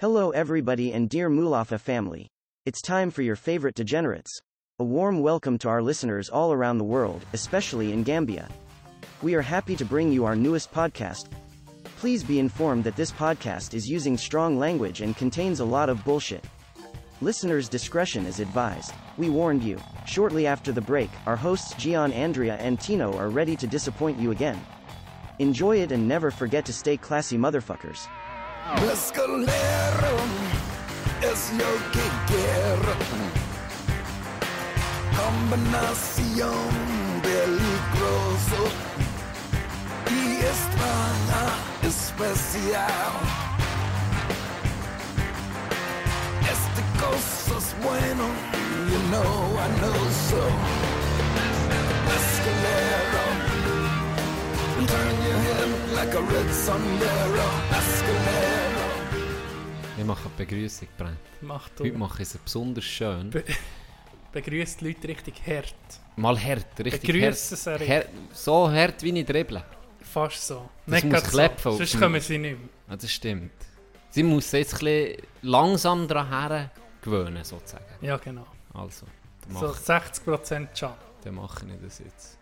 Hello, everybody, and dear Mulafa family. It's time for your favorite degenerates. A warm welcome to our listeners all around the world, especially in Gambia. We are happy to bring you our newest podcast. Please be informed that this podcast is using strong language and contains a lot of bullshit. Listeners' discretion is advised. We warned you. Shortly after the break, our hosts Gian, Andrea, and Tino are ready to disappoint you again. Enjoy it and never forget to stay classy, motherfuckers. Mescalero es lo que quiero. Combinación peligroso y extraña, especial. Este cosa es bueno, you know I know so. Mescalero. Turn your head like a red sombrero. Mescalero. Ich mache eine Begrüßung, Brent. Mach du. Heute mache ich es besonders schön. Be begrüßt die Leute richtig hart. Mal hart, richtig Begrüssen sie hart. richtig. hart. So hart wie ich dribble. Fast so. Das muss grad klepfen so. Sonst kommen sie nicht mehr. Ja, das stimmt. Sie muss jetzt ein langsam daran gewöhnen, sozusagen. Ja, genau. Also, dann So mache, 60% Chance. dann mache ich das jetzt.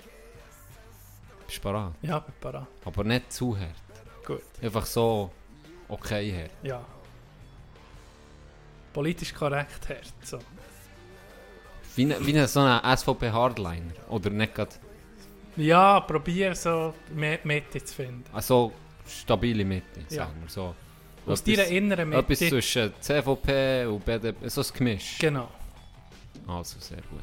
Bist du bereit? Ja, bin parat. Aber nicht zu hart. Gut. Einfach so okay hart. Ja. Politisch korrekt hart. So. Wie, ne- wie ne- so ein SVP-Hardliner. Oder nicht gerade... Ja, probier so Mitte zu finden. Also stabile Mitte, Ja. sagen wir so. Aus Etwas- deiner inneren Mitte. Etwas zwischen CVP und BDP, so ein Gemisch. Genau. Also sehr gut.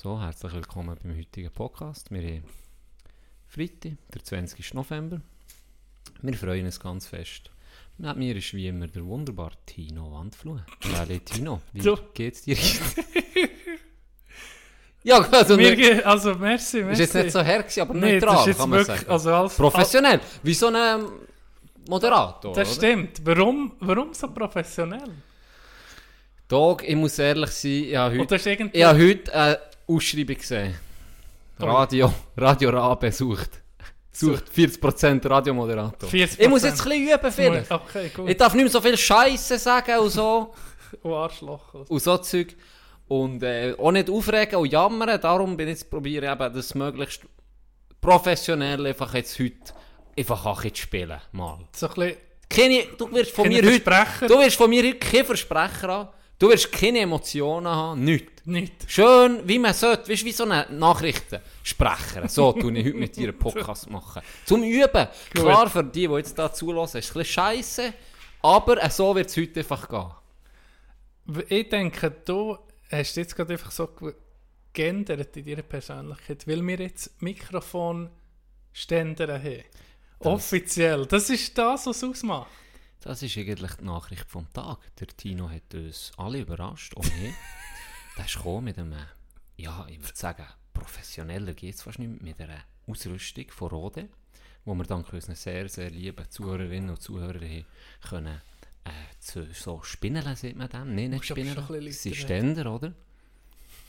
So, herzlich willkommen beim heutigen Podcast. Wir haben Freitag, der 20. November. Wir freuen uns ganz fest. Neben mir ist wie immer der wunderbare Tino Wandfluh. Hallo Tino, wie So. geht's dir? ja, also Mir nicht, ge- also, merci, merci. ist jetzt nicht so her, aber nee, neutral, das ist jetzt kann man wirklich, sagen. also als, Professionell, wie so ein Moderator. Das oder? stimmt. Warum, warum so professionell? Dog, ich muss ehrlich sein, ich habe heute, ich habe Ausschreibung gesehen. Radio, Radio Rabe sucht. Sucht 40% Radiomoderator. 40%. Ich muss jetzt ein bisschen üben vielleicht. Okay, gut. Ich darf nicht mehr so viel Scheiße sagen und so. Oh, Arschloch. und so Zeug. Und äh, auch nicht aufregen und jammern. Darum bin ich jetzt probiere eben das möglichst professionell einfach jetzt heute einfach auch zu spielen. Mal. So ein bisschen... Keine, du wirst von Keine mir heute, Versprecher? du wirst von mir heute keine Versprecher haben. Du wirst keine Emotionen haben, nichts. Nicht. Schön, wie man sollte, weißt du, wie so eine Nachrichtensprecher. So tue ich heute mit dir einen Podcast machen. Zum Üben. Klar, für die, die jetzt da zulassen, ist es ein bisschen scheiße, aber äh, so wird es heute einfach gehen. Ich denke, du hast jetzt gerade einfach so ge- geändert in deiner Persönlichkeit, weil wir jetzt Mikrofonständer haben. Offiziell. Das ist das, was es ausmacht. Das ist eigentlich die Nachricht vom Tag. Der Tino hat uns alle überrascht, auch mich. Der ist gekommen mit einem, ja, ich würde sagen, professioneller geht es fast nicht, mit einer Ausrüstung von Rode, wo wir dank unseren sehr, sehr lieben Zuhörerinnen und Zuhörern haben können, äh, zu, so Spinneln, sieht man dem? Nein, nicht sind lauter Ständer, oder?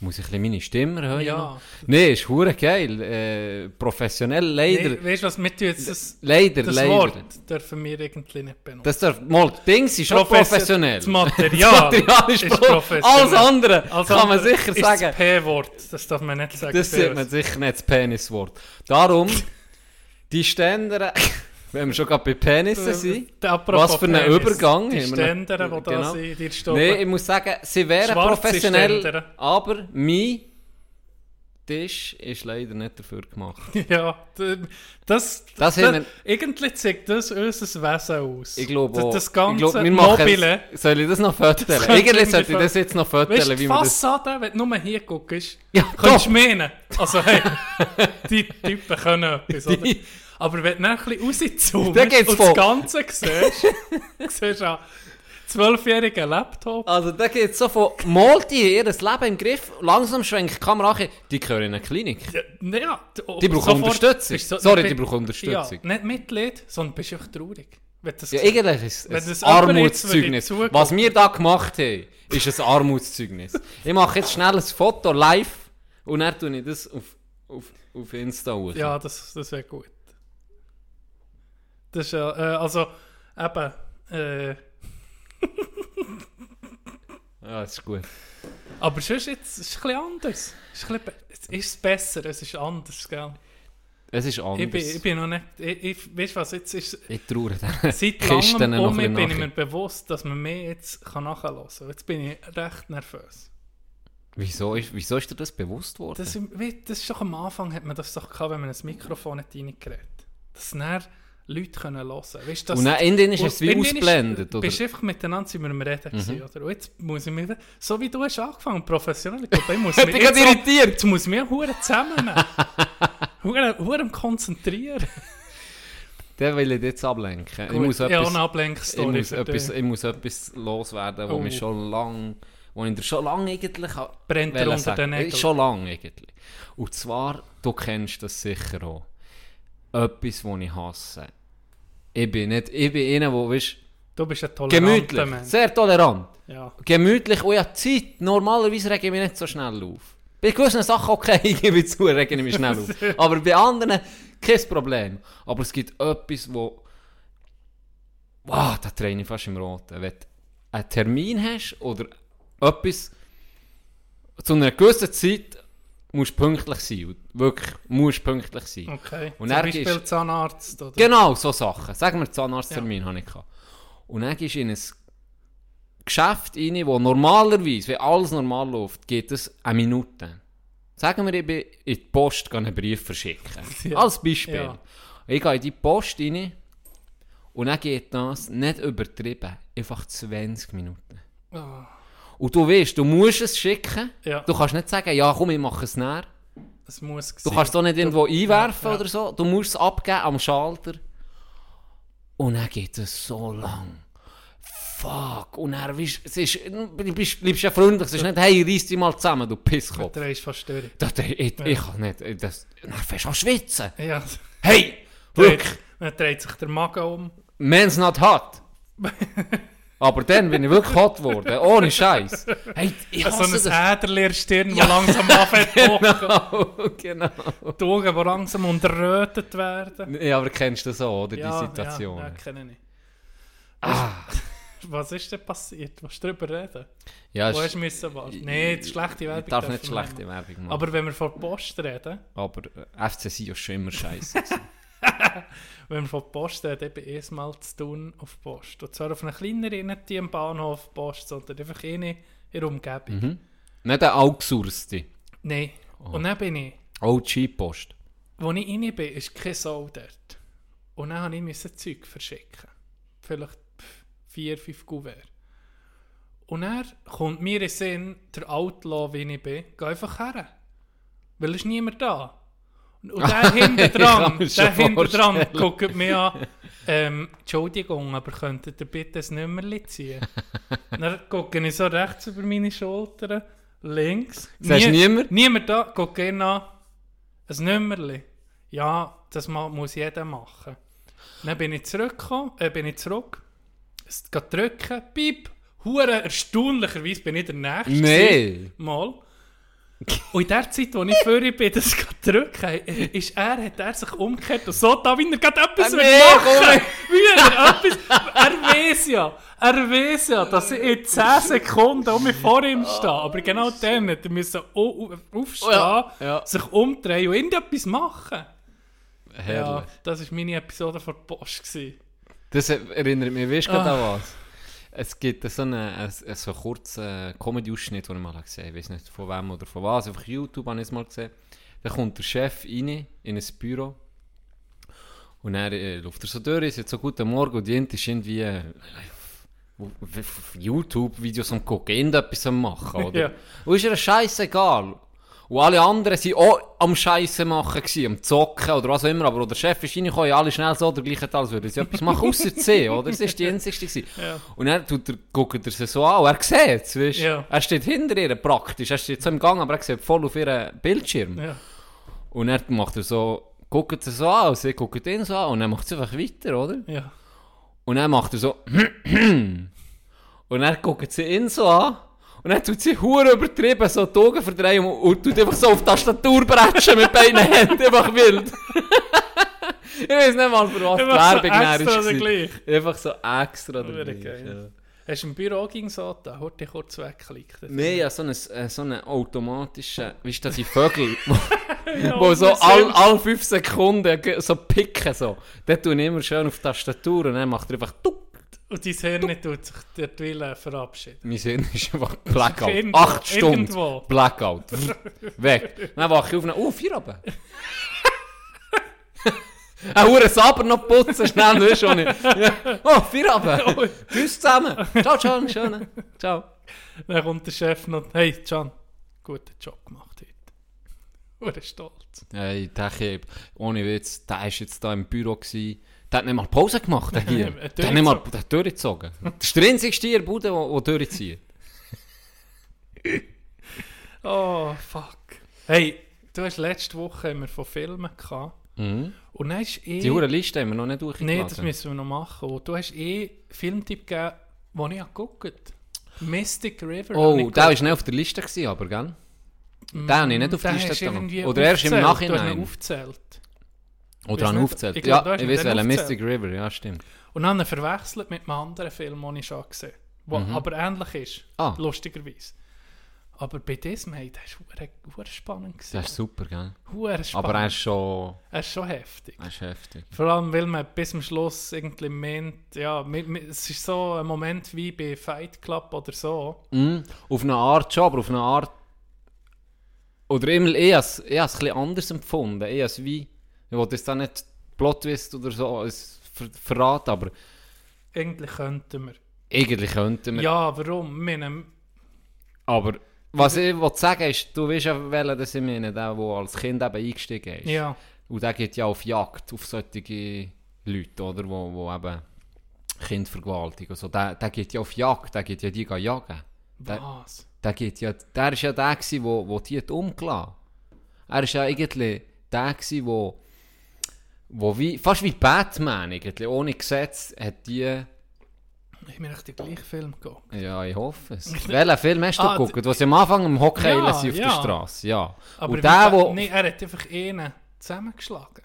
Muss ich meine Stimme hören? Ja. Nein, ist hure geil. Äh, professionell, leider. Nee, weißt du was, wir tun jetzt das, leider, das leider. Wort dürfen wir irgendwie nicht benutzen. Das darf, mal, Dings ist schon Profession- professionell. Das Material, Das Material ist, ist pro- professionell. Alles andere Also, kann man sicher ist sagen. Das P-Wort, das darf man nicht sagen. Das sieht man sicher nicht, das Peniswort. Darum, die Ständer, wenn wir schon gerade bei Penissen sind, Äh, Apropos was für ein Penis, Übergang. Die haben wir Ständer, die da Genau. sind, die. Nein, ich muss sagen, sie wären Schwarze professionell, Ständer. aber mein Tisch ist leider nicht dafür gemacht. Ja, das, Das das, wir- irgendwie zeigt das unser Wesen aus. Ich glaube das, auch. das ich ganze glaub, wir Mobile. es- Soll ich das noch föteln? irgendwie sollte ich das jetzt noch föteln, Weißt wie die wir das... Fassade, wenn du nur hier guckst, Ja, kannst du meinen. Also hey, die Typen können etwas, oder? Die- Aber wenn du dann ein bisschen rauszoomst und das Ganze siehst, siehst du einen zwölfjährigen Laptop. Also da geht es so von Multi, ihr Leben im Griff, langsam schwenkt die Kamera an, die gehören in eine Klinik. Ja, ja, Die brauchen Unterstützung. Sorry, die brauchen Unterstützung. Ja, nicht Mitleid, sondern bist du traurig. Wenn das Ja, eigentlich ist es ein Armutszeugnis. Was wir da gemacht haben, ist ein Armutszeugnis. ich mache jetzt schnell ein Foto live und dann tue ich das auf, auf, auf Insta hoch. Ja, das, das wäre gut. Das ist ja, äh, also, eben, äh, Ja, das ist gut. aber sonst jetzt, es ist ein bisschen anders. Es ist, ein bisschen, es ist besser, es ist anders, gell? Es ist anders. Ich bin, ich bin noch nicht, ich, ich, weißt du was, jetzt ist Ich traue den seit Kisten langem um bin ich mir nachher. bewusst, dass man mehr jetzt kann nachhören kann. Jetzt bin ich recht nervös. Wieso ist, wieso ist dir das bewusst worden? Das, das ist doch am Anfang hat man das doch gehabt, wenn man ein Mikrofon nicht reingeredet Dass dann Leute können hören. Weißt, du, das- Und dann in denen ist es wie ausblendet, oder? Mhm. Bist einfach miteinander sind wir am Reden gewesen, oder? Und jetzt muss ich mich, so wie du hast angefangen, professionell, ich glaube, ich muss mich jetzt, auch- irritiert? jetzt muss ich mich hure zusammennehmen. hure, hure konzentrieren. Den will ich jetzt ablenken. ich Gut, muss ja, etwas, eine ich muss etwas, ich muss etwas loswerden, wo Oh. mich schon lang, wo ich dir schon lange eigentlich Brennt wollte unter den Nägeln. Schon lange eigentlich. Und zwar, du kennst das sicher auch. Etwas, was ich hasse. Ich bin nicht, ich bin einer, der, weißt, Du bist ein toleranter gemütlich, Mensch. sehr tolerant. Ja. Gemütlich und ja Zeit. Normalerweise rege ich mich nicht so schnell auf. Bei gewissen Sachen okay, ich gebe zu, rege ich mich schnell auf. Aber bei anderen kein Problem. Aber es gibt etwas, wo... Wow, da drehe ich fast im Roten. Wenn du einen Termin hast oder etwas zu einer gewissen Zeit musst pünktlich sein. Und Wirklich, musst pünktlich sein. Okay. Und Zum Beispiel ist- Zahnarzt. Oder? Genau, so Sachen. Sagen wir, Zahnarzttermin habe ich gehabt. Und dann gehst du in ein Geschäft rein, wo normalerweise, wenn alles normal läuft, geht es eine Minute. Sagen wir, ich bin in die Post einen Brief verschicken. Ja. Als Beispiel. Ja. Ich gehe in die Post rein und dann geht das nicht übertrieben, einfach 20 Minuten. Ah, Und du weißt, du musst es schicken. Ja. Du kannst nicht sagen, ja komm, ich mache es näher. es muss Du kannst es auch nicht irgendwo einwerfen ja, ja. oder so. Du musst es abgeben am Schalter. Und dann geht es so lang. Fuck. Und dann weißt, es ist, du bist, bleibst ja freundlich. Es ist nicht, hey, reiss dich mal zusammen, du Pisskopf. Du drehst fast durch. Das, ich, ich, ich kann nicht. Das, dann fängst du an schwitzen. Ja. Hey! Wirklich! Dann dreht sich der Magen um. Man's not hot. Aber dann bin ich wirklich hot geworden. Ohne Scheiß. Hey, ich so hasse ein das. Äderli in der Stirn, das langsam anfängt. Genau, genau. Die Augen, die langsam unterrötet werden. Ja, aber kennst du das auch, oder? Ja, die Situation. Ja, ja, kenne ich. ah. Was ist denn passiert? Was du darüber reden? Ja, Wo hast du müssen was? Nein, schlechte Werbung. Ich darf nicht schlechte. Werbung machen. Aber wenn wir von Post reden, Aber äh, FC Sion ist schon immer scheiße. wenn wir von Post ich bin erstmal zu tun auf Post. Und zwar auf einer kleineren, nicht die am Bahnhof Post, sondern einfach eine in der Umgebung. mhm. Nicht eine outgesourcete. Nein. Oh. Und dann bin ich, OG-Post. als ich rein bin, ist kein Sau dort. Und dann musste ich Zeug verschicken. Vielleicht vier, fünf Kuvert. Und dann kommt mir in den Sinn, der Outlaw, wie ich bin, geh einfach her. Weil es ist niemand da. Und der Ich kann dran, der dran guckt mir an, ähm, Entschuldigung, aber könntet ihr bitte ein Nummerli ziehen? dann gucke ich so rechts über meine Schulter, links. Sagst du niemand? Niemand da, gucke ihn an, ein Nummerli. Ja, das muss jeder machen. Dann bin ich zurückgekommen, äh, bin ich zurück, es geht drücken, piep, hure erstaunlicherweise bin ich der Nächste. Nee. Mal. Und in der Zeit, wo ich vorher bin, das drücken, ist er, hat er sich umgekehrt und so da, wie er gerade etwas Ah, will machen Wie er etwas... Er weiß ja, er weiß ja, dass ich in 10 Sekunden um mich vor ihm stehe. Aber genau dann hat er müssen au- au- aufstehen, Oh ja, ja. sich umdrehen und irgendetwas machen. Ja, Herrlich. das war meine Episode von Post. Gewesen. Das erinnert mich, weißt du Ah. gerade an was? Es gibt so einen, so einen kurzen Comedy-Ausschnitt, den ich mal gesehen habe. Ich weiß nicht von wem oder von was. Auf YouTube habe ich es mal gesehen. Da kommt der Chef rein, in ein Büro. Und er äh, läuft er so durch, ist jetzt so guten Morgen und die Ente ist irgendwie äh, YouTube-Videos am gucken, irgendetwas am machen, oder? Ja. Und ist ihr scheißegal. Und alle anderen waren auch am Scheiße machen, gewesen, am Zocken oder was auch immer. Aber der Chef ist reingekommen, ja, alle schnell so der gleiche als würden sie etwas machen, außer C, oder? Das war die einzige. gewesen. Ja. Und dann tut er, guckt er sie so an und er sieht es, weißt? Ja. Er steht hinter ihr praktisch, er steht so im Gang, aber er sieht voll auf ihren Bildschirm. Ja. Und dann macht er so, guckt er so an und sie guckt ihn so an und dann macht sie einfach weiter, oder? Ja. Und dann macht er so und dann guckt sie ihn so an und dann tut sie hure übertrieben so die Augen verdrehen und, und tut einfach so auf die Tastatur bretschen mit beiden Händen, einfach wild. Ich weiß nicht mal, für was die Einfach so Werbung nachher extra oder gleich? Einfach so extra geil. Ja. Hast du im Büro ging so da? Heute kurz wegklicken. Nein, ja, so einen, äh, so einen automatischen, wie ist das, die Vögel, Ja, wo so wir all, fünf Sekunden so picken, so. Dort tue ich immer schön auf die Tastatur und dann macht er einfach tuck. Und dein Hirn tut sich der Wille verabschieden. Mein Sinn ist einfach Blackout. Irgendwo, Acht Stunden irgendwo. Blackout. Weg. Dann wache ich auf und oh, vier runter. Ein Hure Saber noch putzen, schnell, weißt schon nicht. Oh, vier runter. Tschüss zusammen. Ciao, ciao, schön. Ciao. Dann kommt der Chef noch, hey Can, guten Job gemacht heute. Hure stolz. Hey, der Cheb, ohne Witz, der war jetzt da im Büro. Gewesen. Der hat nicht mal Pause gemacht, der hier. Er der hat nicht mal der hat durchgezogen. Das ist der einzigste in der Bude, der durchzieht. Oh, fuck. Hey, du hast letzte Woche immer von Filmen gehabt. Mhm. Und dann hast eh... Die Liste haben wir noch nicht Nein, durchgeladen. das müssen wir noch machen. Und du hast eh Filmtipp gegeben, den ich geguckt habe. Mystic River. Oh, der war nicht auf der Liste, gewesen, aber, gell? Den habe ich nicht auf der Liste irgendwie Oder erst im aufgezählt. Du hast ihn Nachhinein. aufgezählt. Oder an nicht, aufgezählt. ich glaub, ja, ich weiß aufgezählt. Mystic River, ja, stimmt. Und dann verwechselt mit einem anderen Film, den ich schon gesehen habe. Der aber ähnlich ist. Mhm. Ah. Lustigerweise. Aber bei diesem, hey, der war spannend. gewesen. Das ist super, gell? Hure spannend. Aber er ist schon... er ist schon heftig. Er ist heftig. Vor allem, weil man bis zum Schluss irgendwie meint, ja, es ist so ein Moment wie bei Fight Club oder so. Mhm. Auf eine Art schon, aber auf eine Art... Oder immer, ich habe es ich habe es ein bisschen anders empfunden. Ich habe es wie... Ich wollte jetzt da nicht Plotwist oder so ver verraten, aber Eigentlich könnten wir. eigentlich könnten wir... Ja, warum? Haben- Aber was ich wollte sagen ist, du weißt ja, welchen das ich meine, der, der als Kind eben eingestiegen ist. Ja, Und der geht ja auf Jagd, auf solche Leute, oder, wo, wo eben Kindvergewaltigung, so. der, der geht ja auf Jagd, der geht ja die jagen. Der, was? der geht ja, der ist ja der wo die hat umgelassen. Er ist ja eigentlich der gewesen, wo, wie, fast wie Batman eigentlich, ohne Gesetz hat die, Ich echt den gleichen Film geguckt. ja, ich hoffe es. Welchen Film hast du Ah, geguckt? Was am Anfang im Hockey Ja, auf der ja. Straße, ja. Aber Und der, wo, Nee, er hat einfach einen zusammengeschlagen.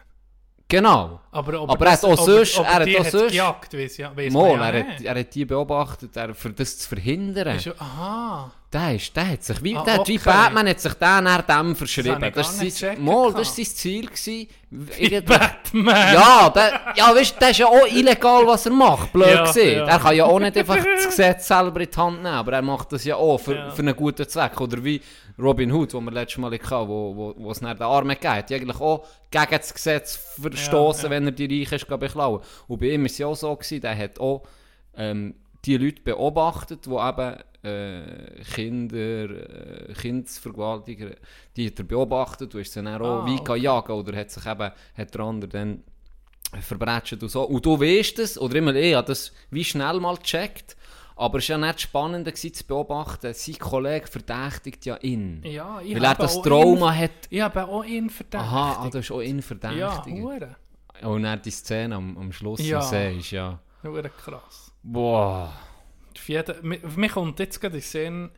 genau. Aber, ob Aber er hat auch sonst- ob er hat auch sonst- gejagt, weiss ja, weiss Mal, ja er, hat, er hat die beobachtet, er, für das zu verhindern. Ist Aha. Der, ist, der hat sich wie, Ah, der hat wie okay. Batman hat sich der nach dem verschrieben. ich Das, nicht sein, mal, das war sein Ziel. Gewesen. Wie Batman. ja, der, ja, weißt das ist ja auch illegal, was er macht. Blöd Ja, gesehen. ja. Er kann ja auch nicht einfach das Gesetz selber in die Hand nehmen, aber er macht das ja auch für, Ja. für einen guten Zweck. Oder wie Robin Hood, wo wir letztes Mal hatten, wo, wo, wo es nach den Armen geht, die eigentlich auch gegen das Gesetz verstoßen, wenn er die Reichen ist, beklauen. Und bei ihm war es ja auch so, gewesen, der hat auch ähm, die Leute beobachtet, die eben äh, Kinder, äh, Kindsvergewaltiger, die hat er beobachtet und ist dann auch Ah, wie okay. jagen oder hat sich eben, hat der andere dann verbrechen und so. Und du weißt es, oder immer ich habe das wie schnell mal gecheckt, aber es war ja nicht spannend gewesen, zu beobachten, sein Kollege verdächtigt ja ihn. Ja, weil er das Trauma ihn- hat. Ich habe auch ihn verdächtigt. Aha, ah, du hast auch ihn ja, verdächtigt. hure. und dann die Szene am, am Schluss Ja. ja. siehst, ja. Hure krass. Boah. Auf jeden, mir, mir kommt jetzt gerade in den Sinn,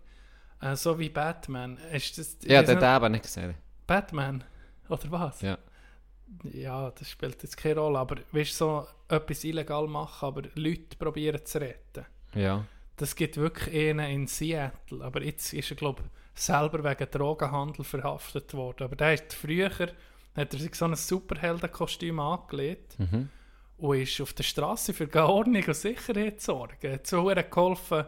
äh, so wie Batman. Ist das, Ja, den eben nicht gesehen. Batman? Oder was? Ja. Ja, das spielt jetzt keine Rolle, aber willst du so etwas illegal machen, aber Leute probieren zu retten? Ja. Das gibt wirklich einen in Seattle, aber jetzt ist er, glaube ich, selber wegen Drogenhandel verhaftet worden. Aber der hat früher, hat er sich so ein Superheldenkostüm angelegt Mhm. Und ist auf der Straße für Ordnung und Sicherheit zu sorgen. Er hat so geholfen,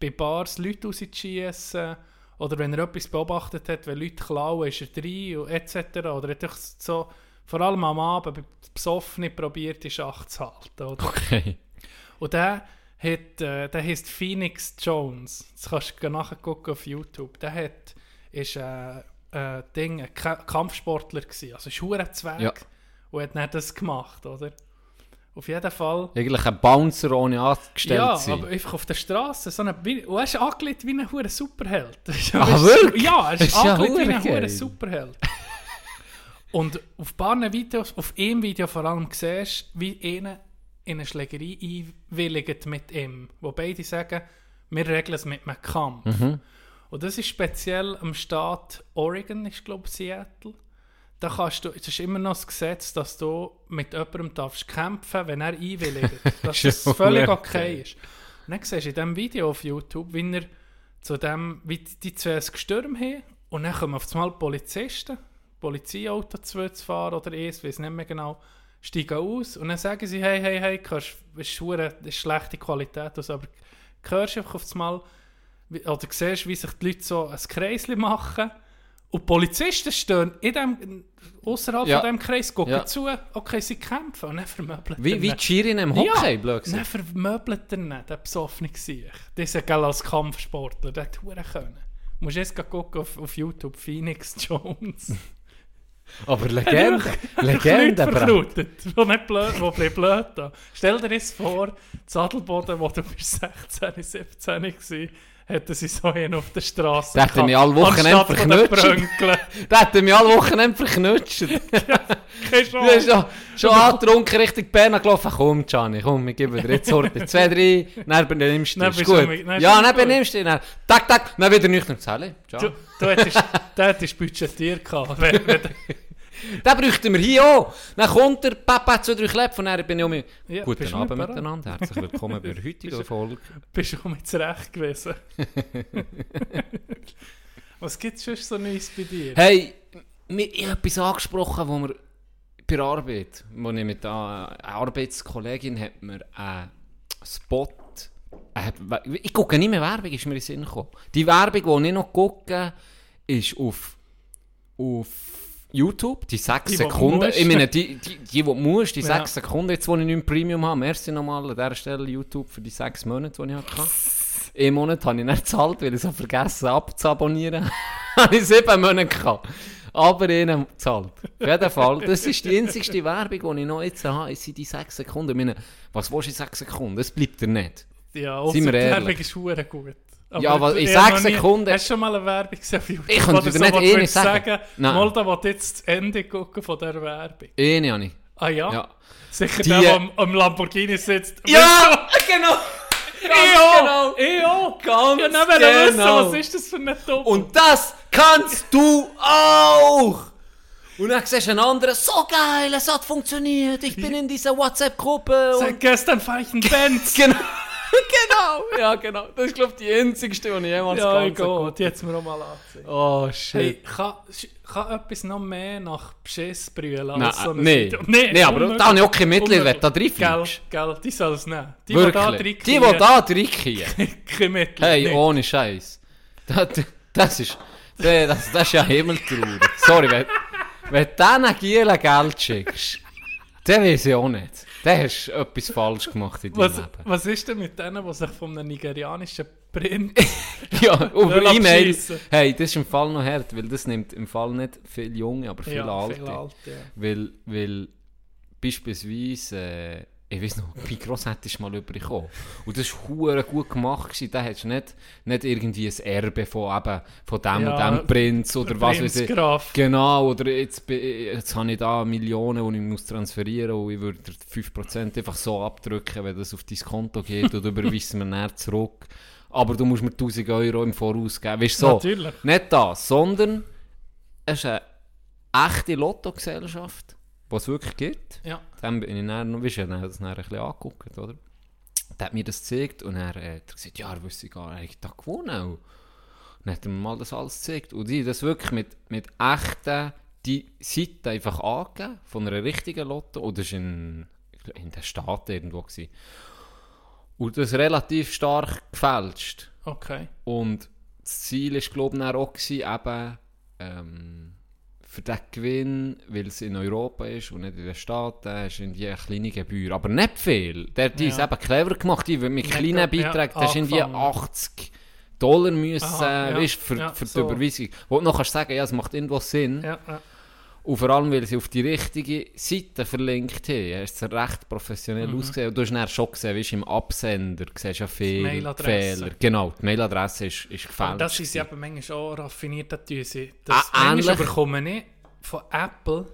bei Bars Leute rauszuschiessen oder wenn er etwas beobachtet hat, wenn Leute klauen, ist er drin und etc. Oder er hat so, vor allem am Abend, besoffen probiert, die Schach zu halten. Oder? Okay. Und der, hat, äh, der heisst Phoenix Jones. Das kannst du nachgucken auf YouTube. Der hat, ist äh, äh, Ding, ein Ka Kampfsportler gewesen. Also ist ein Zweig Ja. und hat nicht das gemacht, oder? Auf jeden Fall. Eigentlich ein Bouncer ohne angestellt ja, sein. aber einfach auf der Straße. So eine, wie, und er ist angelegt wie ein hure Superheld. Ah, wirklich? Ja, er ist, ist ja angelegt wie ein hure geil. Superheld. Und auf ein paar Videos, auf einem Video vor allem, siehst du, wie einer in eine Schlägerei einwilligt mit ihm. Wo beide sagen, wir regeln es mit einem Kampf. Mhm. Und das ist speziell am Staat Oregon, ich glaube Seattle. Da kannst du, es ist immer noch das Gesetz, dass du mit jemandem darfst kämpfen, wenn er einwilligt. Dass Ist das völlig okay ist. Und dann siehst du in diesem Video auf YouTube, wie er zu dem, wie die die zwei gestürmt haben und dann kommen auf einmal Polizisten, Polizeiauto zu fahren oder eins, weiß nicht mehr genau, steigen aus und dann sagen sie, hey, hey, hey, das ist, das ist schlechte Qualität, also, aber hörst einfach auf einmal, oder siehst, wie sich die Leute so ein Kreisli machen und die Polizisten stehen in dem, außerhalb Ja. von diesem Kreis, gucken Ja. zu, okay, sie kämpfen und dann vermöbeln Wie, wie die Schirin im Hockey, blöd Dann vermöbelt er nicht, der besoffene Gesicht. Das ist ja als Kampfsportler, der hat können. Du musst jetzt gucken auf, auf YouTube, Phoenix Jones. Aber Legende, Legende, verknutet, die nicht blöd, bleiben blöd da. Stell dir jetzt vor, Zadelboden, wo du bist 16, 17 warst, hätten sie so einen auf der Straße Der hätte mich alle Wochenende verknutscht. Der hat mich alle Wochenende verknutscht. Keine Du bist Chance. schon, schon angetrunken Richtung Bern gelaufen. Komm, Gianni, komm, wir geben dir jetzt Sorte. Zwei, drei, dann benimmst du dich. Gut. am- dann Ja, dann benimmst du dich. Tak, tak, dann wieder nüchtern. Du, ciao. du hättest, du hättest budgetiert gehabt. Wenn, wenn, Den bräuchten wir hier auch. Dann kommt der Papa zu drei Kläpfen und dann bin ich um mich. Ja, Guten Abend miteinander. Herzlich willkommen bei der heutigen Folge. bist du mit zurecht gewesen. Was gibt es sonst so Neues bei dir? Hey, ich habe etwas angesprochen, wo wir bei der Arbeit, wo ich mit einer eine Arbeitskollegin hat mir einen Spot, äh, ich gucke nicht mehr Werbung, ist mir in den Sinn gekommen. Die Werbung, die ich noch gucke, ist auf, auf YouTube, die 6 Die, die du Sekunden. Ich meine, die, die, die, die musst, die Ja. 6 Sekunden, jetzt wo ich nicht im Premium habe, merci nochmal an dieser Stelle YouTube für die 6 Monate, die ich hatte. Im Monat habe ich nicht gezahlt, weil ich so vergessen abzuabonnieren. habe ich 7 Monate gehabt. Aber ihnen gezahlt. Auf jeden Fall, das ist die einzigste Werbung, die ich noch jetzt habe, es sind die 6 Sekunden. Ich meine, was willst du in 6 Sekunden? Das bleibt dir nicht. Ja, Seien wir ehrlich. Werbung ist hure gut. Ja, aber in ich hab sechs noch nie- Sekunden- Hast du schon mal eine Werbung gesehen auf YouTube? Ich wo dir du nicht eine würdest sagen. Nein. Mal, da will jetzt das Ende gucken von dieser Werbung. Habe ich. Ah ja? Ja. Sicher Die- der, der am, am Lamborghini sitzt. Ja, genau! Genau. Ich auch! Ganz Ja, wollen wissen, genau. was ist das für ein Top? Und das kannst du auch! Und dann siehst du einen anderen, so geil, es hat funktioniert, ich bin in dieser WhatsApp-Gruppe. Seit gestern fahre ich einen Benz. Genau, genau, ja genau. Das ist glaube ich die einzigste, die ich jemals ja, ganz hat es mir auch mal angezeigt. Oh shit. Hey, kann, kann etwas noch mehr nach Beschiss brüllen als Nein, so ein nee. Video? Nee, aber da habe ich auch kein Mitleid, wenn du da reinfliegst. Gell, gell, die soll es nehmen. Die, die da Wirklich. drin Die, die da reinkriegen. Kein Mitleid. Hey, nicht. ohne Scheiß. Das, das ist. Das, das ist ja himmeltraurig. Sorry, wenn, wenn du diesen Gielen Geld schickst, dann weiß ich auch nicht. Dann hast du etwas falsch gemacht in deinem Was, Leben. was ist denn mit denen, die sich von einem nigerianischen Print Ja, über E-Mail. Hey, das ist im Fall noch hart, weil das nimmt im Fall nicht viele Junge, aber viele ja, Alte. viel Alte, ja. Weil, weil beispielsweise, äh, ich weiß noch, mein Grossvater ist mal übergekommen. Und das war gut gemacht. gewesen. Da hättest du nicht, nicht irgendwie ein Erbe von, eben, von dem Ja, und dem Prinz oder was weiß ich. Genau, oder jetzt, jetzt habe ich da Millionen, die ich muss transferieren muss und ich würde dir 5% einfach so abdrücken, wenn das auf dein Konto geht oder überweisen wir näher zurück. Aber du musst mir 1000 Euro im Voraus geben. Weißt du, so. Natürlich. Nicht das, sondern es ist eine echte Lottogesellschaft, die es wirklich gibt. Ja. Dann bin ich dann, noch- weisst du, dann das dann ein bisschen angeguckt, oder? Der hat mir das gezeigt und er äh, hat gesagt, ja, er wüsste gar nicht, ich da gewonnen. auch. Dann hat er mir mal das alles gezeigt. Und ich das wirklich mit, mit echten, die Seite einfach angegeben, von einer richtigen Lotto. Und das war in, in den Staaten irgendwo. Gewesen. Und das relativ stark gefälscht. Okay. Und das Ziel war, glaube ich, auch, gewesen, eben, ähm, für den Gewinn, weil es in Europa ist und nicht in den Staaten, ist irgendwie eine kleine Gebühr. Aber nicht viel. Der, die Ja. ist eben clever gemacht. Die, mit kleinen grad, ja, Beiträgen, das ist irgendwie angefangen. 80 Dollar müssen, Aha, ja, weißt, für, ja, für so. die Überweisung. Wo du noch kannst sagen, ja, es macht irgendwo Sinn. Ja, ja. Und vor allem, weil sie auf die richtige Seite verlinkt haben, hast es recht professionell Mhm. ausgesehen. Und du hast dann schon gesehen, weißt, im Absender siehst ja Mailadresse. Fehler. Genau, die Mailadresse ist, ist gefälscht. Aber das ist ja eben manchmal auch raffiniert, dass sie. Das Ah, manchmal bekomme ich von Apple,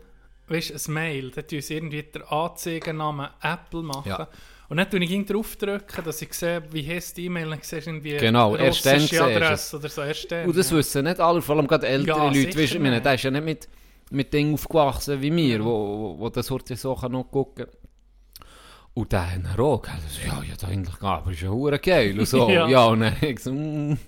weißt du, ein Mail, da tun sie irgendwie den Anzeigennamen Apple machen. Ja. Und dann drücke ich drauf, drücken, dass ich sehe, wie heißt die E-Mail, dann siehst du irgendwie Genau, erst dann Adresse oder so, erst dann. Und das ja. wissen nicht alle, vor allem gerade ältere Ja, Leute. Weißt, ich meine, der ist ja nicht mit mit Dingen aufgewachsen wie mir, wo, wo, wo das heute so kann noch gucken Und dann haben wir auch, so, ja, ja, da eigentlich, aber ist ja hure geil und so. Ja. ja. und dann ich so, mm,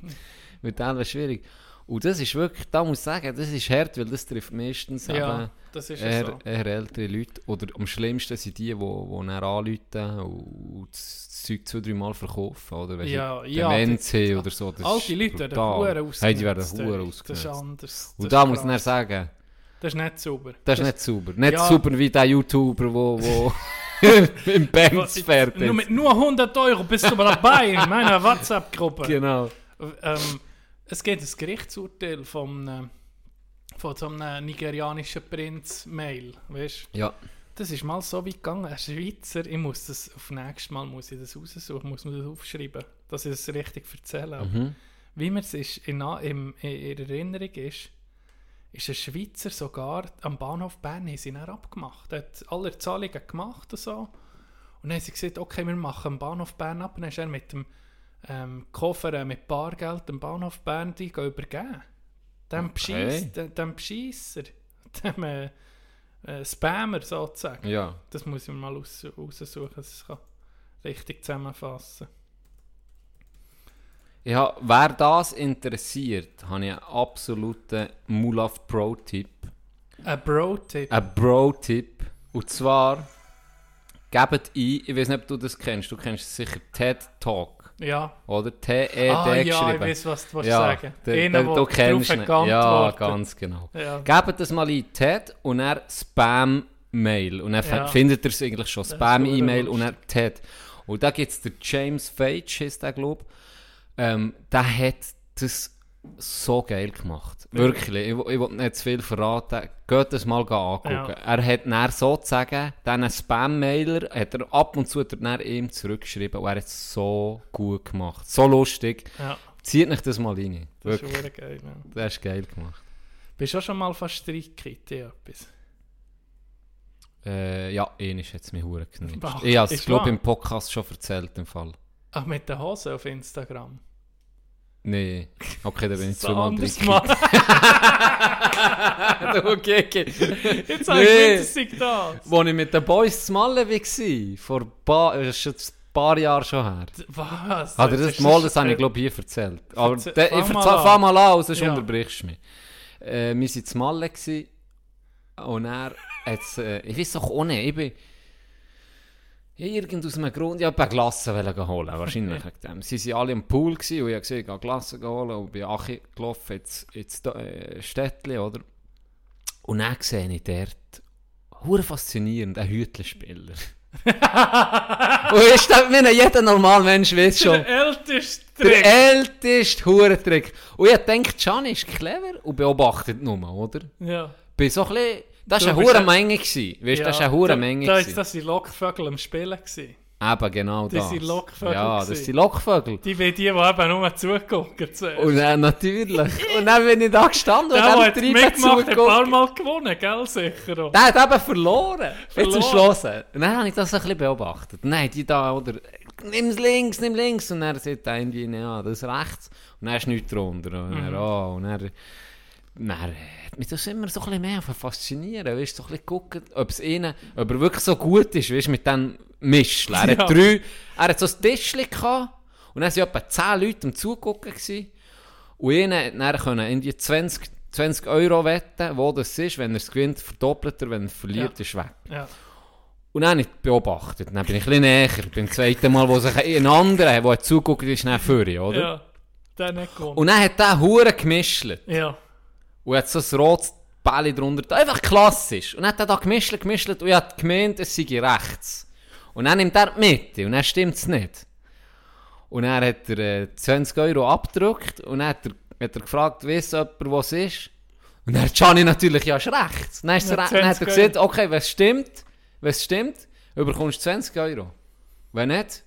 mit wäre schwierig. Und das ist wirklich, da muss ich sagen, das ist hart, weil das trifft meistens Ja, eben das ist eher, so. eher ältere Leute. Oder am schlimmsten sind die, die, die dann anrufen und das Zeug zwei, drei Mal verkaufen. Oder wenn Ja, sie ja, Demenz die- haben oder so. Das Alte Leute werden brutal. hure Hey, die werden ausgenutzt, hure ey. Das ist ausgenutzt. anders. Und Das da muss ich dann sagen, Das ist nicht sauber. das ist nicht sauber. Nicht Ja. sauber wie der YouTuber, wo, wo im Benz fährt. Nur, mit nur 100 Euro bist du dabei in meiner WhatsApp-Gruppe. Genau. Ähm, es gibt ein Gerichtsurteil vom, äh, von so einem nigerianischen Prinz-Mail. Weißt Ja. Das ist mal so weit gegangen. Ein Schweizer, ich muss das auf nächstes Mal muss ich das raussuchen, muss mir das aufschreiben, dass ich das richtig erzähle. Mhm. Wie mir es ist in, in, in Erinnerung ist, ist ein Schweizer sogar am Bahnhof Bern haben sie abgemacht. Er hat alle Zahlungen gemacht und so. Und dann haben sie gesagt, okay, wir machen am Bahnhof Bern ab. Und dann ist er mit dem ähm, Koffer äh, mit Bargeld am Bahnhof Bern die übergeben. Dem Okay. Bescheiss- dem, dem Bescheisser, dem äh, äh, Spammer sozusagen. Ja. Das muss ich mir mal aus, raussuchen, dass ich es kann richtig zusammenfassen Ja, wer das interessiert, habe ich einen absoluten Mulaf Pro-Tipp. Ein Bro-Tipp. Ein Bro-Tipp. Und zwar, gebt ein, ich weiß nicht, ob du das kennst, du kennst sicher TED Talk, Ja. oder? T-E-D ah, ja, ich geschrieben. weiß, was du willst ja, sagen der- der du kennst ihn. Ja, ganz genau. Ja. Gebt das mal ein, TED, und dann Spam-Mail. Und dann Ja. findet ihr es eigentlich schon, Spam-E-Mail und dann TED. Und da gibt es den James Fage, ist der, glaube ich. Ähm, der hat das so geil gemacht. Wirklich. Ich, ich will nicht zu viel verraten. Geht das mal angucken. Ja. Er hat dann sozusagen, diesen Spam-Mailer, hat er ab und zu hat er dann ihm zurückgeschrieben und er hat es so gut gemacht. So lustig. ja, Zieht nicht das mal rein. das ist Wirklich. geil. Ja. Das ist geil gemacht. Bist du auch schon mal fast Streitkit in etwas? Äh, ja, ist jetzt mir hure geknipst. Ach, Ich habe es, glaube wahr? im Podcast schon erzählt, im Fall. Ach, mit der Hose auf Instagram. Nee, okay, da bin ich zweimal drin. okay, okay. Jetzt habe ich Nee. gemeint, das das. Als ich mit den Boys zu Malle war, vor ein paar, das ist ein paar Jahren schon her. Was? Hat er das ist mal, das habe ich glaube ich hier erzählt. Aber der, fang ich fang mal an, sonst Ja. unterbrichst du mich. Äh, wir waren zu Malle und er hat äh, ich weiß doch auch nicht, ich bin irgend aus einem Grund, ich wollte eine Glasse wollen holen, wahrscheinlich wegen dem. Sie waren alle im Pool gewesen, und ich habe gesehen, ich gehe Glasse holen und bin Achi gelaufen ins, ins äh, Städtchen, oder? Und dann sehe ich dort, hure faszinierend, einen Hütlenspieler. und ist das, jeder normale Mensch weiß schon, Der älteste der Trick. älteste Hurentrick. Und ich denke, Can ist clever und beobachtet nur, oder? Ja. Bin so ein bisschen, das war eine ein- Menge. gewesen. Weißt du, das war eine hure Menge. Da das die Lockvögel am Spielen gewesen. Eben, genau Das das. sind Lockvögel Ja, das gewesen. sind Lockvögel. Die wie die, die eben nur zugucken zuerst. Und dann natürlich. und dann bin ich da gestanden und hat Treiben mitgemacht, ein paar zugeguckt. Mal gewonnen, gell, sicher auch. Der hat eben verloren. Jetzt Verloren. Schluss. Und dann habe ich das ein bisschen beobachtet. Nein, die da, oder, nimm's links, nimm links. Und dann sagt der irgendwie, ja, das ist rechts. Und dann ist nichts drunter. Und dann, Mhm. oh, und dann, dann hat mich das immer so ein bisschen mehr faszinieren. Weißt so ein bisschen gucken, ob es ihnen, ob er wirklich so gut ist, weißt mit dem Mischl. Er Ja. hat drei, er hat so ein Tischchen gehabt. Und dann waren etwa zehn Leute am Zugucken. Gewesen. Und ihnen dann können irgendwie 20, 20 Euro wetten, wo das ist. Wenn er es gewinnt, verdoppelt er, wenn er verliert, Ja. ist weg. Ja. Und dann habe ich beobachtet. Dann bin ich ein bisschen näher. Beim zweiten Mal, wo sich ein anderer, der zuguckt, ist dann vorne, oder? Ja. Der nicht gewonnen. Und dann hat der Hure gemischt. ja. Und hat so ein rotes Bälle drunter. Einfach klassisch. Und dann hat er da gemischt, gemischt. Und ich habe gemeint, es sei rechts. Und dann nimmt er die Mitte. Und dann stimmt es nicht. Und dann hat er äh, 20 Euro abgedrückt. Und dann hat er, hat er gefragt, weiss jemand, was es ist? Und dann hat Gianni natürlich, ja, ist rechts. Dann, ist Ja, er, dann hat 20 er gesagt, okay, es stimmt, es stimmt, überkommst du 20 Euro. Wenn nicht,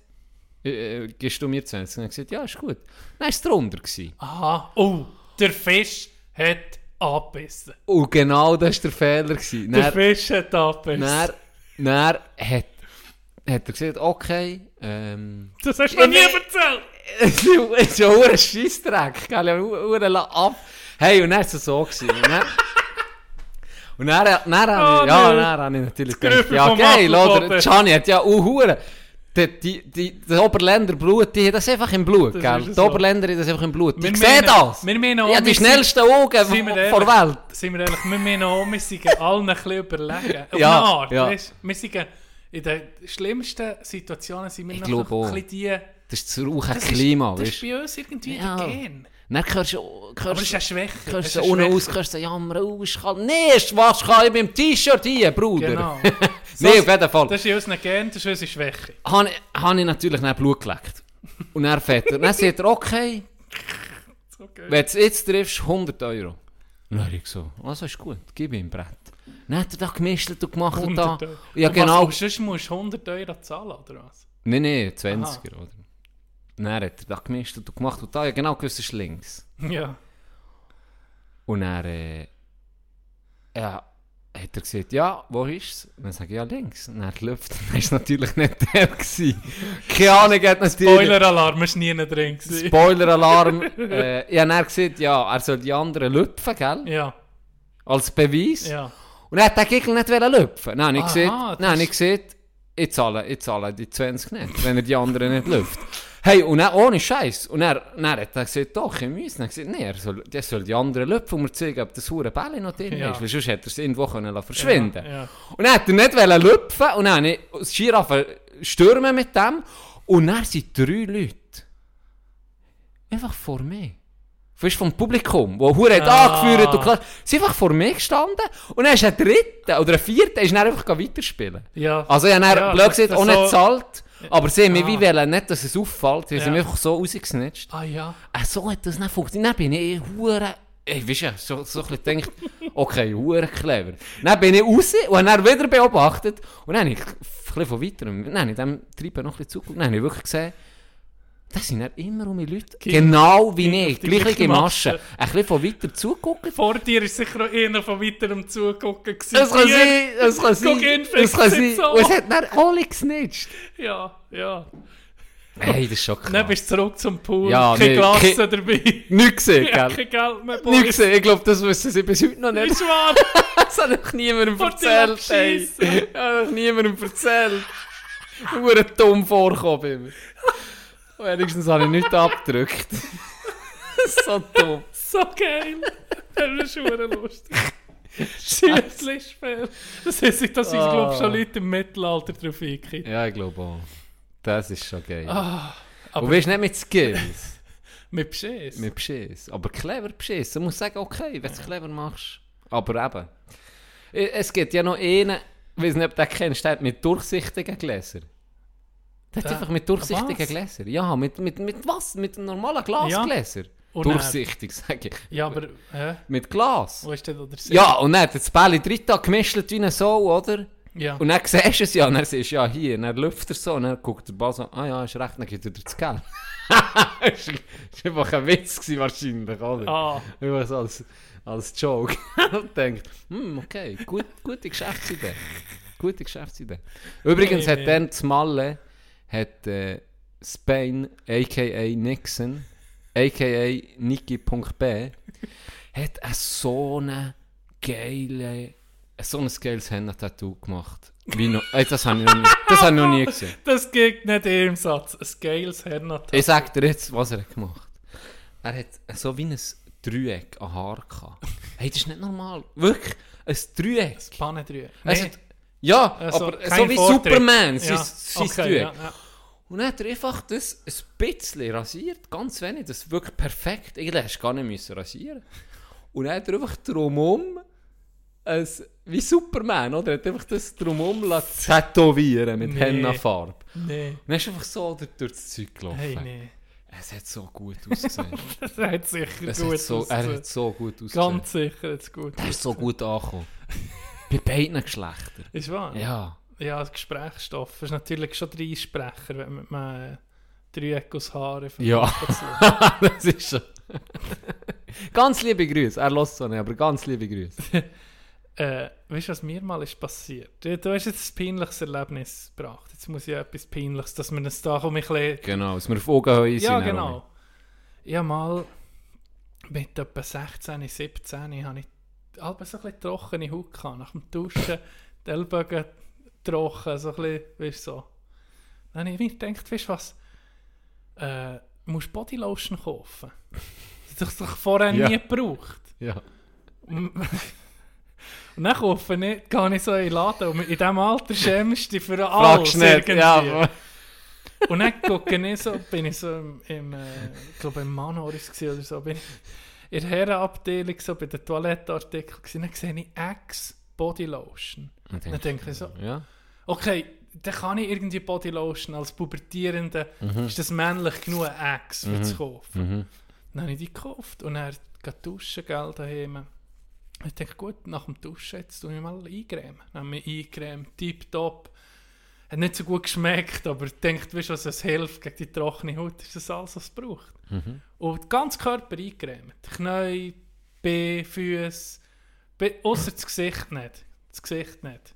äh, äh, gibst du mir 20. Und er hat gesagt, ja, ist gut. Dann war es drunter. Gewesen. Aha. Oh, der Fisch hat abgebissen. Und genau das war der Fehler. Gewesen. Der Dann, Fisch hat abgebissen. dann, dann hat, hat er gesagt, okay, ähm, Das hast du mir nie erzählt. es ist ja ein Scheissdreck, gell, ja, hure ab. Hey, und dann war es so. Gewesen. Und dann, Und dann, dann, dann, Oh, ich, ja, dann habe ich natürlich gedacht, ja geil, oder? Gianni hat ja auch. Die, die, die, das Oberländer Blut, die haben das einfach im Blut, Das gell? Die so. Oberländer haben das einfach im Blut. Wir Ich sehe das! wir meinen auch, ja, die schnellsten Augen vor der Welt. Sind wir ehrlich, wir meinen auch, wir sind allen ein bisschen überlegen. Auf Ja, eine Art, ja. weißt? Wir sind in den schlimmsten Situationen sind wir Ich noch ein bisschen die... Das ist das rauche Klima, ist, das ist weißt bei uns irgendwie Ja. der Gen. Dann hörst du, Aber ist eine Schwäche. Es hörst du unten aus, hörst du jammern, oh, ist kalt. Nee, ist was kann ich mit dem T-Shirt hier, Bruder? Genau. nee, auf jeden Fall. Das ist in unseren Gen, das ist unsere Schwäche. habe hab ich natürlich nicht Blut geleckt. Und dann fährt er. Dann sagt er, okay, Okay. wenn du es jetzt triffst, 100 Euro. Dann habe ich so, also ist gut, gib ihm ein Brett. Dann hat er da gemischt und gemacht und da. 100 Euro. Ja, Und genau. Was, sonst musst du 100 Euro zahlen, oder was? Nein, nein, 20er, oder? Dann hat er da gemischt und gemacht und da. Ja, genau, gewusst, ist links. Ja. Und er, äh, ja, hat er gesagt, ja, wo ist es? Und dann sage ich, ja, links. Und er läuft, dann war es natürlich nicht der gewesen. Keine Ahnung, hat natürlich... Spoiler-Alarm, ist nie drin. gewesen. Spoiler-Alarm. äh, habe dann gesagt, ja, er soll die anderen lüpfen, gell? Ja, Als Beweis. ja. Und er hat den Gegner nicht lüpfen. Dann habe ich gesagt, das dann habe ich gesagt, ich zahle, ich zahle die 20 nicht, wenn er die anderen nicht lüpft. Hey, und dann ohne Scheiß. Und er, dann hat er gesagt, doch, ich muss. Dann ich gesagt, nee, er soll, der soll die anderen und mir zeigen, ob das hure Bälle noch drin Ja. ist. Weil sonst hätte er es irgendwo können verschwinden Ja, ja. Und dann hat er nicht wollen lüpfen und dann habe ich Giraffe stürmen mit dem. Und dann sind drei Leute einfach vor mir. Du, vom Publikum, wo Hure hat Ah. angeführt und klar, sie sind einfach vor mir gestanden und dann ist ein dritter oder ein vierter ist dann einfach weiterspielen. Ja. Also ich habe dann, Ja, blöd gesagt, nicht so- gezahlt, aber sie haben Ah. wie wollen, nicht, dass es auffällt, sie Ja. sind mich einfach so rausgesnitcht. Ah ja. Äh, so hat das nicht funktioniert. Dann bin ich hure. Ich weiß ja, so, so ein bisschen gedacht, okay, hure clever. Dann bin ich raus und habe dann wieder beobachtet. Und dann habe ich ein bisschen von weiterem, dann habe ich dem Treiben noch ein bisschen zugeguckt. Dann habe ich wirklich gesehen, das sind dann immer um die Leute, genau wie Gehen ich, gleiche Masche. Masche. Ein bisschen von weiter zugucken. Vor dir ist sicher auch einer von weiterem Zugucken. Es kann sein, es kann sein, es kann sein. so. Und es hat dann alle gesnitcht. Ja, ja. Hey, das ist schon krass. Dann bist du zurück zum Pool. Ja, Kein nee, Glas kein- dabei. Nicht gesehen, Ja, gell? kein Geld mehr, Nicht Boris. gesehen. Ich glaube, das wissen sie bis heute noch nicht. Ist wahr. Das hat noch niemandem Vor erzählt, ey. Das hat noch niemandem erzählt. Nur dumm vorkommen. Wenigstens habe ich nichts abgedrückt. so dumm. So geil. Das ist schon lustig. Schießlichspiel. Das heisst, dass uns, Ah. glaube schon Leute im Mittelalter drauf eingehen. Ja, ich glaube auch. Das ist schon geil. Ah, aber Und weißt nicht mit Skills, mit Beschiss. mit Beschiss. Aber clever Beschiss. Du musst sagen, okay, wenn du es clever machst. Aber eben. Es gibt ja noch einen, ich weiß nicht, ob du den kennst, der hat mit durchsichtigen Gläsern. Der hat Der- einfach mit durchsichtigen was? Gläsern. Ja, mit, mit, mit was? Mit normalen Glasgläsern. Und dann- Durchsichtig, sage ich. Ja, aber, hä? Mit Glas. Wo ist denn der Sinn? Ja, und dann hat das Bälle drin gemischt wie eine Sau, oder? Ja. Und dann siehst du es ja, und dann siehst du ja hier, und dann läuft er so, und dann guckt der Ball so, ah ja, ist recht, dann gibt er dir das Geld. das war einfach ein Witz gewesen, wahrscheinlich, oder? Ah, Einfach so als, als Joke. und denkt, hm, okay, gut, gute Geschäftsidee. Gute Geschäftsidee. Übrigens Nee, hat nee. dann das Malle, hat äh, Spain, a.k.a. Nixon, a.k.a. Niki.b, hat eine so eine geile, so ein geiles Henna-Tattoo gemacht. Wie noch, ey, das habe ich noch nie, das habe ich noch nie gesehen. das geht nicht in im Satz. Ein geiles Hernatal. Ich sag dir jetzt, was er hat gemacht Er hat so wie ein Dreieck an Haar gehabt. Hey, das ist nicht normal. Wirklich, ein Dreieck. Das Pannendreieck. Nee, hat- ja, also aber so wie Vortritt. Superman, sein, Ja, sein okay, ja, ja. Und dann hat er einfach das ein bisschen rasiert, ganz wenig, das ist wirklich perfekt. Eigentlich hast du gar nicht müssen rasieren Und dann hat er einfach drumum, ein, wie Superman, oder? Er hat einfach das lassen tätowieren mit Nee. Henna-Farbe. Nee, Und dann ist einfach so durch das Zeug gelaufen. hey, nee. Es hat so gut ausgesehen. Das hat sicher es gut hat so, er ausgesehen. hat so gut ausgesehen. Ganz sicher jetzt gut. er ist so gut angekommen. Bei beiden Geschlechtern. Ist wahr? Ja. Ja, Gesprächsstoff. Ist natürlich schon drei Sprecher, wenn man mal Dreieck aus Haaren Ja. das ist schon. ganz liebe Grüße. Er lässt so nicht, aber ganz liebe Grüße. Äh, weißt du, was mir mal ist passiert? Du, du hast jetzt ein peinliches Erlebnis gebracht. Jetzt muss ich etwas Peinliches, dass wir uns da um ein bisschen... Genau, dass wir auf Augenhöhe sind. Ja, genau. Ich habe mal mit etwa 16, 17 habe ich halb so ein bisschen trockene Haut gehabt. Nach dem Duschen, die Ellbogen trocken, so ein bisschen, weißt du, so. Dann habe ich mir gedacht, weißt du was, äh, musst Bodylotion kaufen. Das hast du doch vorher Ja. nie gebraucht. Ja. Und dann kaufe ich, gehe ich so in den Laden und in diesem Alter schämst du dich für alles nicht, irgendwie. ja. Und dann gucke ich so, bin ich so im, im äh, ich glaube im Manoris oder so, bin ich in der Herrenabteilung so bei den Toilettenartikeln gsi, dann sehe ich Axe Body Lotion. Und Dann denke ich so, Ja. okay, dann kann ich irgendwie Body Lotion als Pubertierende, ist das männlich genug Axe für zu kaufen. Mhm. Dann habe ich die gekauft und dann geht duschen, gell, daheim. Ich denke, gut, nach dem Duschen jetzt tue ich mal eingremen. Dann habe ich mich tipptopp. Hat nicht so gut geschmeckt, aber ich denke, weißt du, was es hilft gegen die trockene Haut, ist das alles, was es braucht. Und den ganzen Körper eingecremt. Knie, Beine, Füße, außer das Gesicht nicht. Das Gesicht nicht.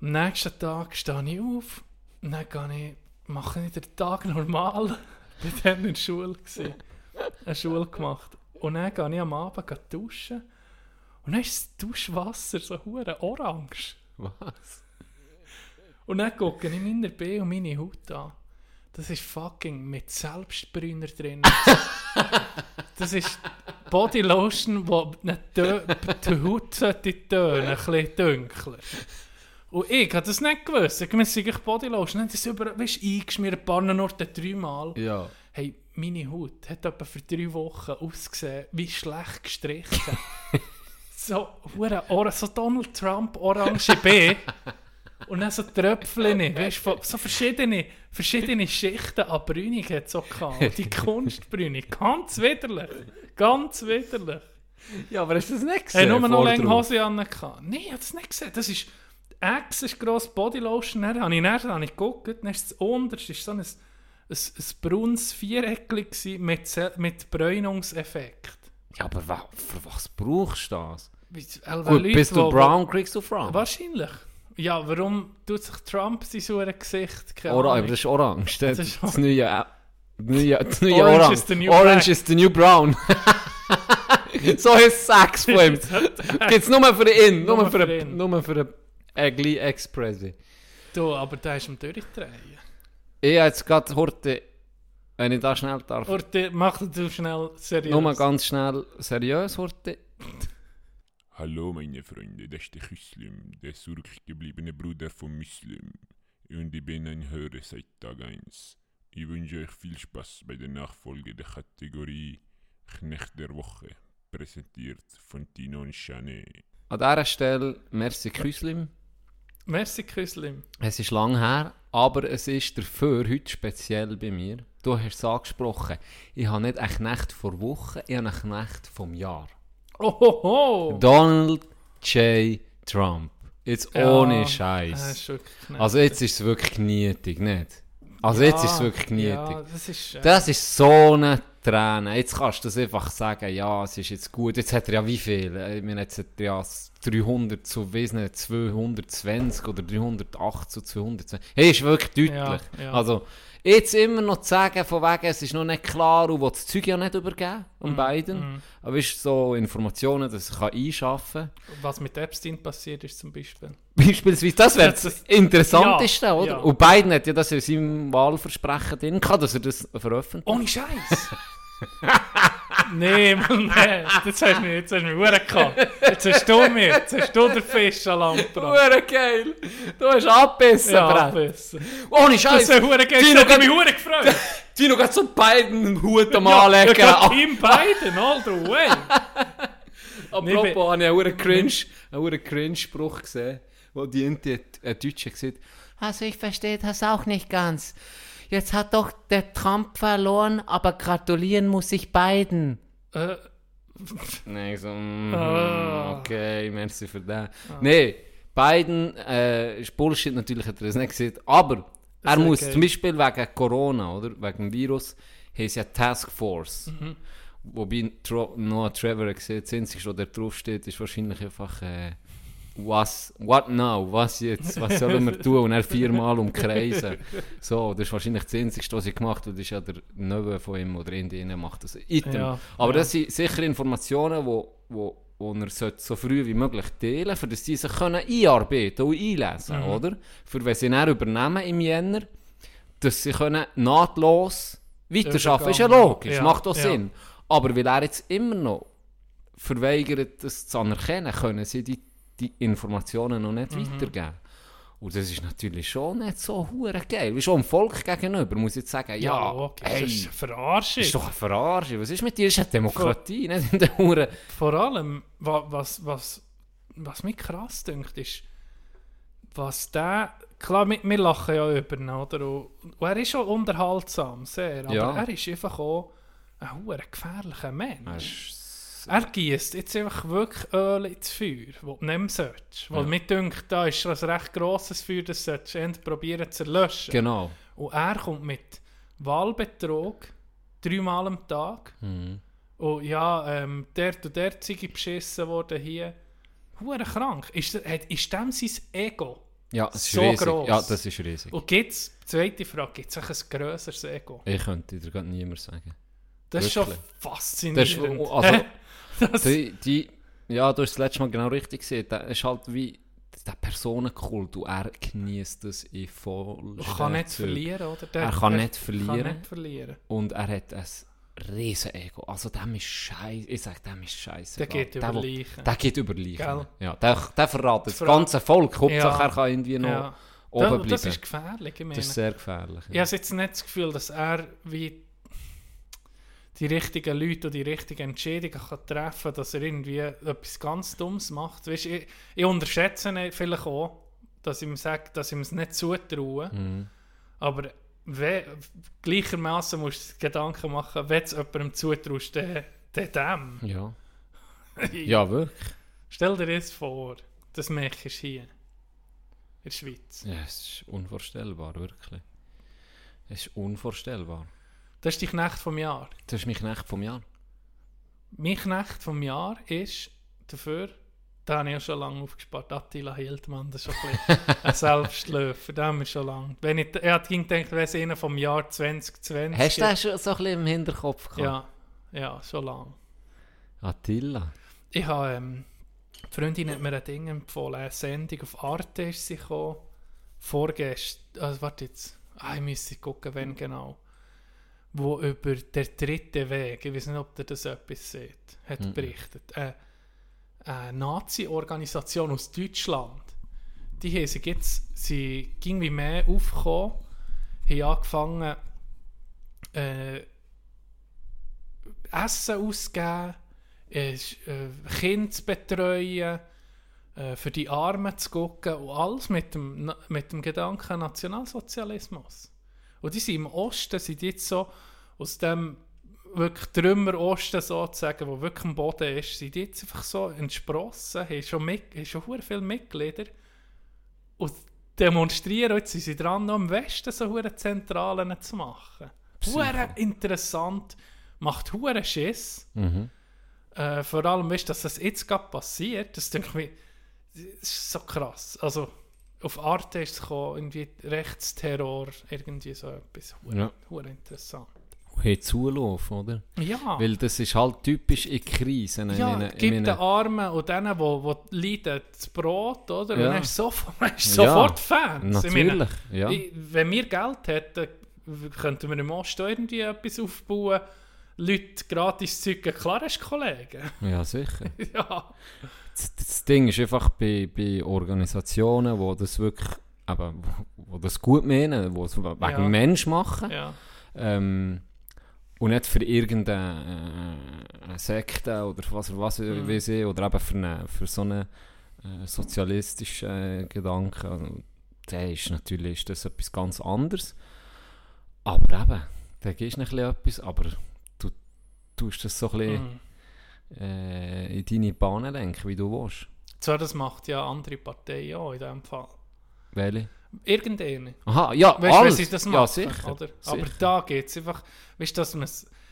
Am nächsten Tag stehe ich auf und dann gehe ich, mache ich den Tag normal. Ich war in der Schule. Gewesen. Eine Schule gemacht. Und dann gehe ich am Abend duschen. Und dann ist das Duschwasser so hure orange. Was? Und dann gucke ich meine B und meine Haut an. Das ist fucking mit Selbstbrüner drin. das ist Bodylotion, dö- die Haut sollte tönen, ein bisschen dunkler. Und ich habe das nicht gewusst. Ich meine, ist Bodylotion. Dann das über, weißt, du, eingeschmiert, ein paar Orte dreimal. Ja. Hey, meine Haut hat etwa für drei Wochen ausgesehen wie schlecht gestrichen. so, hure so Donald Trump, orange B. Und dann so Tröpfchen, weißt du, so verschiedene, verschiedene Schichten an Brünig hat es so gehabt. Die Kunstbrünig, ganz widerlich. Ganz widerlich. Ja, aber hast du das nicht Hey, gesehen? nur noch lange? Hose an. Nein, ich habe das nicht gesehen. Das ist, Axe ist gross Bodylotion. Dann habe ich, dann habe ich geguckt, dann ist das unterste ist so ein, ein, ein braunes Viereckchen mit, mit Bräunungseffekt. Ja, aber für was brauchst du das? Äh, Gut, Leute, bist du wo- brown, kriegst du brown. Wahrscheinlich. Ja, warum tut sich Trump sein so ein Gesicht? Keine Ora, aber das ist orange. Das, Das ist das, neue, äh, neue, das neue Orange orange. is the new orange is the new brown. so ist Sex von ihm. Gibt's nur für ihn. Nur, Nur für, für ihn. Nur für einen Egli. Du, aber da ist ihm durchdrehen. Ich habe jetzt gerade heute, wenn ich da schnell darf, Oder mach du schnell seriös. nur ganz schnell seriös heute. Hallo meine Freunde, das ist der Küslim, der zurückgebliebene Bruder von Muslim. Und ich bin ein Hörer seit Tag 1. Ich wünsche euch viel Spaß bei der Nachfolge der Kategorie Knecht der Woche, präsentiert von Tino und Chane. An dieser Stelle, merci Küslim. Merci, Küslim. Es ist lang her, aber es ist dafür heute speziell bei mir. Du hast es angesprochen. Ich habe nicht einen Knecht vor Wochen, ich habe einen Knecht vom Jahr. Ohoho! Donald J. Trump. Jetzt Ja, ohne Das Scheiß. ist wirklich knapp. Also jetzt ist es wirklich genietig, nicht? Also jetzt ist es wirklich genietig. Ja, das ist... Äh, Das ist so eine Träne. Jetzt kannst du das einfach sagen, ja, es ist jetzt gut. Jetzt hat er ja wie viel? Ich meine, jetzt hat er ja 300 zu Wesen 220 oder 308 zu 220. Hey, ist wirklich deutlich. Ja, ja. Also, jetzt immer noch zu sagen, von wegen, es ist noch nicht klar und will das Zeug ja nicht übergeben, an Mhm, beiden. Aber ist so Informationen, dass kann einschaffen Was mit Epstein passiert ist zum Beispiel. Beispielsweise, das wäre das Das- Interessanteste, Ja, oder? ja. Und Biden hat ja das in seinem Wahlversprechen drin gehabt, dass er das veröffentlicht. Ohne Scheiß! nee, Mann, nee. Jetzt hast du mich, jetzt hast du mich verdammt gehabt. Jetzt hast du mir, jetzt hast du den Fisch an Lampe. Hure geil! Du hast abgebissen, Ja, Brett. besser. Ohne Das Scheiß! ist verdammt geil. Tino, Das hat mich verdammt gefreut. Tino geht so beiden Hut am Anlegen. ja, Team Biden, all the way. Apropos, habe ich einen huren cringe, einen cringe-Spruch gesehen, wo die eine äh, Deutsche gesagt Also ich verstehe das auch nicht ganz. Jetzt hat doch der Trump verloren, aber gratulieren muss ich beiden. Äh, Nein, ich so, mm, Ah. okay, merci für das. Nein, Biden, äh, ist Bullshit, natürlich hat er das nicht gesehen, aber er muss okay. zum Beispiel wegen Corona, oder, wegen dem Virus, haben sie ja Task Force. Mhm. Wobei Tro Noah Trevor gesehen, das Einzige, was da drauf steht, ist wahrscheinlich einfach, äh, was, what now, was jetzt, was sollen wir tun? Und er viermal umkreisen. So, das ist wahrscheinlich das Einzige, was sie gemacht hat, das ist ja der Neue von ihm oder Indien macht das. Item. Ja, Aber ja. das sind sicher Informationen, wo, wo und er sollte so früh wie möglich teilen, für dass die sich können einarbeiten und einlesen, Mhm. oder? Für wenn sie dann übernehmen im Jänner, dass sie können nahtlos weiterarbeiten Ist ja logisch, Ja, macht auch. Sinn. Aber weil er jetzt immer noch verweigert, das zu anerkennen, können sie die, die Informationen noch nicht Mhm. weitergeben. Und das ist natürlich schon nicht so hure geil. Wie schon dem Volk gegenüber, muss ich jetzt sagen, ja, logisch. hey, das ist Verarschung. ist doch eine Verarschung. Was ist mit dir? Das ist eine Demokratie, nicht in der Hure. Vor allem, wa- was, was, was mich krass dünkt, ist, was der. Klar, wir, wir lachen ja über ihn, oder? Und, und er ist schon unterhaltsam, sehr. Aber Ja. er ist einfach auch ein hure gefährlicher Mensch. Er gießt jetzt einfach wirklich Öl ins Feuer, das du nicht solltest. Weil Ja. mir dünkt, da ist ein recht grosses Feuer, das solltest du probieren zu löschen. Genau. Und er kommt mit Wahlbetrug dreimal am Tag. Mhm. Und ja, ähm, der und der sei beschissen worden hier. Hure krank. Ist, hat- ist dem sein Ego? Ja, So riesig. gross. Ja, das ist riesig. Und gibt es, zweite Frage, gibt es ein grösseres Ego? Ich könnte dir gerade niemand sagen. Das ist schon Wirklich. Das faszinierend. ist, also, die, die, ja, du hast das letzte Mal genau richtig gesehen. Das ist halt wie der Personenkult und er genießt das in voll kann nicht verlieren, oder? Der, Er kann der nicht verlieren. Kann nicht verlieren. Und er hat ein riesen Ego. Also dem ist scheiße. Ich sag, dem ist scheiße. Der geht über Leichen. Der geht über Leichen. Ja, der, der verratet das ganze Volk. Hauptsache Ja. er kann irgendwie noch Ja. oben bleiben. das ist gefährlich. Ich meine. Das ist sehr gefährlich. Ich habe jetzt nicht das Gefühl, dass er wie die richtigen Leute und die richtigen Entscheidungen kann treffen kann, dass er irgendwie etwas ganz Dummes macht. Weißt, ich, ich unterschätze ihn vielleicht auch, dass ich ihm sage, dass ich ihm es nicht zutraue. Mhm. Aber gleichermaßen musst du Gedanken machen, wenn du es jemandem zutraust, dann dann dem. Ja. ja, wirklich. Stell dir das vor, das Mech ist hier. In der Schweiz. Ja, es ist unvorstellbar, wirklich. Es ist unvorstellbar. Das ist die Knecht vom Jahr. Das ist mein Knecht vom Jahr. Mein Knecht vom Jahr ist dafür, da habe ich ja schon lange aufgespart, Attila Hildmann, das ist schon ein, bisschen ein Selbstläufer, da haben wir schon lange. Wenn ich, er hat gedacht, wäre es einer vom Jahr 2020. Hast du das schon so ein bisschen im Hinterkopf gehabt? Ja, ja, schon lange. Attila. Ich habe, ähm, die Freundin hat mir ein Ding empfohlen, eine Sendung auf Arte ist sie gekommen, vorgestern, also warte jetzt, ah, ich müsste gucken, wenn genau, wo über der dritte Weg, ich weiß nicht, ob ihr das etwas seht, hat Mhm. berichtet. Äh, eine Nazi-Organisation aus Deutschland, die haben sich jetzt, sie ging wie mehr aufgekommen, haben angefangen, äh, Essen auszugeben, äh, Kinder zu betreuen, äh, für die Armen zu gucken und alles mit dem, mit dem Gedanken Nationalsozialismus. Und die sind im Osten, sind jetzt so aus dem wirklich Trümmer-Osten sozusagen, wo wirklich am Boden ist, sind jetzt einfach so entsprossen, haben schon, mit, haben schon viele Mitglieder und demonstrieren, jetzt sind sie dran, noch im Westen so hure Zentralen zu machen. Hure interessant, macht hure Schiss. Mhm. Äh, vor allem, weißt dass das jetzt gerade passiert, das denke ich mir, das ist so krass. Also, auf Arte ist es gekommen, irgendwie Rechtsterror, irgendwie so etwas. Ja. hure interessant. Hey, zulaufen, oder? Ja, Weil das ist halt typisch in Krisen. ja in, in, gibt den Armen und denen, die, die leiden, das Brot, oder? Ja. Und dann ist sofort, dann ist Ja, sofort Fans. Ich meine, Natürlich, ja. Ich, wenn wir Geld hätten, könnten wir im Osten irgendwie etwas aufbauen, Leute gratis zücken. Klar hast du Kollegen. Ja, sicher. ja. Das, das Ding ist einfach bei, bei Organisationen, wo das wirklich, eben, wo, wo das gut meinen, wo es wegen Ja. Mensch machen ja. ähm, und nicht für irgendeine äh, Sekte oder was, was Mhm. weiß ich, oder eben für, eine, für so einen äh, sozialistischen äh, Gedanken. Also, Der ist natürlich ist das etwas ganz anderes. Aber eben, da gibst du ein bisschen etwas, aber du tust das so ein bisschen Mhm. Äh, in deine Bahnen lenken, wie du willst. Zwar, das macht ja andere Parteien auch in diesem Fall. Welche? Irgendeine. Aha, ja, Weißt alles. sie das ja, machen? sicher. Oder? sicher. Aber da geht es einfach, weißt du, dass man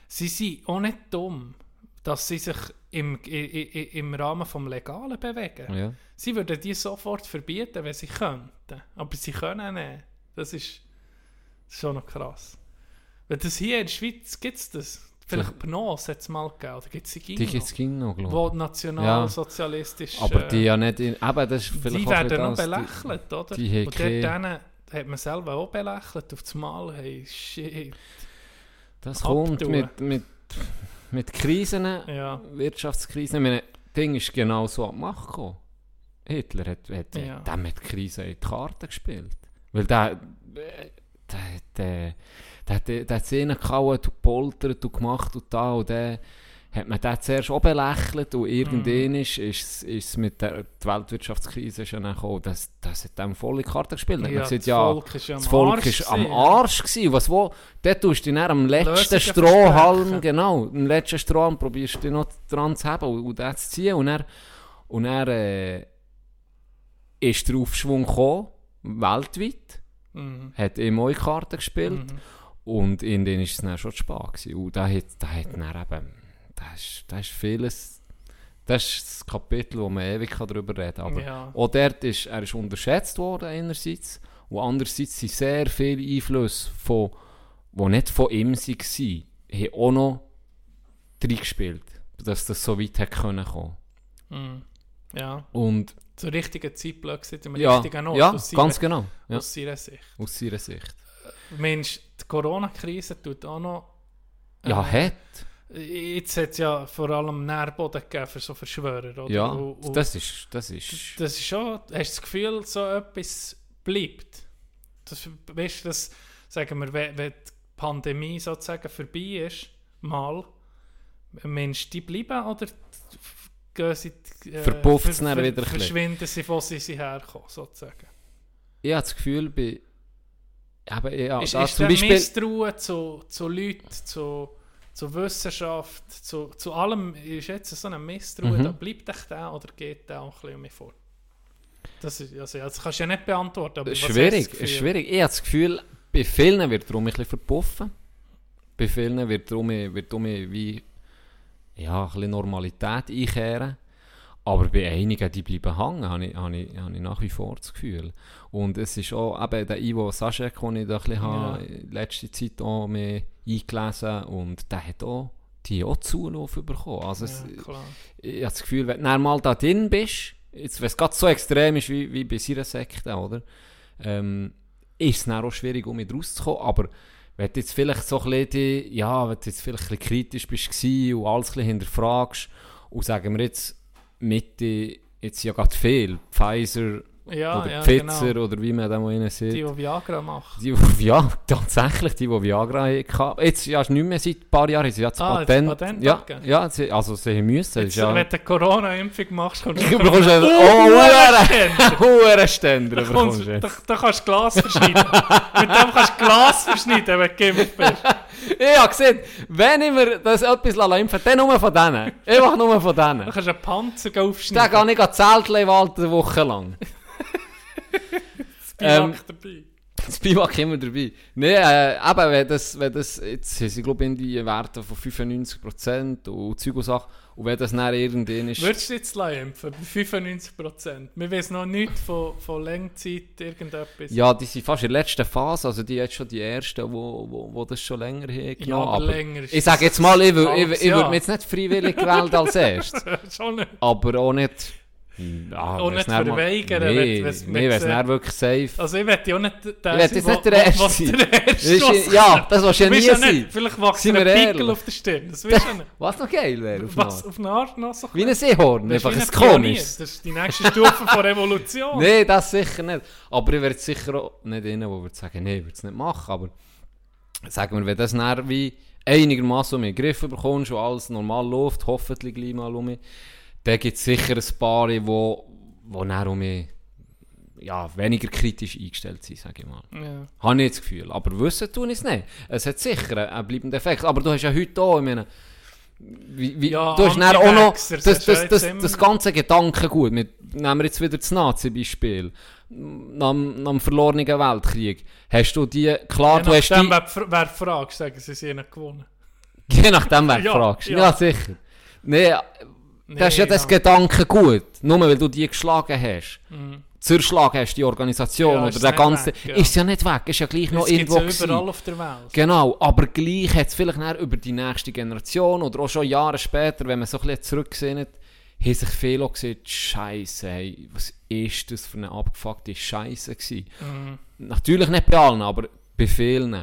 sie sind auch nicht dumm, dass sie sich im, i, i, i- im Rahmen vom Legalen bewegen. Ja. Sie würden die sofort verbieten, wenn sie könnten. Aber sie können nicht. Das ist, schon noch krass. Wenn das hier in der Schweiz gibt es das. Vielleicht Pnos hat es mal gegeben, oder gibt es die Die gibt es noch, glaube Wo nationalsozialistisch... Aber die äh, ja nicht... In, eben, das ist vielleicht die auch werden noch belächelt, oder? die Und dort dann hat man selber auch belächelt, auf das Mal, hey, shit. Das abtun. kommt mit, mit, mit Krisen, Ja, Wirtschaftskrisen. Ich meine, das Ding ist genau so an die Macht gekommen. Hitler hat, hat, Ja. dem hat die Krise in die Karten gespielt. Weil der, der, der, der, der, hat es reingehauen, und gepoltert und gemacht und da und der hat man den zuerst auch belächelt und irgendwann Mhm. ist, ist, ist es mit der die Weltwirtschaftskrise schon gekommen, das, das hat dem voll in die Karten gespielt. Ja, gesagt, das ja, Volk ist ja am das Volk Arsch ist am. Arsch gewesen. Was wo? Dort tust du dich am letzten Strohhalm, genau, am letzten Strohhalm probierst du dich noch dran zu haben und, und den zu ziehen. Und dann, und dann äh, ist der Aufschwung gekommen, weltweit, Mhm. hat ihm auch in die Karten gespielt. Mhm. Und in denen ist es dann schon spät gewesen. Und da hat, da hat dann eben, da ist, da ist vieles, das ist das Kapitel, wo man ewig darüber reden kann. Aber Ja. auch dort ist, er ist unterschätzt worden einerseits und andererseits sind sehr viele Einflüsse, von, die nicht von ihm waren, haben auch noch reingespielt, dass das so weit hätte können kommen. Mhm. Ja, Und zur richtigen Zeit plötzlich, im ja, richtigen Ort, ja aus, seiner, ganz genau, ja, aus seiner Sicht. aus seiner Sicht. Mensch, die Corona-Krise tut auch noch... Ja, äh, hat. Jetzt hat es ja vor allem Nährboden gegeben für so Verschwörer, oder? Ja, Und- und das ist, das ist, das ist schon... Hast du das Gefühl, so etwas bleibt? Das, weißt du, das, sagen wir, wenn, wenn die Pandemie sozusagen vorbei ist, mal, Mensch, die bleiben oder gehen sie... Äh, Verpufft's dann wieder ein bisschen? Verschwinden sie, wo sie herkommen, sozusagen. ich habe das Gefühl, bei, eben, ja, ist, da ist zum Beispiel, Misstrauen zu, zu Leuten, zu, zu Wissenschaft, zu, zu allem, ist jetzt so ein Misstrauen, Mhm. da bleibt echt der oder geht der auch ein bisschen um mich vor? Das, ist, also, das kannst du ja nicht beantworten, aber schwierig, das ist schwierig. Ich habe das Gefühl, bei vielen wird darum ein bisschen verpuffen. Bei vielen wird darum, wird darum wie ja, ein bisschen Normalität einkehren. Aber bei einigen, die bleiben hängen, habe ich, habe ich, habe ich nach wie vor das Gefühl. Und es ist auch eben der Ivo Saschek, den ich da ein bisschen Ja. habe, in letzter Zeit auch mehr eingelesen und der hat auch, die auch Zulauf bekommen. Also es, Ja, klar. ich habe das Gefühl, wenn du mal da drin bist, jetzt, wenn es gerade so extrem ist wie, wie bei seiner Sekte, oder? Ähm, ist es dann auch schwierig, um wieder rauszukommen. Aber wenn du jetzt vielleicht so ein bisschen, ja, wenn du jetzt vielleicht ein bisschen kritisch bist und alles ein bisschen hinterfragst und sagen wir jetzt, Mitte, jetzt ja gerade viel, Pfizer Ja, oder ja, Pfizer genau. oder wie man da mal sieht. Die, die Viagra machen. Die, ja, tatsächlich, die, die Viagra hatten. Jetzt, ja, ist nicht mehr seit ein paar Jahren, sie hat das Ah, das Patent. Patent ja, ja, sie, also sie müssen. Jetzt, ja, Wenn du eine Corona-Impfung machst, kommst Du bekommst einen Oh, Uhrenständer. Uhrenständer Da, kommst, du da, kannst du Glas verschneiden. Mit dem kannst du Glas verschneiden, wenn du geimpft bist. Ich habe gesehen, wenn ich mir das etwas impfen lasse, dann nur von denen. Einfach nur von denen. kannst du einen Panzer aufschneiden. gehe ich an Zeltle walten eine Woche lang. Biwak dabei. Das Biwak immer dabei. Nein, äh, eben, wenn das, wenn das, jetzt sie, glaube ich, in die Werte von 95% und Zeug und Sachen. Und wenn das dann irgendwann ist... Würdest du jetzt impfen? Bei 95%. Wir wissen noch nichts von, von Längzeit, irgendetwas. Ja, die sind fast in der letzten Phase, also die jetzt schon die ersten, wo, wo, wo das schon länger haben Ja, genommen. aber länger ist ich sage jetzt mal, ich, wür- ich, würde mich jetzt nicht freiwillig gewählt als erstes. Schon nicht. Aber auch nicht... Ja, Auch nicht verweigern, Nee, wenn- wenn's- nee, wenn's, wenn es äh, dann wirklich safe... Also ich werde ja auch nicht der Ich wo- nicht der wo- Erste was sein. der Erste ja, das willst du ja nie bist sein. nicht- Vielleicht wächst ein Pickel auf der Stirn. Das weißt du nicht. Was noch geil wäre auf Was auf eine Art noch so Wie ein Seehorn, Das ist einfach ein komisches. Das ist die nächste Stufe von Revolution. Nein, das sicher nicht. Aber ich werde sicher auch nicht innen, wo würde sagen, nein, ich würde es nicht machen. Aber sagen wir, wenn das dann wie einigermaßen um den Griff bekommst und alles normal läuft, hoffentlich gleich mal um mich, dann gibt es sicher ein paar, die wo, wo mich ja, weniger kritisch eingestellt sind, sage ich mal. Ja. Habe ich das Gefühl. Aber wissen tun ich es nicht. Es hat sicher einen, bleibenden Effekt. Aber du hast ja heute auch, ich meine, wie, wie, Ja, du hast dann auch noch das, das das, das, das, ganze Gedankengut. Mit, nehmen wir jetzt wieder das Nazi-Beispiel. Nach, dem- nach dem verlorenen Weltkrieg. Hast du die, klar, Je du hast die, wer, fr- wer fragt, sagen sie, sie haben gewonnen. je nachdem, wer Ja, fragst. Ja, ja. sicher. Nee, das ist ja Nee, das Gedankengut. Nur weil du die geschlagen hast. Mhm. zerschlagen hast, die Organisation Ja, oder der ganze, weg, ja. ist ja nicht weg, ist ja gleich noch Das irgendwo es ja überall gewesen. auf der Welt. Genau, aber gleich hat es vielleicht über die nächste Generation oder auch schon Jahre später, wenn man so ein bisschen zurückgesehen hat, haben sich viele auch gesagt, Scheiße, hey, was ist das für eine abgefuckte Scheiße gewesen? Mhm. Natürlich nicht bei allen, aber bei vielen.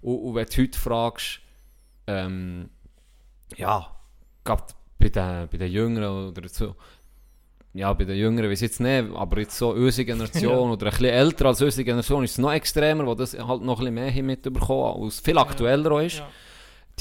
Und, und wenn du heute fragst, ähm, ja, gerade bei den, bei den Jüngeren oder so, ja, bei den Jüngeren weiß ich jetzt nicht, aber jetzt so unsere Generation oder ein bisschen älter als unsere Generation ist es noch extremer, wo das halt noch ein bisschen mehr mitbekommen, als viel aktueller auch ist. Ja.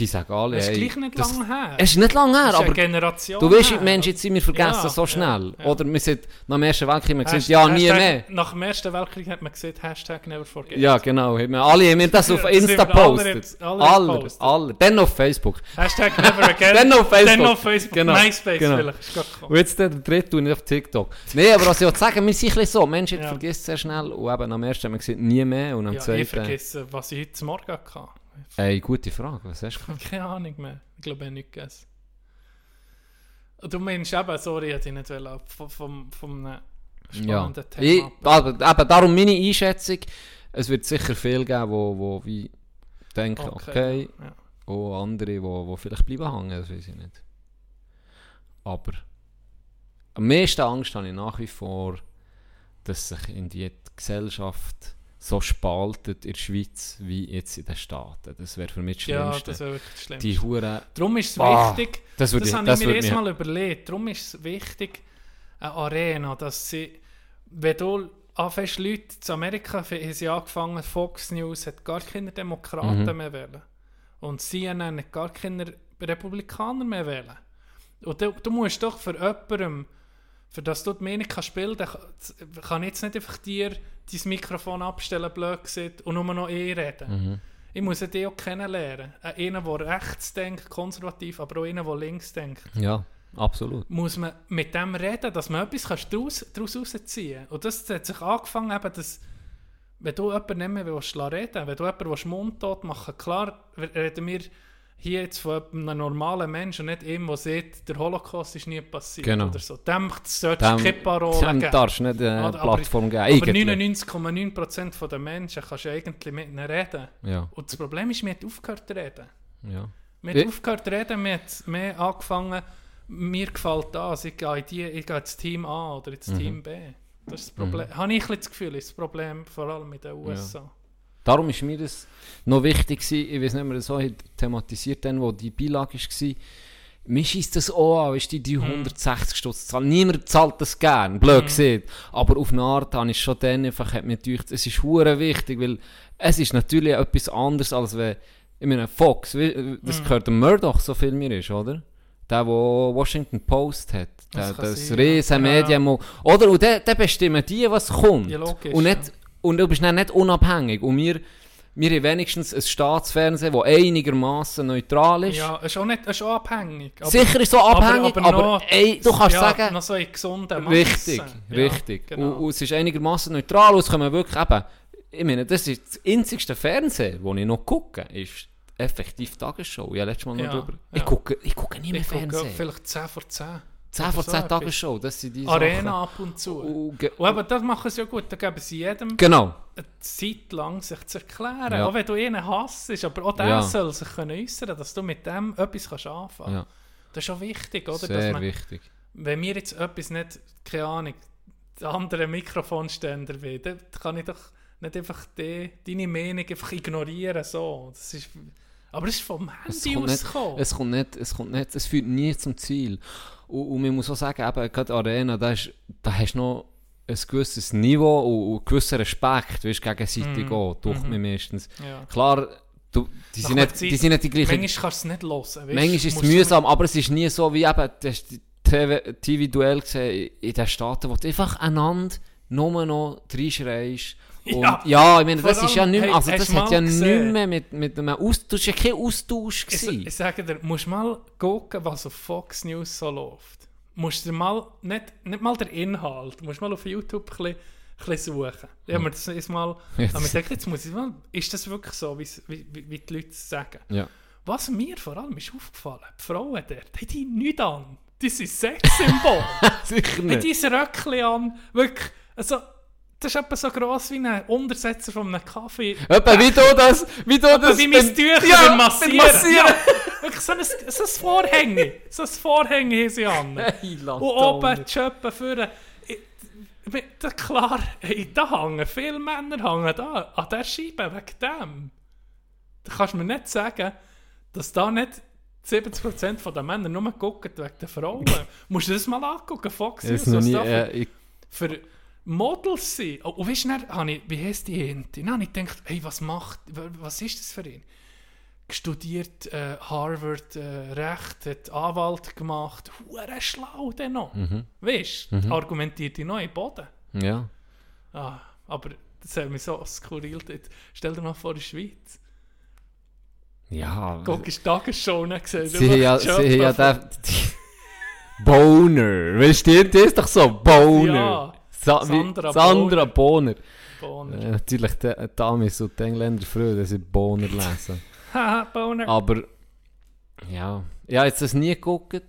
Die sagen alle, Das ist gleich nicht das- lange her. Es ist nicht lange her, Das aber Generation du weißt, her. die Menschen sind wir vergessen Ja, so schnell. ja, ja. Oder wir sind nach dem Ersten Weltkrieg haben wir gesagt, Hashtag- ja, nie Hashtag- mehr. Nach dem Ersten Weltkrieg hat man gesagt, Hashtag never forget. Ja, genau. Haben wir alle haben wir das auf Das sind Insta wir alle postet. jetzt- alle Alle, gepostet. alle. Dann auf Facebook. Hashtag never again. Dann auf Facebook. Dann auf Facebook. Genau, MySpace genau. vielleicht. Ist gerade gekommen. Und jetzt der dritte und nicht auf TikTok. Nein, aber was ich wollte sagen, wir sind ein bisschen so. Menschen Ja. vergisst sehr schnell. Und eben am ersten haben wir gesagt, nie mehr. Und am Ja, ich zweiten, vergesse, was ich heute Morgen hatte. Ey, gute Frage. Was hast du Ich habe keine Ahnung mehr. Ich glaube, ich habe nichts gegessen. Du meinst eben, sorry, ich hätte ich nicht vom, vom, vom einem Ja. spannenden Ich, Thema. aber, eben darum meine Einschätzung. Es wird sicher viel geben, wo, wo wie denken, okay. Ja. Und andere, die wo, wo vielleicht bleiben hängen, das weiß ich nicht. Aber am meisten Angst habe ich nach wie vor, dass sich in die Gesellschaft so spaltet in der Schweiz wie jetzt in den Staaten. Das wäre für mich das ja, Schlimmste. das wäre wirklich das Schlimmste. die Hure. Darum ist es Ah, wichtig, das das, ich- habe das ich mir erst mal überlegt, darum ist es wichtig, eine Arena, dass sie, wenn du anfängst, Leute zu Amerika haben sie angefangen, Fox News hat gar keine Demokraten Mhm. mehr wählen. Und CNN hat gar keine Republikaner mehr wählen. Und du, du musst doch für jemandem, für das du die Meinung kannst bilden, kann, kann jetzt nicht einfach dir dein Mikrofon abstellen, blöd gesagt, und nur noch eh reden. Mhm. Ich muss die auch kennenlernen. Äh, Einen, der rechts denkt, konservativ, aber auch einen, der links denkt. Ja, absolut. Muss man mit dem reden, dass man etwas kannst daraus, daraus rausziehen kann. Und das hat sich angefangen, eben, dass, wenn du jemanden nicht mehr willst, reden wenn du jemanden willst, mundtot machen klar reden wir hier jetzt von einem normalen Menschen nicht ihm, der sieht, der Holocaust ist nie passiert Genau. oder so. Dem solltest du keine Parole dem geben. darfst du nicht eine Oder- aber- Plattform geben. Aber Eigentlich. 99,9% der Menschen kannst du eigentlich mit ihnen reden. Ja, Und das Problem ist, wir haben aufgehört zu reden. ja. Wir Ja. haben aufgehört zu reden, wir haben mehr angefangen, mir gefällt das, ich gehe, die, ich gehe ins Team A oder Mhm. ins Team B. Das ist das Problem. Habe ich ein das Gefühl, ist das Problem vor allem mit den USA. Darum ist mir das noch wichtig gewesen, ich weiß nicht mehr, so thematisiert, dann, wo die Beilage war, mir schießt das auch an, weißt du, die Mhm. 160 Stutz zahlen. Niemand zahlt das gern, blöd gesehen. Aber auf eine Art habe ich schon dann einfach, hat mir gedacht, es ist hure wichtig, weil es ist natürlich etwas anderes, als wenn, ich meine, Fox, das Mhm. gehört dem Murdoch, so viel mir ist, oder? Der, der Washington Post hat. Der, Das das riesen ja. Medium. Oder? Und der, bestimmen die, was kommt. Ja, logisch, und, nicht, und du bist dann nicht unabhängig. Und wir, wir haben wenigstens ein Staatsfernsehen, das einigermaßen neutral ist. Ja, ist auch, nicht, ist auch abhängig. Aber, Sicher ist so abhängig, aber, noch- ey, du kannst ja, sagen, noch so in gesunden richtig, Massen. Ja, richtig. genau. Und, und es ist einigermaßen neutral und es können wirklich eben, ich meine, das ist das einzigste Fernsehen, das ich noch gucke, ist effektiv Tagesschau. Ja, letztes Mal noch Ja, drüber. Ich, gucke, ich gucke nie mehr ich gucke Fernsehen. vielleicht 10 vor 10. 10 oder von so 10 etwas. Tagesschau, das sind die Arena ab und zu. Sachen. Und eben, das machen sie ja gut. Da geben sie jedem Genau. eine Zeit lang sich zu erklären. Ja. Auch wenn du ihn hasst, aber auch der Ja. soll sich können äußern dass du mit dem etwas kannst anfangen Ja, Das ist schon wichtig, oder? sehr man, wichtig. wenn mir jetzt etwas nicht, keine Ahnung, die anderen Mikrofonständer will, dann kann ich doch nicht einfach die, deine Meinung einfach ignorieren. So. Das ist, aber es ist vom Handy ausgekommen. es kommt nicht, es kommt nicht, es führt nie zum Ziel. Und, und man muss auch sagen, eben, gerade Arena, da, ist, da hast du noch ein gewisses Niveau und, und einen gewissen Respekt, weißt, gegenseitig Mhm. auch, durch Mhm. mich meistens. ja. Klar, du, die, Nach sind nicht, Zeit- die sind nicht die gleichen. Manchmal kannst du es nicht hören. Weißt? Manchmal ist es mühsam, aber es ist nie so wie eben, du hast die TV TV-Duell gesehen in den Staaten, wo du einfach einander nur noch reinschreist. Und Ja. ja, ich meine, das ist ja nicht mehr, also das du hat ja nicht mehr mit, mit einem Austausch, das war ja kein Austausch. Ich, gewesen. ich sage dir, musst mal gucken, was auf Fox News so läuft. Musst dir mal, nicht, nicht mal der Inhalt, musst mal auf YouTube ein bisschen, ein bisschen suchen. Ich habe mir das ist mal, Jetzt. aber ich denke, jetzt muss ich mal, ist das wirklich so, wie, wie, wie die Leute sagen? Ja. Was mir vor allem ist aufgefallen, die Frauen dort, die haben nichts an. Die sind Sexsymbol. Sicher nicht. diese Röckchen an, wirklich, also, das ist etwa so gross wie ein Untersetzer von einem Kaffee. Etwa wie du das, wie du das... wie mein Tücher ja, beim Massieren. Massieren. Ja, wirklich so ein, so ein Vorhänge. So ein Vorhänge haben sie an. Hey, Und oben die Schöppen führen. Klar, hey, da hängen viele Männer hängen da an der Scheibe wegen dem. Da kannst du mir nicht sagen, dass da nicht 70% der Männer nur gucken wegen der Frauen. Musst du das mal angucken, Fox News, was da für, Äh, für Models sind. Oh, und weißt du, dann ich, wie heisst die Hinte? Dann habe ich gedacht, hey, was macht, was ist das für ihn? Studiert äh, Harvard äh, Recht, hat Anwalt gemacht, hure schlau der noch. Weißt du, argumentiert die den Boden. ja. Ah, aber das hat mich so skurril. Jetzt Stell dir mal vor, in der Schweiz. Ja... Guck, ist die Tagesshow nicht gesehen. Sie haben ja, Die sie ja den... Boner. Weißt du, das ist doch so, Boner. Ja, Sa Sandra Sandra, Boner. von Boner. Äh, natürlich, die Amis und die Engländer früher, dass sie Boner lesen. Haha, Boner. Aber, ja, ich habe jetzt das nie geguckt.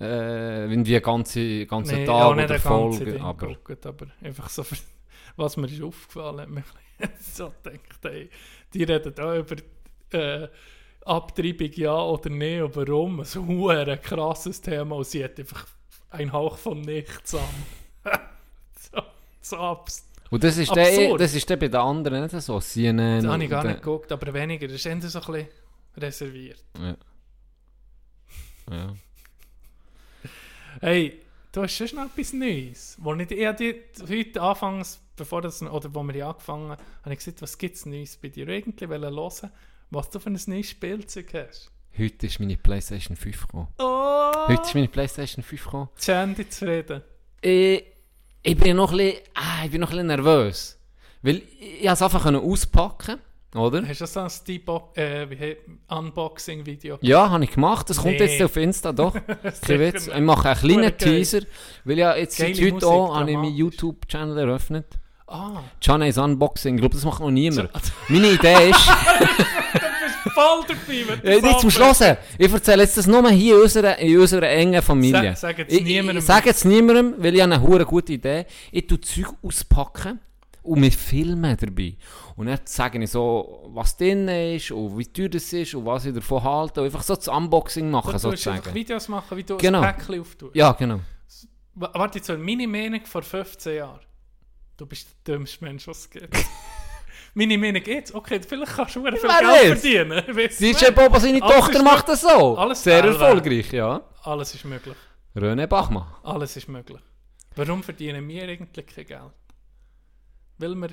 Äh, in die ganze, ganze Nee, Tag auch oder ein Folge. Aber, geguckt, aber einfach so, was mir ist aufgefallen hat, mich so gedacht, ey, die reden da über äh, Abtreibung ja oder nein warum, so ein krasses Thema und sie hat einfach einen Hauch von nichts an. So, abs. und das ist, der, das ist der bei den anderen nicht so. CNN. Das habe ich gar nicht geguckt, aber weniger, das ist eher so ein bisschen reserviert. Ja. ja. Hey, du hast schon noch etwas Neues. Wo ich, ich habe heute anfangs, bevor das, oder wo wir angefangen haben, habe ich gesagt, was gibt es Neues bei dir? Irgendwie wollen hören, was du für ein neues Spielzeug hast. Heute ist meine Playstation 5 gekommen. Oh! Heute ist meine Playstation 5 gekommen. Sandy zufrieden. Ich, ich bin noch ein bisschen, ah, ich bin noch ein bisschen nervös. Weil ich, es einfach auspacken oder? Hast du so ein Steve äh, Unboxing-Video? Ja, habe ich gemacht. Das kommt Nee. jetzt auf Insta, doch. Nicht. Ich mache einen kleinen. Teaser, weil ja jetzt seit heute auch habe ich meinen. YouTube-Channel eröffnet. Ah, Johnny's Unboxing. Ich glaube, das macht noch niemand. Meine Idee ist, voll dabei, ja, nicht zum. Schluss. Ich erzähle jetzt das nur hier in unserer, in unserer engen Familie. Sag- sag jetzt ich, niemandem. Ich, sage jetzt niemandem, weil ich habe eine hure gute Idee. Ich tue Zeug auspacken und wir filmen dabei. Und dann sage ich so, was drin ist und wie teuer das ist und was ich davon halte. Und einfach so das Unboxing machen, Du tust einfach sozusagen. Videos machen, wie du Genau. ein Päckchen auftust. Ja, genau. Warte, jetzt meine Meinung vor 15 Jahren. Du bist der dümmste Mensch, was es gibt. meine Meinung jetzt? Okay, vielleicht kannst du viel Wer Geld weiß? verdienen. Weiss DJ? Boba, seine Alles Tochter ist macht das so. Alles Sehr selber. erfolgreich, ja. Alles ist möglich. René Bachmann. Alles ist möglich. Warum verdienen wir eigentlich kein Geld? Weil wir...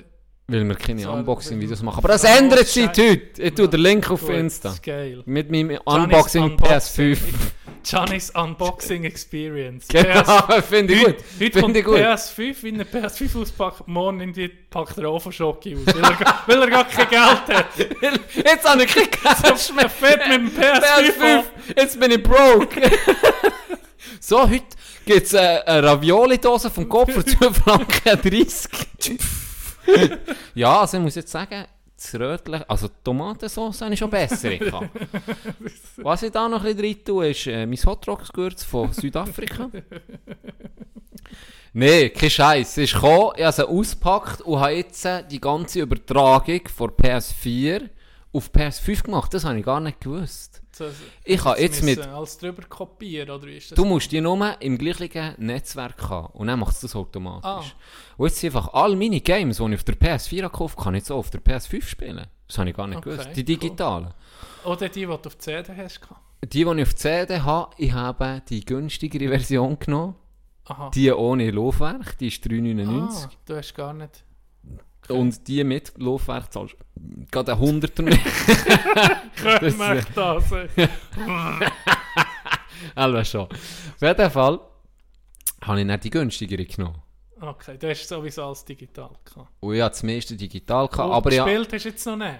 Weil wir keine So, Unboxing-Videos machen. Aber das Ja, ändert sich heute. Ich tue den Link auf Gut, Insta. Geil. Mit meinem Johnny's Unboxing PS5. Johnny's Unboxing Experience. Genau, finde ich gut. Heute kommt gut. PS5, wenn er PS5 auspackt, morgen in die packt er auch von Schocke aus, weil er, gar- weil er gar kein Geld hat. Jetzt habe ich kein Cash mehr. Fährt mit dem PS5 PS5. Jetzt bin ich broke. so, heute gibt es eine, eine Ravioli-Dose vom Kopf für 2 Franken 30. ja, also ich muss jetzt sagen, das Rötliche, also die Tomatensauce habe ich schon besser gehabt. Was ich da noch ein bisschen rein tue, ist äh, mein Hotdogs-Gewürz von Südafrika. Nein, kein Scheiß. Es ist gekommen, ich habe sie ausgepackt und habe jetzt äh, die ganze Übertragung von PS4 auf PS5 gemacht. Das habe ich gar nicht gewusst. Ich habe Sie jetzt mit... alles drüber kopieren, oder wie ist das? Du musst die nur im gleichen Netzwerk haben und dann macht es das automatisch. Ah. Und jetzt sind einfach all meine Games, die ich auf der PS4 habe gekauft habe, kann ich jetzt auch auf der PS5 spielen. Das habe ich gar nicht Okay, gewusst. Die cool. digitalen. Oder die, die du auf CD hast. Die, die ich auf CD habe, ich habe die günstigere Version genommen. Aha. Die ohne Laufwerk, die ist 3,99. Ah, du hast gar nicht... Und die mit Laufwerk zahlst du gerade ein Hunderter mehr. Können Das- wir das? Also schon. Auf jeden Fall habe ich dann die günstigere genommen. Okay, du hast sowieso alles digital gehabt. Und ich habe das meiste digital gehabt. Und Aber ja, gespielt hast du jetzt noch nicht?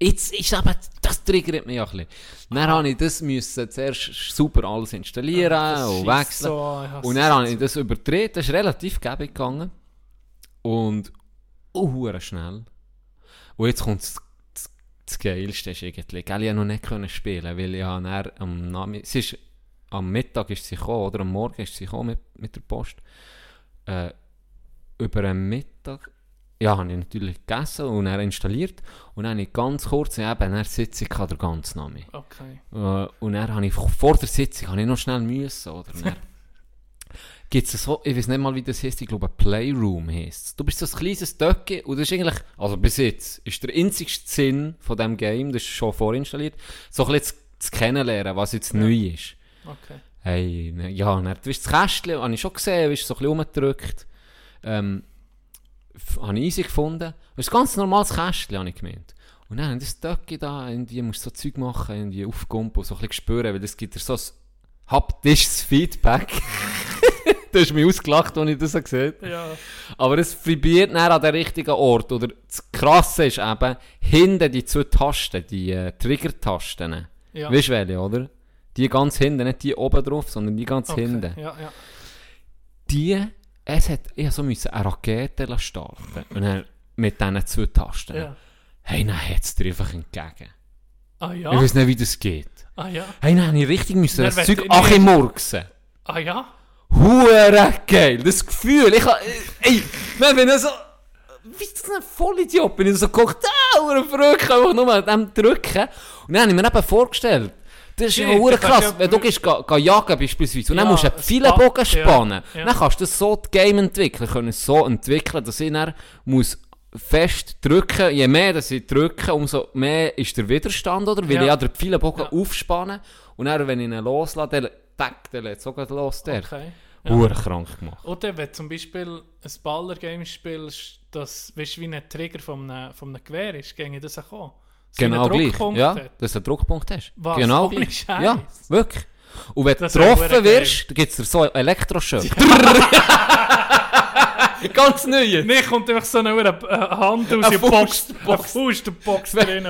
jetzt ist aber, das triggert mich ja ein bisschen. Dann habe ich das müssen zuerst super alles installieren Das und wechseln. So, Und dann habe ich das übertreten. Das ist relativ gäbig gegangen. Und oh, hure schnell. Und jetzt kommt das, das, das Geilste ist irgendwie. Gell, ich konnte noch nicht können spielen, weil ich habe dann am Nami es ist, am Mittag ist sie gekommen, oder am Morgen ist sie gekommen mit, mit der Post. Äh, über einen Mittag, ja, habe ich natürlich gegessen und dann installiert. Und dann habe ich ganz kurz, eben, dann Sitzung gehabt, der ganze Name. Okay. Äh, und dann habe ich vor der Sitzung habe ich noch schnell müssen, oder? Gibt es so, ich weiß nicht mal, wie das heißt, ich glaube, Playroom heisst Du bist so ein kleines Döcke und das ist eigentlich, also bis jetzt, ist der einzigste Sinn von diesem Game, das ist schon vorinstalliert, so ein bisschen zu, zu kennenlernen, was jetzt neu ist. Okay. Hey, ne, ja, dann, du bist das Kästchen, habe ich schon gesehen, bist so ein bisschen rumgedrückt. Ähm, habe ich easy gefunden. Das ist ein ganz normales Kästchen, habe ich gemeint. Und dann das Döcke da, irgendwie musst du so Zeug machen, irgendwie aufgumpen und so ein bisschen spüren, weil das gibt dir so ein haptisches Feedback. du hast mich ausgelacht, als ich das gesehen habe. Ja. Aber es vibriert dann an den richtigen Ort. Oder das Krasse ist eben, hinten die zwei Tasten, die äh, Trigger-Tasten. Ja. Weißt du welche, oder? Die ganz hinten, nicht die oben drauf, sondern die ganz okay. hinten. Ja, ja. Die, es hat, ich so müssen eine Rakete starten. Und dann mit diesen zwei Tasten. ja. Hey, dann hat es dir einfach entgegen. Ah ja. Ich weiß nicht, wie das geht. Ah ja. Hey, dann habe ich richtig müssen das Zeug achimurksen. Ah ja. Hure geil, das Gefühl, ich ha, ey, wenn ich so, wie ist das ein Vollidiot, bin ich so geguckt, ah, hure verrückt, einfach nur an dem drücken. Und dann habe ich mir eben vorgestellt, das ist ja kannst krass, ja wenn du gehst, ga, ga jagen beispielsweise, und dann Ja, musst du einen ein Pfeilenbogen Spa- ja, spannen, ja. dann kannst du das so das Game entwickeln, können es so entwickeln, dass ich dann muss fest drücken, je mehr dass ich drücke, umso mehr ist der Widerstand, oder? Weil Ja. ich ja den Pfeilenbogen Ja. aufspannen, und dann, wenn ich ihn loslasse, tack, dann lädt gleich los, der. Okay. Hure krank gemacht. Oder wenn du zum Beispiel ein Baller-Game spielst, das weißt, wie ein Trigger von einem, von einem Gewehr ist, ginge das auch es Genau gleich. Ja, hat. dass du einen Druckpunkt hast. Was? Genau Ohne gleich. Scheiß. Ja, wirklich. Und wenn du Das wäre getroffen wirst, dann gibt es dir so einen Elektroschock. Ganz neue. Nee, kommt einfach so eine, eine Hand aus Eine der Box, Box. Drin.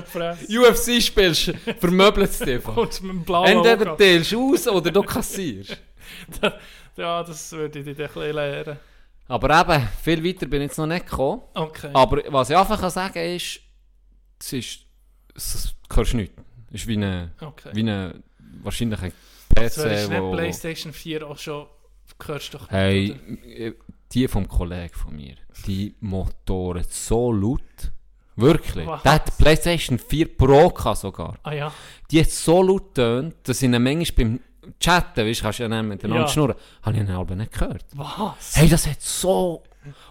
UFC spielst, vermöbelt es dich einfach. Und mit dem blauen Entweder teilst du aus oder du kassierst. Ja, das würde ich dir ein bisschen lehren. Aber eben, viel weiter bin ich jetzt noch nicht gekommen. Okay. Aber was ich einfach kann sagen ist, es ist, es hörst nicht. Es ist wie eine, okay. wie eine, wahrscheinlich ein das wäre PC, nicht wo, PlayStation 4 auch schon, hörst du doch nicht, Hey, die vom Kollegen von mir, die Motoren so laut. Wirklich. Was? Der hat PlayStation 4 Pro gehabt sogar. Ah ja. Die hat so laut getönt, dass ich ihn manchmal beim Chatten, weißt du, kannst du ja nicht miteinander Ja. schnurren, habe ich ihn aber nicht gehört. Was? Hey, das hat so...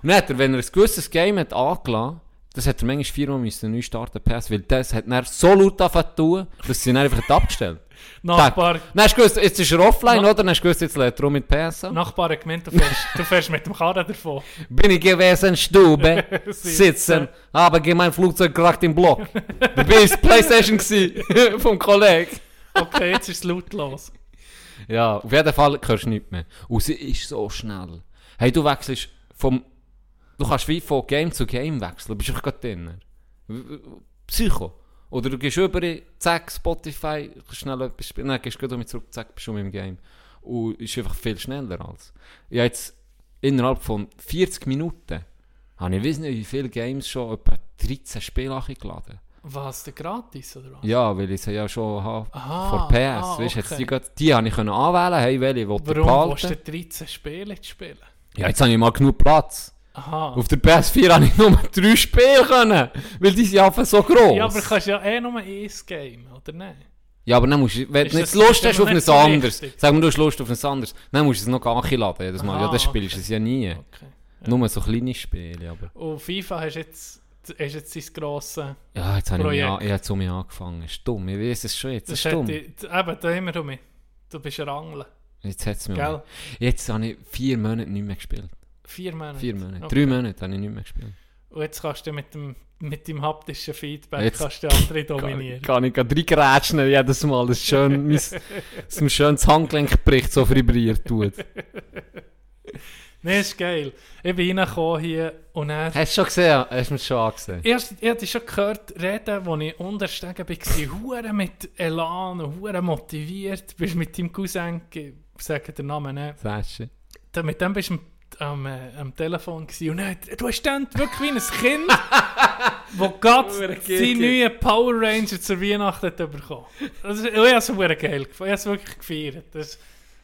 Und dann hat er, wenn er ein gewisses Game hat angelassen, das hat er manchmal viermal müssen neu starten PS, weil das hat er so laut angefangen zu tun, dass sie ihn einfach abgestellt Nachbar, Dann hast du gewusst, jetzt ist er offline, oder? Dann hast du gewusst, jetzt lädt er mit PS an. Nachbar hat gemeint, du fährst, du fährst mit dem Karren davon. Bin ich gewesen, Stube, Sitzen. aber gegen mein Flugzeug gerade im Block. Bin ich Playstation vom Kollegen. Okay, jetzt ist es lautlos. Ja, auf jeden Fall hörst du nichts mehr. Und sie ist so schnell. Hey, du wechselst vom... Du kannst wie von Game zu Game wechseln, du bist einfach gerade drin. Psycho. Oder du gehst über, zack, Spotify, kannst schnell etwas spielen, dann gehst du gleich wieder zurück, zack, bist schon im Game. Und ist einfach viel schneller als... Ich habe jetzt innerhalb von 40 Minuten, habe ich weiß nicht wie viele Games schon, etwa 13 Spiele geladen. Was, der gratis oder was? Ja, weil ich sie ja schon habe Aha, vor PS. ah, weißt, jetzt okay. die, grad- die habe ich können anwählen, hey, welche ich Warum willst behalten. du 13 Spiele zu spielen? Ja, jetzt habe ich mal genug Platz. Aha. Auf der PS4 habe ich nur drei Spiele können, weil die sind einfach so groß. Ja, aber du kannst ja eh nur ein Game, oder nicht? Ja, aber dann musst du, wenn du nicht Lust hast immer auf nicht so anderes, sag mal, du hast Lust auf ein anderes, dann musst du es noch anladen jedes Mal. Aha, ja, das spielst du okay. es ja nie. Okay. Nur so kleine Spiele, aber... Und FIFA hast jetzt, hast jetzt dein grosses... Ja, jetzt habe ich, mich an, ich habe zu mir angefangen. ist dumm, ich weiß es schon jetzt, Das dumm. die, eben, da wir um mich. Du bist ein Angler. Jetzt hat es mich Gell? Jetzt habe ich vier Monate nicht mehr gespielt. Vier Monate. Vier Monate. Okay. Drei Monate habe ich nicht mehr gespielt. Und jetzt kannst du mit dem, mit dem haptischen Feedback Jetzt kannst du andere dominieren. Kann ich gerade reingrätschen jedes Mal, dass schön, mein, dass mir schön das Handgelenk bricht, so vibriert tut. Nee, ist geil. Ich bin reingekommen hier und er... Hast du schon gesehen? Hast du mir schon angesehen? Erst, ich hatte schon gehört, reden, als ich untersteigen war, hure mit Elan und hure motiviert. Du bist mit deinem Cousin, ich sage den Namen nicht, da, mit dem bist du am, äh, am Telefon gewesen. und er, du hast dann wirklich wie ein Kind, wo Hure seine neuen Power Ranger zur Weihnachten hat bekommen. Das ist, ich habe es geil gefunden. Ich habe es wirklich gefeiert. Das,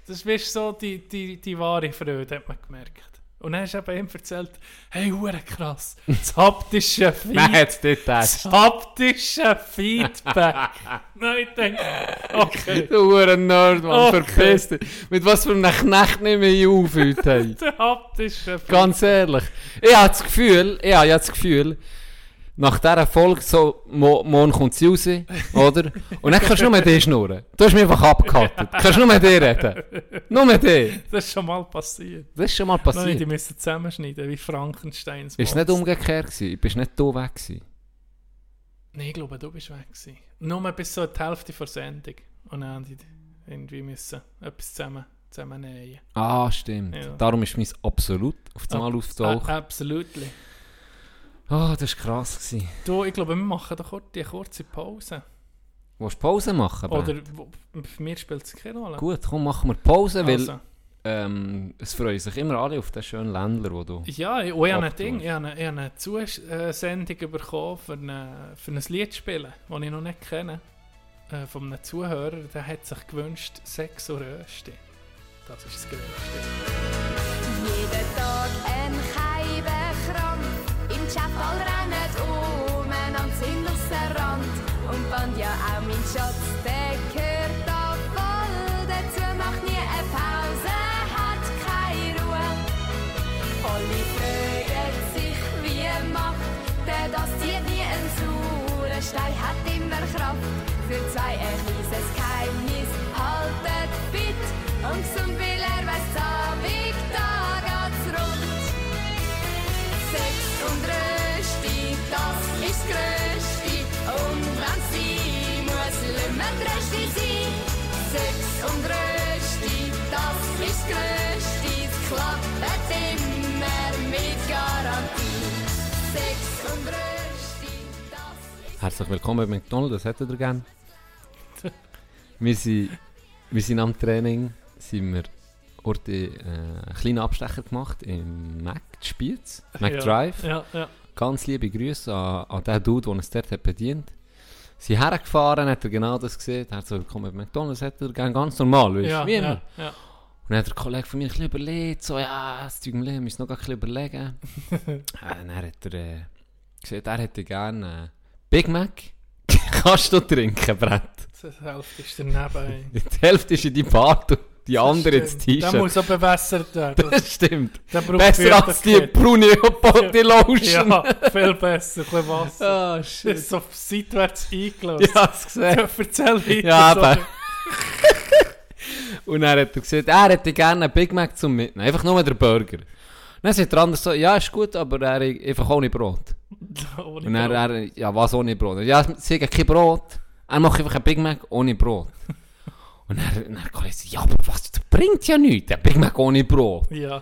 das ist so die, die, die wahre Freude, hat man gemerkt. Und dann hast du eben ihm erzählt, hey, hure krass, das haptische Feedback. Nein, das. Das haptische Feedback. Nein, ich denke, okay. Du Huren Nerd, Mann, Okay. verpiss dich. Mit was für einem Knecht nicht mehr aufhört. Der haptische Feedback. Ganz ehrlich. Ich habe das Gefühl, ich habe das Gefühl, nach dieser Folge, so, mo, morgen kommt sie raus, oder? Und dann kannst du nur mit dir schnurren. Du hast mich einfach abgehattet. Du kannst nur mit dir reden. Nur mit dir. Das ist schon mal passiert. Das ist schon mal Nein, die passiert. müssen zusammenschneiden, wie Frankensteins Ist es nicht umgekehrt gewesen? Bist nicht du weg gewesen? Nein, ich glaube, du bist weg gewesen. Nur bis so die Hälfte der Sendung. Und dann die irgendwie müssen etwas zusammen, zusammen nähen. Ah, stimmt. Ja. Darum ist mein absolut auf einmal Ah, aufgetaucht. absolutely. Ah, das war krass. Gewesen. Du, ich glaube, wir machen doch kurz die kurze Pause. Willst du Pause machen? Oder für mich spielt es keine Rolle. Gut, komm, machen wir Pause, weil Also, ähm, es freuen sich immer alle auf den schönen Ländler, wo du... ja, ich, oh, ich habe ein. Ding, ich habe eine, ich habe eine Zusendung bekommen für, eine, für ein Lied spielen, das ich noch nicht kenne. Äh, von einem Zuhörer, der hat sich gewünscht, Sex und Rösti. Das ist das Größte. Jeden Tag Kraft. Für zwei ein kleines Geheimnis, haltet fit und zum will er weiss Abend, da geht's rund. Sex und Rösti, das ist Größte. Und wenn sie muss, lümmer Rösti sein. Sex und Rösti, das ist. Es klappt immer mit Garantie. Sex und Rösti, Herzlich willkommen bei McDonald's, das hättet ihr gern. wir, sind, wir sind am Training, sind wir heute äh, einen kleinen Abstecher gemacht im Mac Spiez, Mac ja, Drive. Ja, ja. Ganz liebe Grüße an, an den Dude, der uns dort hat bedient Sie hergefahren, hat er genau das gesehen. Herzlich willkommen bei McDonald's, hätte er gern ganz normal, weißt, ja, wie immer. ja, ja. Und dann hat der Kollege von mir ein bisschen überlegt, so, ja, das Zeug im Leben müssen noch ein bisschen überlegen. äh, dann hat er äh, gesagt, er hätte gerne äh, Big Mac. Kannst du trinken, Brett? Die Hälfte ist daneben. ey. Die Hälfte ist in die Bart und die andere ins Stimmt. Der T-Shirt. muss auch bewässert werden. Das stimmt. Besser als die braune Body Lotion. Ja, viel besser. Ein bisschen Wasser. Das shit. ist so seitwärts eingelöst. Ja, hast du gesehen. Erzähl weiter. Ja, eben. Und dann hat er gesagt, er hätte gerne einen Big Mac zum Mitnehmen. Einfach nur der Burger. Dann sagt der andere so, ja, ist gut, aber er einfach ohne Brot. Ohne Und Brot. er, ja, was ohne Brot? Ja, sie haben kein Brot. Er macht einfach einen Big Mac ohne Brot. Und dann, dann kann ich sagen, ja, aber was, das bringt ja nichts, ein Big Mac ohne Brot. Ja.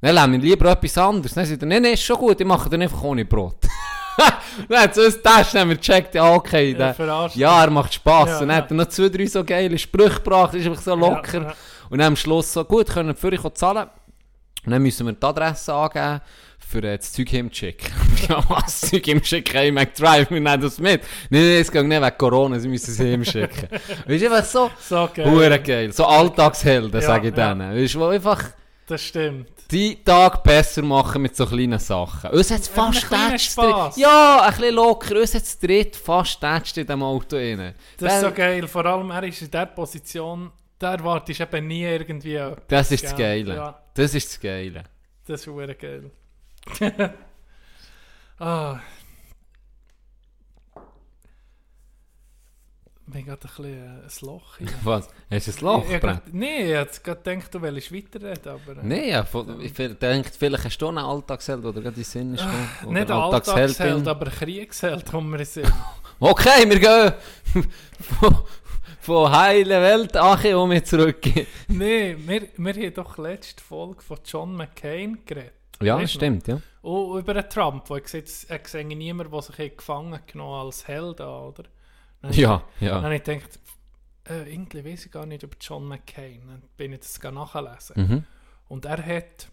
Dann lassen wir lieber etwas anderes. Dann sagt er, nein, nein, ist schon gut, ich mache dann einfach ohne Brot. dann hat ein Test, dann haben wir gecheckt, ja, okay, Ja, der, ja, er macht Spass. Ja, und dann ja. hat er noch zwei, drei so geile Sprüche gebracht, ist einfach so locker. Und dann am Schluss so, gut, können wir für euch zahlen. Und dann müssen wir die Adresse angeben, für äh, das Zeug hinzuschicken. ja, was, das Zeug hinzuschicken? Hey, McDrive, wir nehmen das mit. Nein, nein, es geht nicht wegen Corona, sie müssen es hinschicken. Weißt du, einfach so, So geil. geil. So Alltagshelden, Ja, sage ich ja. denen. Weißt du, einfach Das stimmt. die Tag besser machen mit so kleinen Sachen. Uns hat fast ein. Spass. Ja, ein bisschen locker. Uns hat es dritt fast tätscht in diesem Auto rein. Das ist so geil. Vor allem, er ist in der Position, da erwartest du eben nie irgendwie etwas, Das ist das? Geile. Ja, Das ist das Geile. das ist geil. ah. Mir geht ein bisschen ein Loch hier. Was? Hast du ein Loch? Ich, ich, Brett? nee, ich hätte gerade gedacht, du willst weiterreden, aber... äh, Nein, ja, von- ich denke, vielleicht hast du einen Alltagsheld, oder gerade in Sinn ist. gekommen. Nicht Alltagsheld, aber Kriegsheld, kommen wir sehen. Okay, wir gehen von, von heilen Welt Ache um zurück. nee, wir, wir haben doch letzte Folge von John McCain geredet. Ja, Weißt stimmt, ja. Oh, über den Trump, wo ich gesehen er sehe niemanden, der sich gefangen genommen als Held an, oder? Dann Ja, Dann ja. habe ich gedacht, äh, irgendwie weiß ich gar nicht über John McCain. Dann bin ich das nachlesen. Mhm. Und er hat,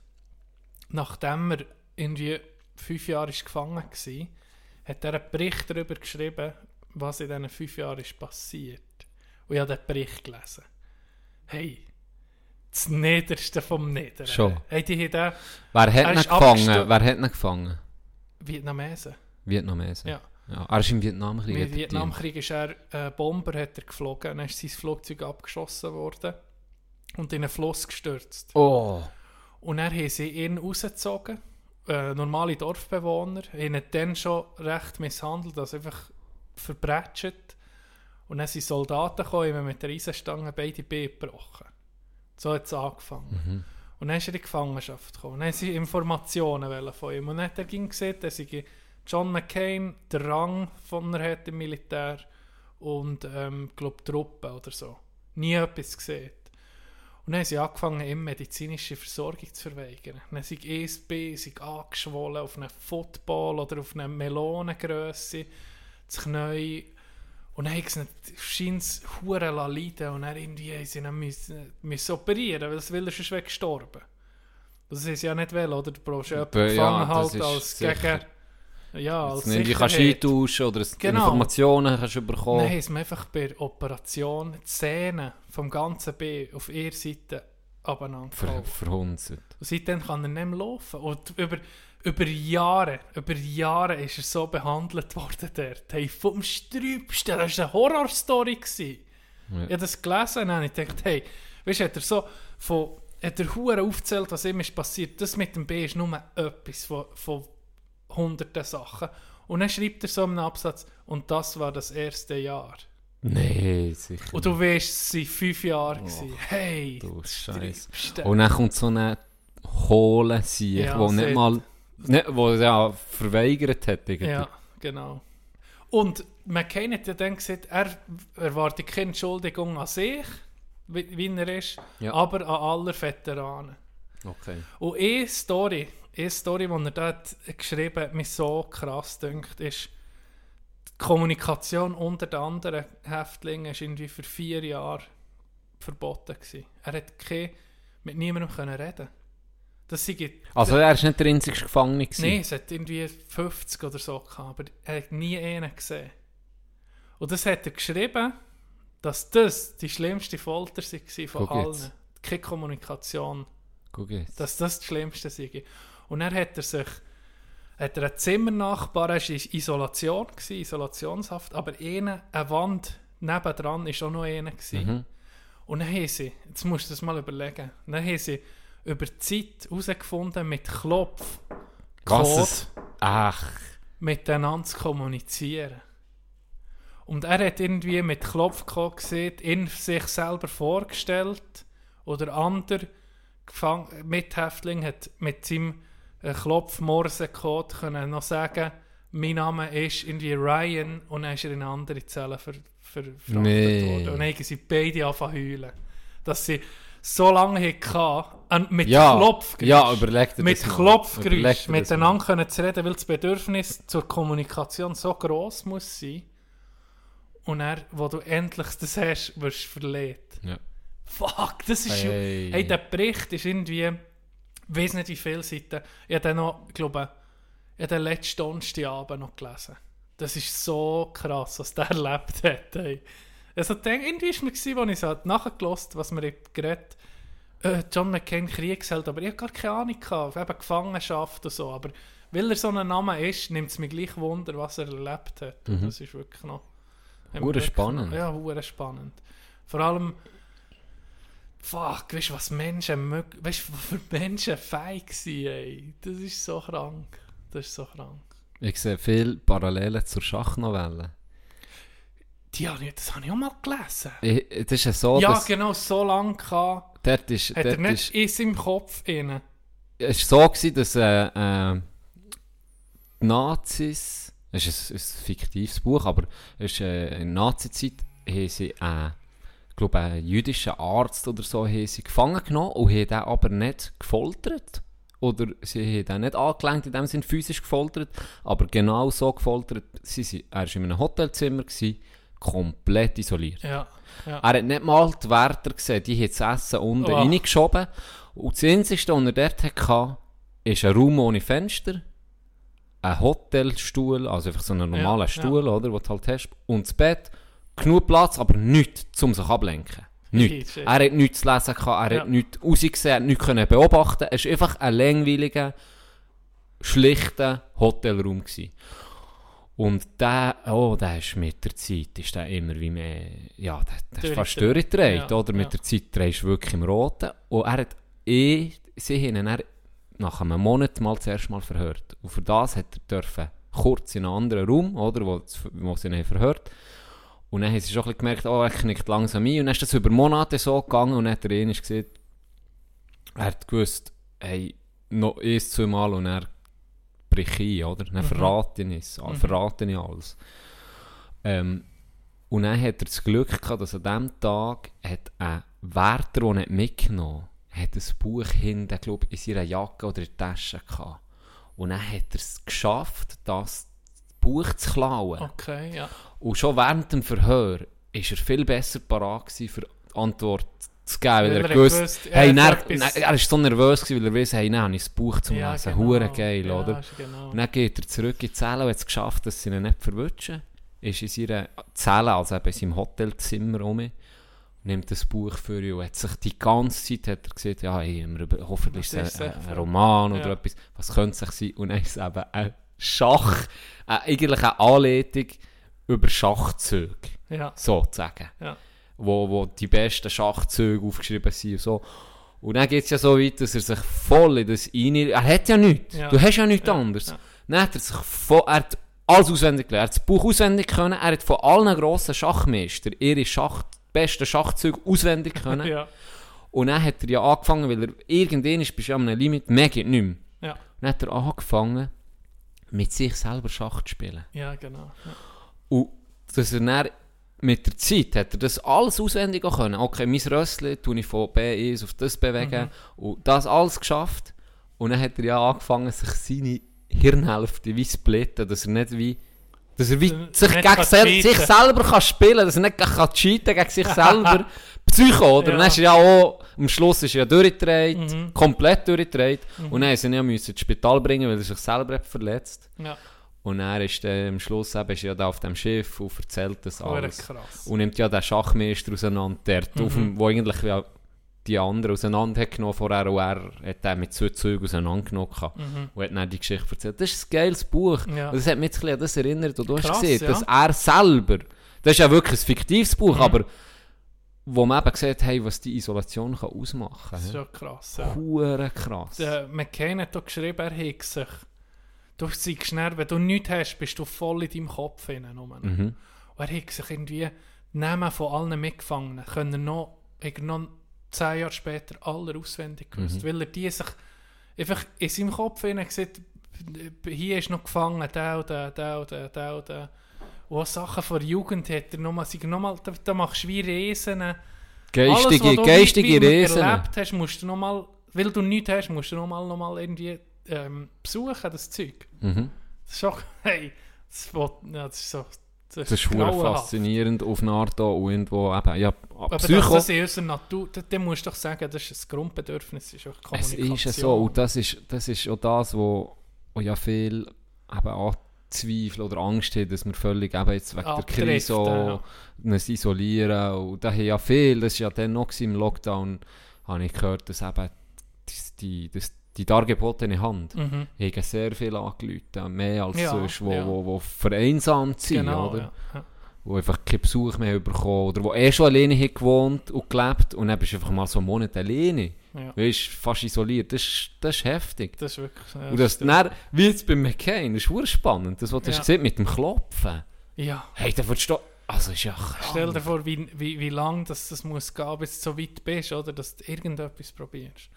nachdem er irgendwie fünf Jahre ist gefangen war, hat er einen Bericht darüber geschrieben, was in diesen fünf Jahren ist passiert. Und ich habe den Bericht gelesen. Hey, das Niederste vom Niederen. Schon. Hey, die haben den Wer hat Er ihn gefangen? Wer hat ihn gefangen? Vietnamesen. Vietnamesen. Ja. ja. Er ist im Vietnamkrieg. Im hat er. Vietnamkrieg ist er äh, Bomber hat er geflogen, dann ist sein Flugzeug abgeschossen worden und in einen Fluss gestürzt. Oh. Und dann haben sie ihn rausgezogen, äh, normale Dorfbewohner, haben ihn dann schon recht misshandelt, also einfach verbrätscht. Und dann sind Soldaten gekommen, haben mit der Eisenstange beide Beine gebrochen. So hat es angefangen. Und dann ist er in die Gefangenschaft gekommen. Dann sie Informationen von ihm. Und dann hat er ging gesehen, dass ich John McCain den Rang von er hat im Militär und ähm, glaube Truppen oder so. Nie etwas gesehen. Und dann haben sie angefangen, ihm medizinische Versorgung zu verweigern. Dann sind ESB sind angeschwollen auf einen Football oder auf eine Melonengrösse, das Knie. Und dann scheint es hure leiden und dann irgendwie sie ihn müssen, müssen operieren, weil es will er wäre gestorben. Das ist ja nicht will, oder? Du brauchst ja jemanden Ja, halt ist als gegen... Ja, als Dass du kannst Sicherheit. eintauschen oder es- Genau. Informationen kannst du bekommen. Dann sie mir einfach bei der Operation die Zähne vom ganzen B auf ihrer Seite abeinander Ver verhunzt. Und seitdem kann er nicht mehr laufen. Und über, über Jahre, über Jahre ist er so behandelt worden dort. Hey, vom Sträubsten, das war eine Horrorstory. gewesen. Ja. Ich habe das gelesen und ich gedacht, hey, weißt du, hat er so von, hat er Huren aufgezählt, was ihm ist passiert. Das mit dem B ist nur etwas von, von hunderten Sachen. Und dann schreibt er so einen Absatz, und das war das erste Jahr. Nein, sicher. Und du weißt, es waren fünf Jahre. gewesen. hey, Du Scheiße. Und dann kommt so eine hohle Sieg, Ja, wo nicht mal, nicht, wo ja verweigert hat irgendwie. Ja, genau. Und McCain hat ja dann gesagt, er erwartet keine Entschuldigung an sich, wie, wie er ist, Ja. aber an alle Veteranen. Okay. Und eine Story, eine Story, die er dort geschrieben hat, mich so krass dünkt, ist, die Kommunikation unter den anderen Häftlingen ist irgendwie für vier Jahre verboten gewesen. Er hat mit niemandem können reden. Das sei, Also er ist nicht der einzige Gefangene gewesen? Nein, es hat irgendwie 50 oder so gehabt, aber er hat nie einen gesehen. Und das hat er geschrieben, dass das die schlimmste Folter war von Guck jetzt. allen. Keine Kommunikation. Guck jetzt. Dass das das Schlimmste sei. Und dann hat er sich hat er einen Zimmernachbar, er war in Isolation, gewesen, Isolationshaft, aber eine, eine Wand nebendran war auch noch einer. Mhm. Und dann haben sie, jetzt musst du das mal überlegen, dann haben sie über die Zeit herausgefunden, mit Klopf, Was Code? Ach. miteinander zu kommunizieren. Und er hat irgendwie mit Klopfcode gesehen, in sich selber vorgestellt oder andere Gefang Mithäftling hat mit seinem äh, Klopf-Morse-Code können noch sagen, mein Name ist irgendwie Ryan und dann ist er in eine andere Zelle ver, ver, verfrachtet Nee. worden. Und dann haben sie beide angefangen zu heulen. Dass sie so lange hatten, an- mit Ja, Klopfgeräusch, ja, überleg mit. Klopfgeräusch miteinander können zu reden, weil das Bedürfnis zur Kommunikation so gross muss sein. Und er, wo du endlich das hast, wirst du verletzt. Ja. Fuck, das ist Hey. hey. der Bericht ist irgendwie, ich weiß nicht wie viele Seiten. Ich habe den noch, ich glaube, ich habe den letzten Donnerstagabend noch gelesen. Das ist so krass, was der erlebt hat. Hey. Also, denk, irgendwie war mir, gewesen, als ich so nachgelost was wir geredet äh, John McCain Kriegsheld, aber ich habe gar keine Ahnung gehabt, eben Gefangenschaft und so. Aber weil er so ein Name ist, nimmt es mich gleich Wunder, was er erlebt hat. Und Das ist wirklich noch. Hure spannend. Noch, ja, hure spannend. Vor allem, fuck, weißt du, was Menschen mög- weißt du, was für Menschen feig sind, ey. Das ist so krank. Das ist so krank. Ich sehe viele Parallelen zur Schachnovelle. Die habe ich, das habe ich auch mal gelesen. Ich- Es ist ja so, ja, dass genau, so lange gehabt, dort ist, hat er dort nicht ist, in seinem Kopf inne. es ist so gewesen, dass äh, äh, die Nazis, es ist ein, ein fiktives Buch, aber es ist, äh, in Nazi-Zeit haben sie äh, ich glaube, einen jüdischen Arzt oder so haben sie gefangen genommen und haben den aber nicht gefoltert. Oder sie haben den nicht angelenkt, in dem Sinne physisch gefoltert, aber genau so gefoltert. Sie, sie, er war in einem Hotelzimmer, gewesen, komplett isoliert. Ja, ja. Er hat nicht mal die Wärter gesehen, die haben das Essen unten Oh. reingeschoben. Und das Einzige, was er dort hatte, ist ein Raum ohne Fenster, ein Hotelstuhl, also einfach so ein normaler ja. Stuhl, oder, den du halt hast, und das Bett, genug Platz, aber nichts, um sich ablenken. Nichts. Er hat nichts zu lesen gehabt, er Ja. hat nichts rausgesehen, er hat nichts können beobachten. Es war einfach ein langweiliger, schlichter Hotelraum. Gewesen. Und der, oh, der ist mit der Zeit, ist der immer wie mehr, ja, der, der ist fast Durchgedreht. Ja, oder? Mit ja. der Zeit drehst du wirklich im Roten. Und er hat eh, sie haben ihn nach einem Monat mal zuerst mal verhört. Und für das hat er dürfen kurz in einen anderen Raum, oder, wo, wo sie ihn verhört. Und dann haben sie schon ein bisschen gemerkt, oh, er knickt langsam ein. Und dann ist das über Monate so gegangen und dann hat er gesehen, er hat gewusst, hey, noch ein, zwei Mal und er bricht ein, oder? Dann verrate ich es, verrate ich alles. Ähm, und dann hat er das Glück gehabt, dass an diesem Tag hat ein Wärter, den er hat mitgenommen hat, ein Buch hinten, glaube in seiner Jacke oder in der Tasche gehabt. Und dann hat er es geschafft, das Buch zu klauen. Okay, ja. Und schon während dem Verhör war er viel besser parat für Antwort zu geben, weil, Weil er er gewusst gewusst, er hey, dann, etwas- er war so nervös, gewesen, weil er weiss, hey, dann habe ich das Buch zum ja, Lesen. genau. Hure geil, ja, oder? Genau. Und dann geht er zurück in die Zelle und hat es geschafft, dass sie ihn nicht verwutschen. Ist in seiner Zelle, also eben in seinem Hotelzimmer rum, nimmt das Buch für ihn und hat sich die ganze Zeit hat er gesagt, ja, hey, hoffentlich ist es ein, ein Roman oder Ja. etwas. Was könnte es sich sein? Und dann ist es eben ein Schach, äh, eigentlich eine Anleitung über Schachzüge, ja. sozusagen. Ja. Wo, wo die besten Schachzüge aufgeschrieben sind und so. Und dann geht es ja so weit, dass er sich voll in das rein... Er hat ja nichts. Ja. Du hast ja nichts Ja, anderes. ja. Dann hat er sich voll... Er hat alles auswendig gelernt. Er hat das Buch auswendig können. Er hat von allen grossen Schachmeistern ihre Schach, besten Schachzüge auswendig können. ja. Und dann hat er ja angefangen, weil er irgendwann ist, bist du einem Limit, mehr geht nicht mehr. Ja. Dann hat er angefangen, mit sich selber Schach zu spielen. Ja, genau. Und dass er dann mit der Zeit hat er das alles auswendig können. Okay, mein Rössli tue ich von B1 auf das bewegen und das alles geschafft. Und dann hat er ja angefangen, sich seine Hirnhälfte wie zu splitten, dass er nicht wie dass er wie Dass sich, nicht gegen kann cheaten. sich selber kann spielen dass er nicht gegen kann cheaten gegen sich selber. Psycho, oder? Ja. Und dann ist er ja auch, am Schluss ist er ja durchgedreht, Mhm. komplett durchgedreht. Und dann musste er ja müssen ins Spital bringen, weil er sich selber hat verletzt Ja, und er ist dann am Schluss eben, ist ja da auf dem Schiff und erzählt das alles. krass. Und nimmt ja den Schachmeister auseinander, der dem, wo eigentlich ja die anderen auseinander hat genommen vorher und er hat den mit zwei Zügen auseinandergenommen gehabt. und hat dann die Geschichte erzählt. Das ist ein geiles Buch. Ja. Und das hat mich jetzt ein bisschen an das erinnert, und du hast Krass, gesehen, ja. dass er selber, das ist ja wirklich ein fiktives Buch, aber wo man eben sieht, hey, was die Isolation kann ausmachen Das ist kann. schon krass. Ja. Hure krass. Der McCain hat auch geschrieben, er hat sich. Du seist schnell, wenn du nichts hast, bist du voll in deinem Kopf hinein. Mhm. Und er hat sich irgendwie Namen von allen Mitgefangenen können noch, noch zehn Jahre später alle auswendig gewusst. Mhm. Weil er die sich einfach in seinem Kopf hinein gesagt hier ist noch gefangen, und der, der und der, der und auch Sachen von der Jugend hat er nochmal, noch mal, da, da machst du wie Riesen. Geistige, Alles, was du geistige Riesen. erlebt hast, musst du nochmal, weil du nichts hast, musst du nochmal noch mal irgendwie ähm, besuchen, das Zeug. Mhm. Das ist schon, hey, das, will- ja, das ist so, das Das ist faszinierend auf eine Art auch und irgendwo eben, ja, Aber Psycho, das, das in unserer Natur, da, da musst du doch sagen, das ist ein Grundbedürfnis, ist auch es Kommunikation. ist ja so und das ist, das ist auch das, wo, wo ja viel eben anzweifeln oder Angst haben, dass wir völlig eben jetzt wegen der Abdriften, Krise auch ja. uns isolieren und da haben ja viel, das ist ja dann noch im Lockdown, habe ich gehört, dass eben die, die, das, die dargebotene Hand Mhm. haben sehr viel angerufen, mehr als Ja, sonst, wo, ja. wo, wo vereinsamt sind, Genau, oder? ja. die einfach keinen Besuch mehr bekommen oder die eh schon alleine haben gewohnt und gelebt und dann bist du einfach mal so einen Monat alleine. Ja. Weißt fast isoliert. Das ist, das ist heftig. Das ist wirklich... Ja, und das stimmt. dann, wie jetzt bei McCain, das ist spannend. Das, was du Ja. gesehen mit dem Klopfen. ja. Hey, da würdest du... Also, ist ja krank. Stell dir vor, wie, wie, wie lange das, das muss gehen, bis du so weit bist, oder? Dass du irgendetwas probierst.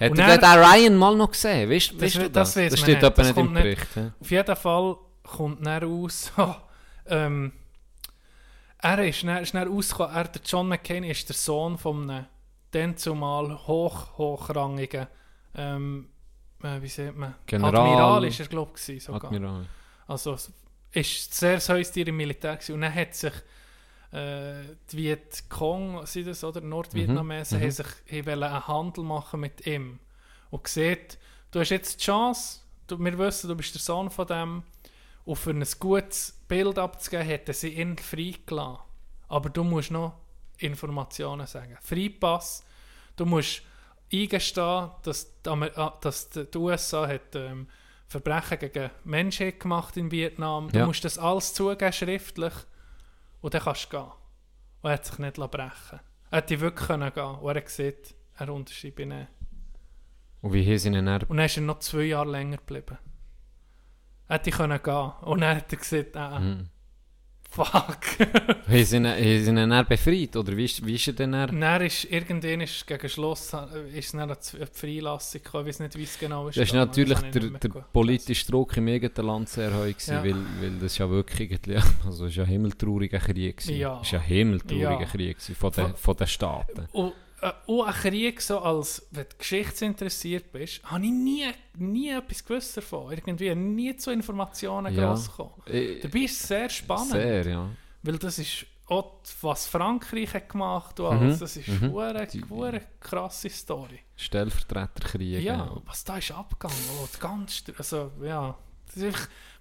Hat er den Ryan mal noch gesehen? Weißt, Das weißt du das? das das steht nicht. Das nicht im nicht. Bericht. hä? Auf jeden Fall kommt dann raus, ähm, er ist dann, ist dann rausgekommen, er, der John McCain ist der Sohn von einem dann zumal hoch, hochrangigen, ähm, äh, wie sagt man? General. Admiral ist er, glaube ich, sogar. Admiral. Also, ist sehr das Haustier im Militär gewesen. Und dann hat sich äh, die Vietcong, sind das, oder Nordvietnamesen, Mhm, mhm. haben sich haben wollen einen Handel machen mit ihm. Und gesagt, du hast jetzt die Chance, du, wir wissen, du bist der Sohn von dem, und für ein gutes Bild abzugeben, hätten sie ihn freigelassen. Aber du musst noch Informationen sagen. Freipass, du musst eingestehen, dass die, ah, dass die USA hat, ähm, Verbrechen gegen Menschheit gemacht in Vietnam. Du Ja. musst das alles zugeben, schriftlich, und dann kannst du gehen. Und er hat sich nicht lassen brechen Er hätte wirklich können gehen und er hat gesagt, er unterschreibt nicht. Und wie sie ihn dann... Und dann ist er noch zwei Jahre länger geblieben. Er hätte können gehen. Und dann hat er gesagt, äh, Mhm. Fuck. Haben sie ihn, dann befreit? Oder wie ist, wie ist er denn dann? Dann ist irgendwann ist gegen Schluss ist dann eine Freilassung gekommen. Ich weiß nicht, wie es genau ist. Das ist gegangen. natürlich ich der, der politische Druck im eigenen Land sehr hoch gewesen, Ja. weil, weil das ja wirklich also ist ja ein himmeltrauriger Krieg gewesen. Ja. Ist ja ein himmeltrauriger Ja. Krieg gewesen von, den, Von- von den Staaten. Und, äh, und ein Krieg, so als wenn du geschichtsinteressiert bist, habe ich nie, nie etwas gewusst davon. Irgendwie nie zu Informationen Ja. gross gekommen. Dabei ist es sehr spannend, Sehr, ja. weil das ist auch, was Frankreich hat gemacht alles. Mhm. Das ist Mhm. eine hure krasse Story. Stellvertreterkrieg. Ja, was da ist abgegangen, oh, ganz, also ja,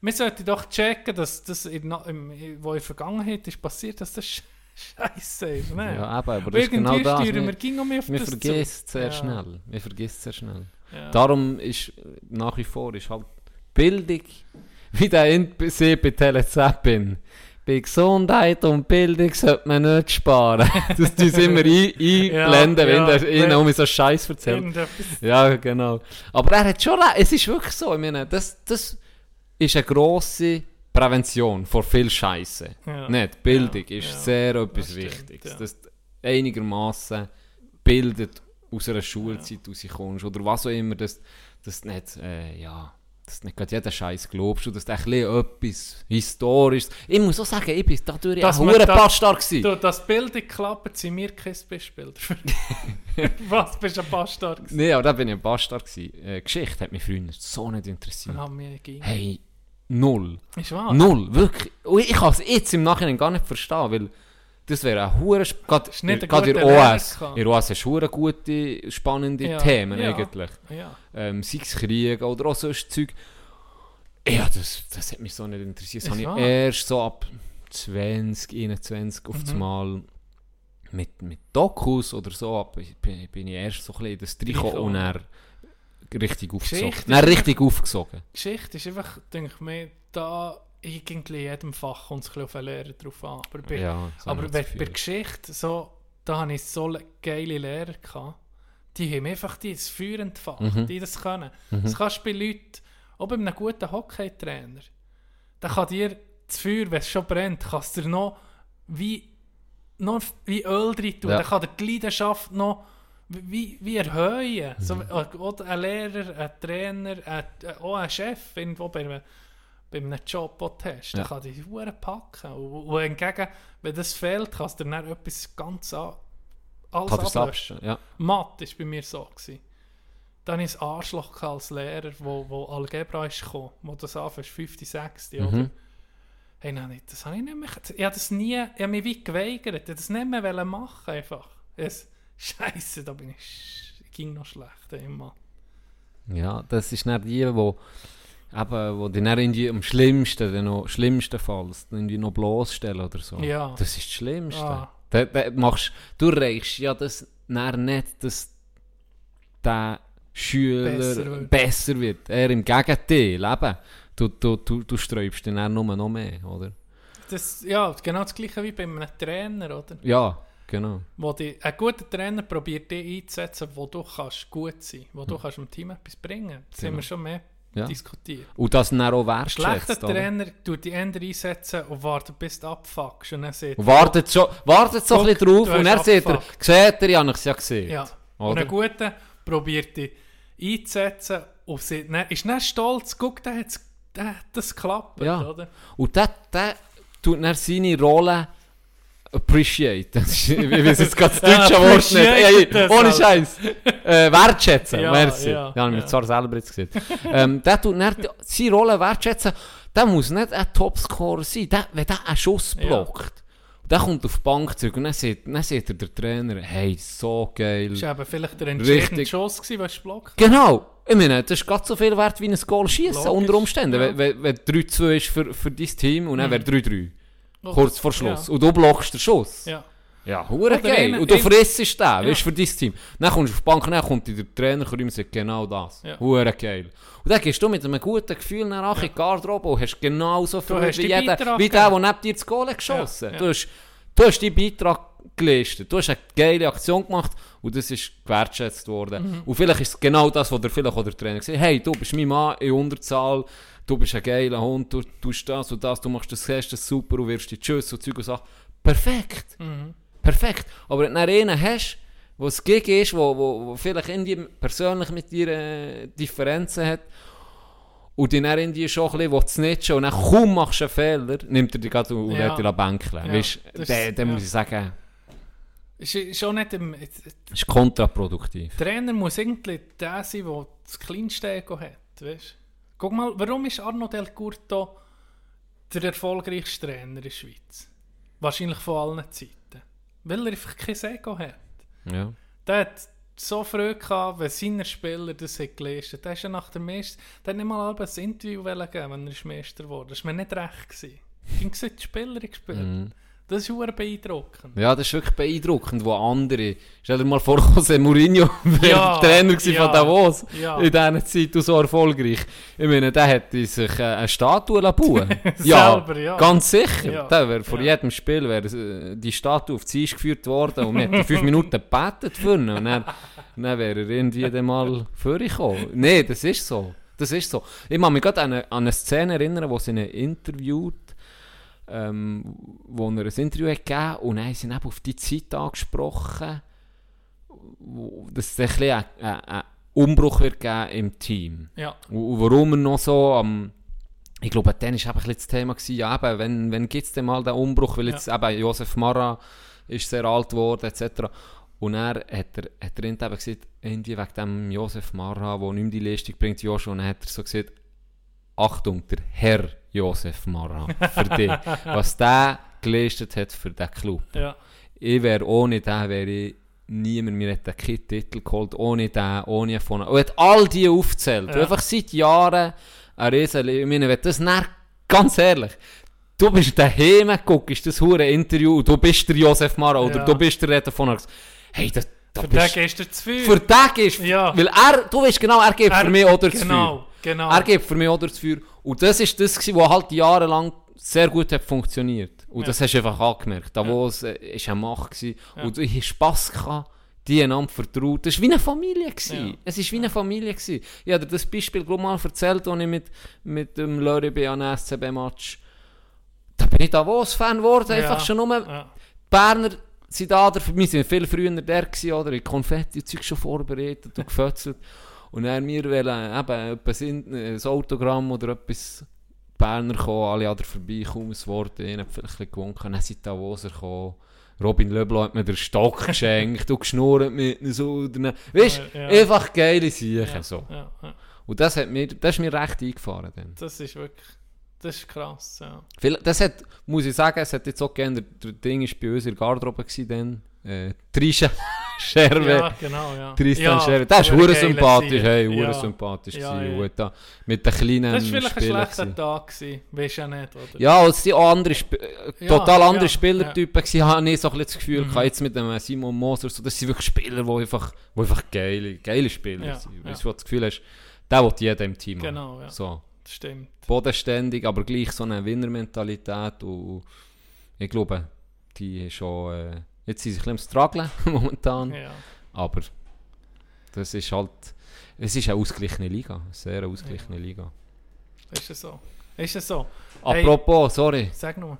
wir sollten doch checken, dass das, in, im, wo in der Vergangenheit ist passiert, dass das Scheiße ne? Ja, eben, aber das ist genau das. wir Wir, wir vergessen zu. sehr Ja. schnell. Wir vergessen sehr schnell. Ja. Darum ist nach wie vor ist halt Bildung, wie der NPC bei Telezappin. Bei Gesundheit und Bildung sollte man nicht sparen. Das tun sie immer ein, einblenden, Ja, wenn ja. ihnen um so Scheiß erzählt. Ja, genau. Aber er hat schon recht. Es ist wirklich so. Ich meine, das, das ist eine grosse Prävention vor viel Scheiße. Ja. Nicht? Bildung Ja, ist ja. sehr etwas Das Wichtiges. ja. Dass du einigermaßen bildet aus einer Schulzeit rauskommst oder was auch immer, dass, dass du nicht, äh, ja, dass nicht gerade jeden Scheiß glaubst und dass du ein bisschen etwas Historisches. Ich muss auch sagen, ich bin dadurch Dass ein hoher das- Bastard gewesen. Du, das Bild klappt, sind mir kein Beispiel. Was, bist du ein Bastard gewesen? Nee, aber da bin ich ein Bastard gewesen. Äh, Geschichte hat mich früher so nicht interessiert. Mir ging. Hey, null. Ist wahr? Null, wirklich. Und ich kann es jetzt im Nachhinein gar nicht verstehen, weil das wäre ein hure Gerade in der OS. In der OS hast du gute, spannende Ja, Themen ja. eigentlich. Ja. Ähm, sei es Krieg oder auch sonst Zeug. Ja, das, das hat mich so nicht interessiert. Das Ist habe ich erst so ab 20, 21 auf Mhm. Mal mit, mit Dokus oder so ab, bin, bin ich erst so ein bisschen in das Reingekommen. und richtig aufgesogen. Ist richtig aufgesogen. Geschichte ist einfach, denke ich mir, da irgendwie in jedem Fach kommt es ein bisschen auf den Lehrer drauf an. Aber bei, Ja, aber bei, bei. Geschichte, so, da habe ich so le- geile Lehrer gehabt, die haben einfach das Feuer entfacht, Mhm. die das können. Das kannst du bei Leuten, auch bei einem guten Hockeytrainer, der kann dir das Feuer, wenn es schon brennt, kannst du dir noch wie, noch wie Öl drin tun. Ja. Dann kann dir die Leidenschaft noch wie, wie erhöhen. So, Mhm. oder ein Lehrer, ein Trainer, ein, auch ein Chef, irgendwo bei einem, bei einem Job, den hast, Ja. kann dich Uhren packen. Und, und hingegen, wenn das fehlt, kannst du dann etwas ganz an, alles ablöschen. ja. Mathe war bei mir so. Gewesen. Dann ein Arschloch als Lehrer, wo, wo Algebra ist gekommen, wo das anfängst, 5., 6., Mhm. oder? Hey, nein, das habe ich nicht mehr, ich habe das nie, ich habe mich wie geweigert, ich habe das nicht mehr machen, einfach. Es, Scheiße, da bin ich, ging noch schlecht, Mann. Ja, das ist nicht die, wo, eben, wo die dann irgendwie am schlimmsten, dann noch, schlimmstenfalls irgendwie noch bloßstellen oder so. Ja. Das ist das Schlimmste. Ah. Da, da machst, du reichst ja das dann nicht, dass der Schüler Besser besser wird. wird. Er im Gegenteil, eben. Du, du, du, du sträubst ihn dann nur noch mehr, oder? Das, ja, genau das gleiche wie bei einem Trainer, oder? Ja, genau. Wo die, ein guter Trainer probiert dich einzusetzen, wo du kannst gut sein wo du kannst dem Team etwas bringen Das haben Genau. wir schon mehr Ja. diskutiert. Und das dann auch Ein schlechter wertschätzt. oder? Trainer tut die Änder einsetzen und wartet, bis du abfuckst. Und dann sagt Und wartet, schon, wartet so ein bisschen drauf und er sieht er, seht ihr, ich habe es ja gesehen. Ja. Und Oder? ein guter probiert dich einzusetzen und sagt, dann, ist dann stolz, guck, der hat das geklappt, Ja. oder? Und der, der tut dann seine Rolle appreciate. Das ist, ich weiß jetzt gerade das Ja, deutsche Wort nicht. Ey, ohne halt. Scheiß. Äh, wertschätzen. Ja, merci. ja, Ja, ich ja. ja. zwar selber jetzt gesehen. ähm, der tut dann seine Rolle wertschätzen. Der muss nicht ein Topscorer sein. Der, wenn der einen Schuss Ja. blockt, der kommt auf die Bank zurück und dann sieht, dann sieht er der Trainer, hey, so geil. Das war eben vielleicht der entscheidende. Schuss, gewesen, was blockt Genau. Ich meine, das ist gerade so viel wert wie ein Goal schießen unter Umständen. ja. Wenn, wenn, wenn 3-2 ist für, für dein Team und dann Mhm. wäre 3-3. Kurz vor Schluss. Ja. Und du blockst den Schuss. ja. Ja, hure geil. Und du frissst den, weißt du, für dein Team. Dann kommst du auf die Bank, dann kommt der Trainer und sagt genau das. Ja. Hure geil. Und dann gehst du mit einem guten Gefühl nach in die Garderobe und hast genauso viel hast wie, jeder, Beitrag wie der, neben dir das Goal hat geschossen Ja, ja. Du, hast, du hast deinen Beitrag geleistet. Du hast eine geile Aktion gemacht und das ist gewertschätzt worden. Mhm. Und vielleicht ist es genau das, was der, vielleicht auch der Trainer gesagt hat. Hey, du bist mein Mann in Unterzahl, du bist ein geiler Hund, du tust das und das, du machst das, hast das super, du wirst die Tschüss und Zeug und Sachen. Perfekt. Perfekt. Aber wenn du einen hast, wo es gegen ist, wo, wo, wo vielleicht irgendwie persönlich mit dir äh, Differenzen hat und dich dann irgendwie schon ein bisschen snitchen und dann kaum machst du einen Fehler, nimmt er dich gerade und Ja. lädt dich Bank. Ja, Weißt, das- dann, ja. muss ich sagen, Ist, ist auch nicht im, das ist kontraproduktiv. Der Trainer muss irgendwie der sein, der das kleinste Ego hat. Weißt? Guck mal, warum ist Arno Del Curto der erfolgreichste Trainer in der Schweiz? Wahrscheinlich von allen Zeiten. Weil er einfach kein Ego hat. Ja. Der hat so früh gehabt, wenn seine Spieler das hat geleistet. Der ist ja nach der Meister, der hat nicht mal ein Interview wollen geben, wenn er ist Meister wurde. Das war mir nicht recht. Habe gesagt, die Spieler gespielt. Das ist sehr beeindruckend. Ja, das ist wirklich beeindruckend, wo andere... Stell dir mal vor, Jose Mourinho wäre Ja, Trainer ja, von Davos ja. in dieser Zeit und so erfolgreich. Ich meine, der hätte sich äh, eine Statue bauen lassen. Selber, ja. Ganz sicher. Ja. Der wär, vor Ja. jedem Spiel wäre äh, die Statue auf die Eis geführt worden und wir hätten fünf Minuten gebetet für ihn. Und dann, dann wäre er irgendwie mal vorgekommen. Nein, das ist so. Das ist so. Ich kann mich gerade an eine, an eine Szene erinnern, wo sie ihn interviewt ähm, wo er ein Interview hat gegeben und dann haben sie eben auf die Zeit angesprochen, wo, dass es ein bisschen ein, ein, Umbruch wird geben im Team. Ja. Und, und warum er noch so am... ich glaube, dann war eben ein das Thema, gewesen, ja eben, wenn, wenn gibt es denn mal den Umbruch, weil jetzt eben Josef Mara ist sehr alt geworden, etc. Und er hat er, hat er eben gesagt, irgendwie wegen dem Josef Mara, der nicht mehr die Leistung bringt, ja schon, und dann hat er so gesagt, Achtung, der Herr Josef Mara, für dich. Was der geleistet hat für den Club. Ja. Ich wäre ohne den, wäre ich niemand, mir hätte keinen Titel geholt, ohne den, ohne von. Und hat all die aufgezählt. Ja. Einfach seit Jahren ein Riesen. Ich meine, das nach, ganz ehrlich, du bist daheim, guckst das hure Interview und du bist der Josef Mara oder Ja. du bist der Redner von. Hey, das, da Für den gehst du zu viel. für den gehst Ja. Weil er, du weißt genau, er gibt Er- für mich oder das genau, Feuer. Genau. Er gibt für mich das Feuer. Und das ist das, was halt jahrelang sehr gut hat funktioniert. Und Ja. das hast du einfach angemerkt. Davos äh, ist eine Macht gewesen. Und du hast Spass gehabt, die einander vertraut. Das war wie eine Familie. Gewesen. Ja. Es war wie eine Familie. Gewesen. Ich habe dir das Beispiel glaub, mal erzählt, als ich mit, mit dem Lörri an einem SCB-Match. Da bin ich Davos-Fan geworden. Einfach Ja. schon nur Ja. die Berner sind da, der- wir sind viel früher der gewesen, oder? Ich Konfetti und Zeug schon vorbereitet und gefötzelt. Und dann wir wollen eben etwas in, äh, ein Autogramm oder etwas Berner kommen, alle anderen vorbei, kaum ein Wort, ihnen hat vielleicht ein gewunken, dann sind Davoser gekommen. Robin Leblanc hat mir den Stock geschenkt und geschnurrt mit ihnen so. und dann- Weißt du, Ja. einfach geile Sachen. Ja, So. ja, ja. Und das, hat mir, das ist mir recht eingefahren. Dann. Das ist wirklich, das ist krass, ja. Das hat, muss ich sagen, es hat jetzt auch geändert. Der Ding war bei uns in der Garderobe gewesen, dann. Äh, Trisha Scherwe. Ja, genau, ja. Tristan ja, Scherwe. Der ist hure geile sympathisch, hey, hure Ja. sympathisch Ja, gewesen. ja. Mit den kleinen Das war vielleicht ein Spielen schlechter gewesen. Tag gewesen, du ja nicht, oder? Ja, es waren auch andere, Sp äh, Ja, total andere ja, Spielertypen gewesen, habe ich so ein bisschen das Gefühl Mhm. jetzt mit dem Simon Moser, so, das sind wirklich Spieler, die einfach, die einfach geile, geile Spieler Ja, sind. ja. Weißt du, du das Gefühl hast, der will jeder im Team haben. Genau, ja. So. Das stimmt. bodenständig, aber gleich so eine Winnermentalität und ich glaube, die ist schon, äh, jetzt sind sie ein bisschen am strugglen momentan, Ja. aber das ist halt, es ist eine ausgeglichene Liga, eine sehr ausgeglichene Liga. Ist es so? Ist es so? Hey. Apropos, sorry, Sag nur.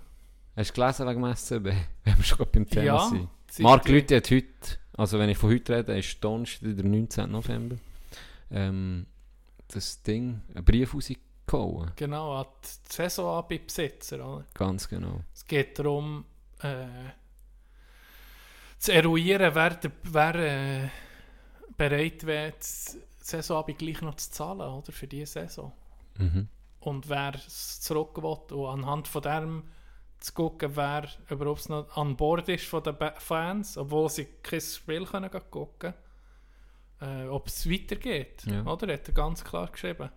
hast du gelesen wegen dem SCB? Wenn wir schon gerade beim Thema Ja, sind. Marc Lüthi hat heute, also wenn ich von heute rede, ist Donnerstag, der 19. November, ähm, das Ding, einen Brief rausgehauen, Genau, an die Saison an bei Besitzer. Oder? ganz genau. Es geht darum, äh, zu eruieren, wer, der, wer äh, bereit wäre, die Saison gleich noch zu zahlen oder, für diese Saison. Mhm. Und wer es zurück will. Und anhand von dem zu gucken, wer überhaupt noch an Bord ist von den Fans, obwohl sie kein Spiel können gucken äh, ob es weitergeht. Ja. Oder? Hat er ganz klar geschrieben.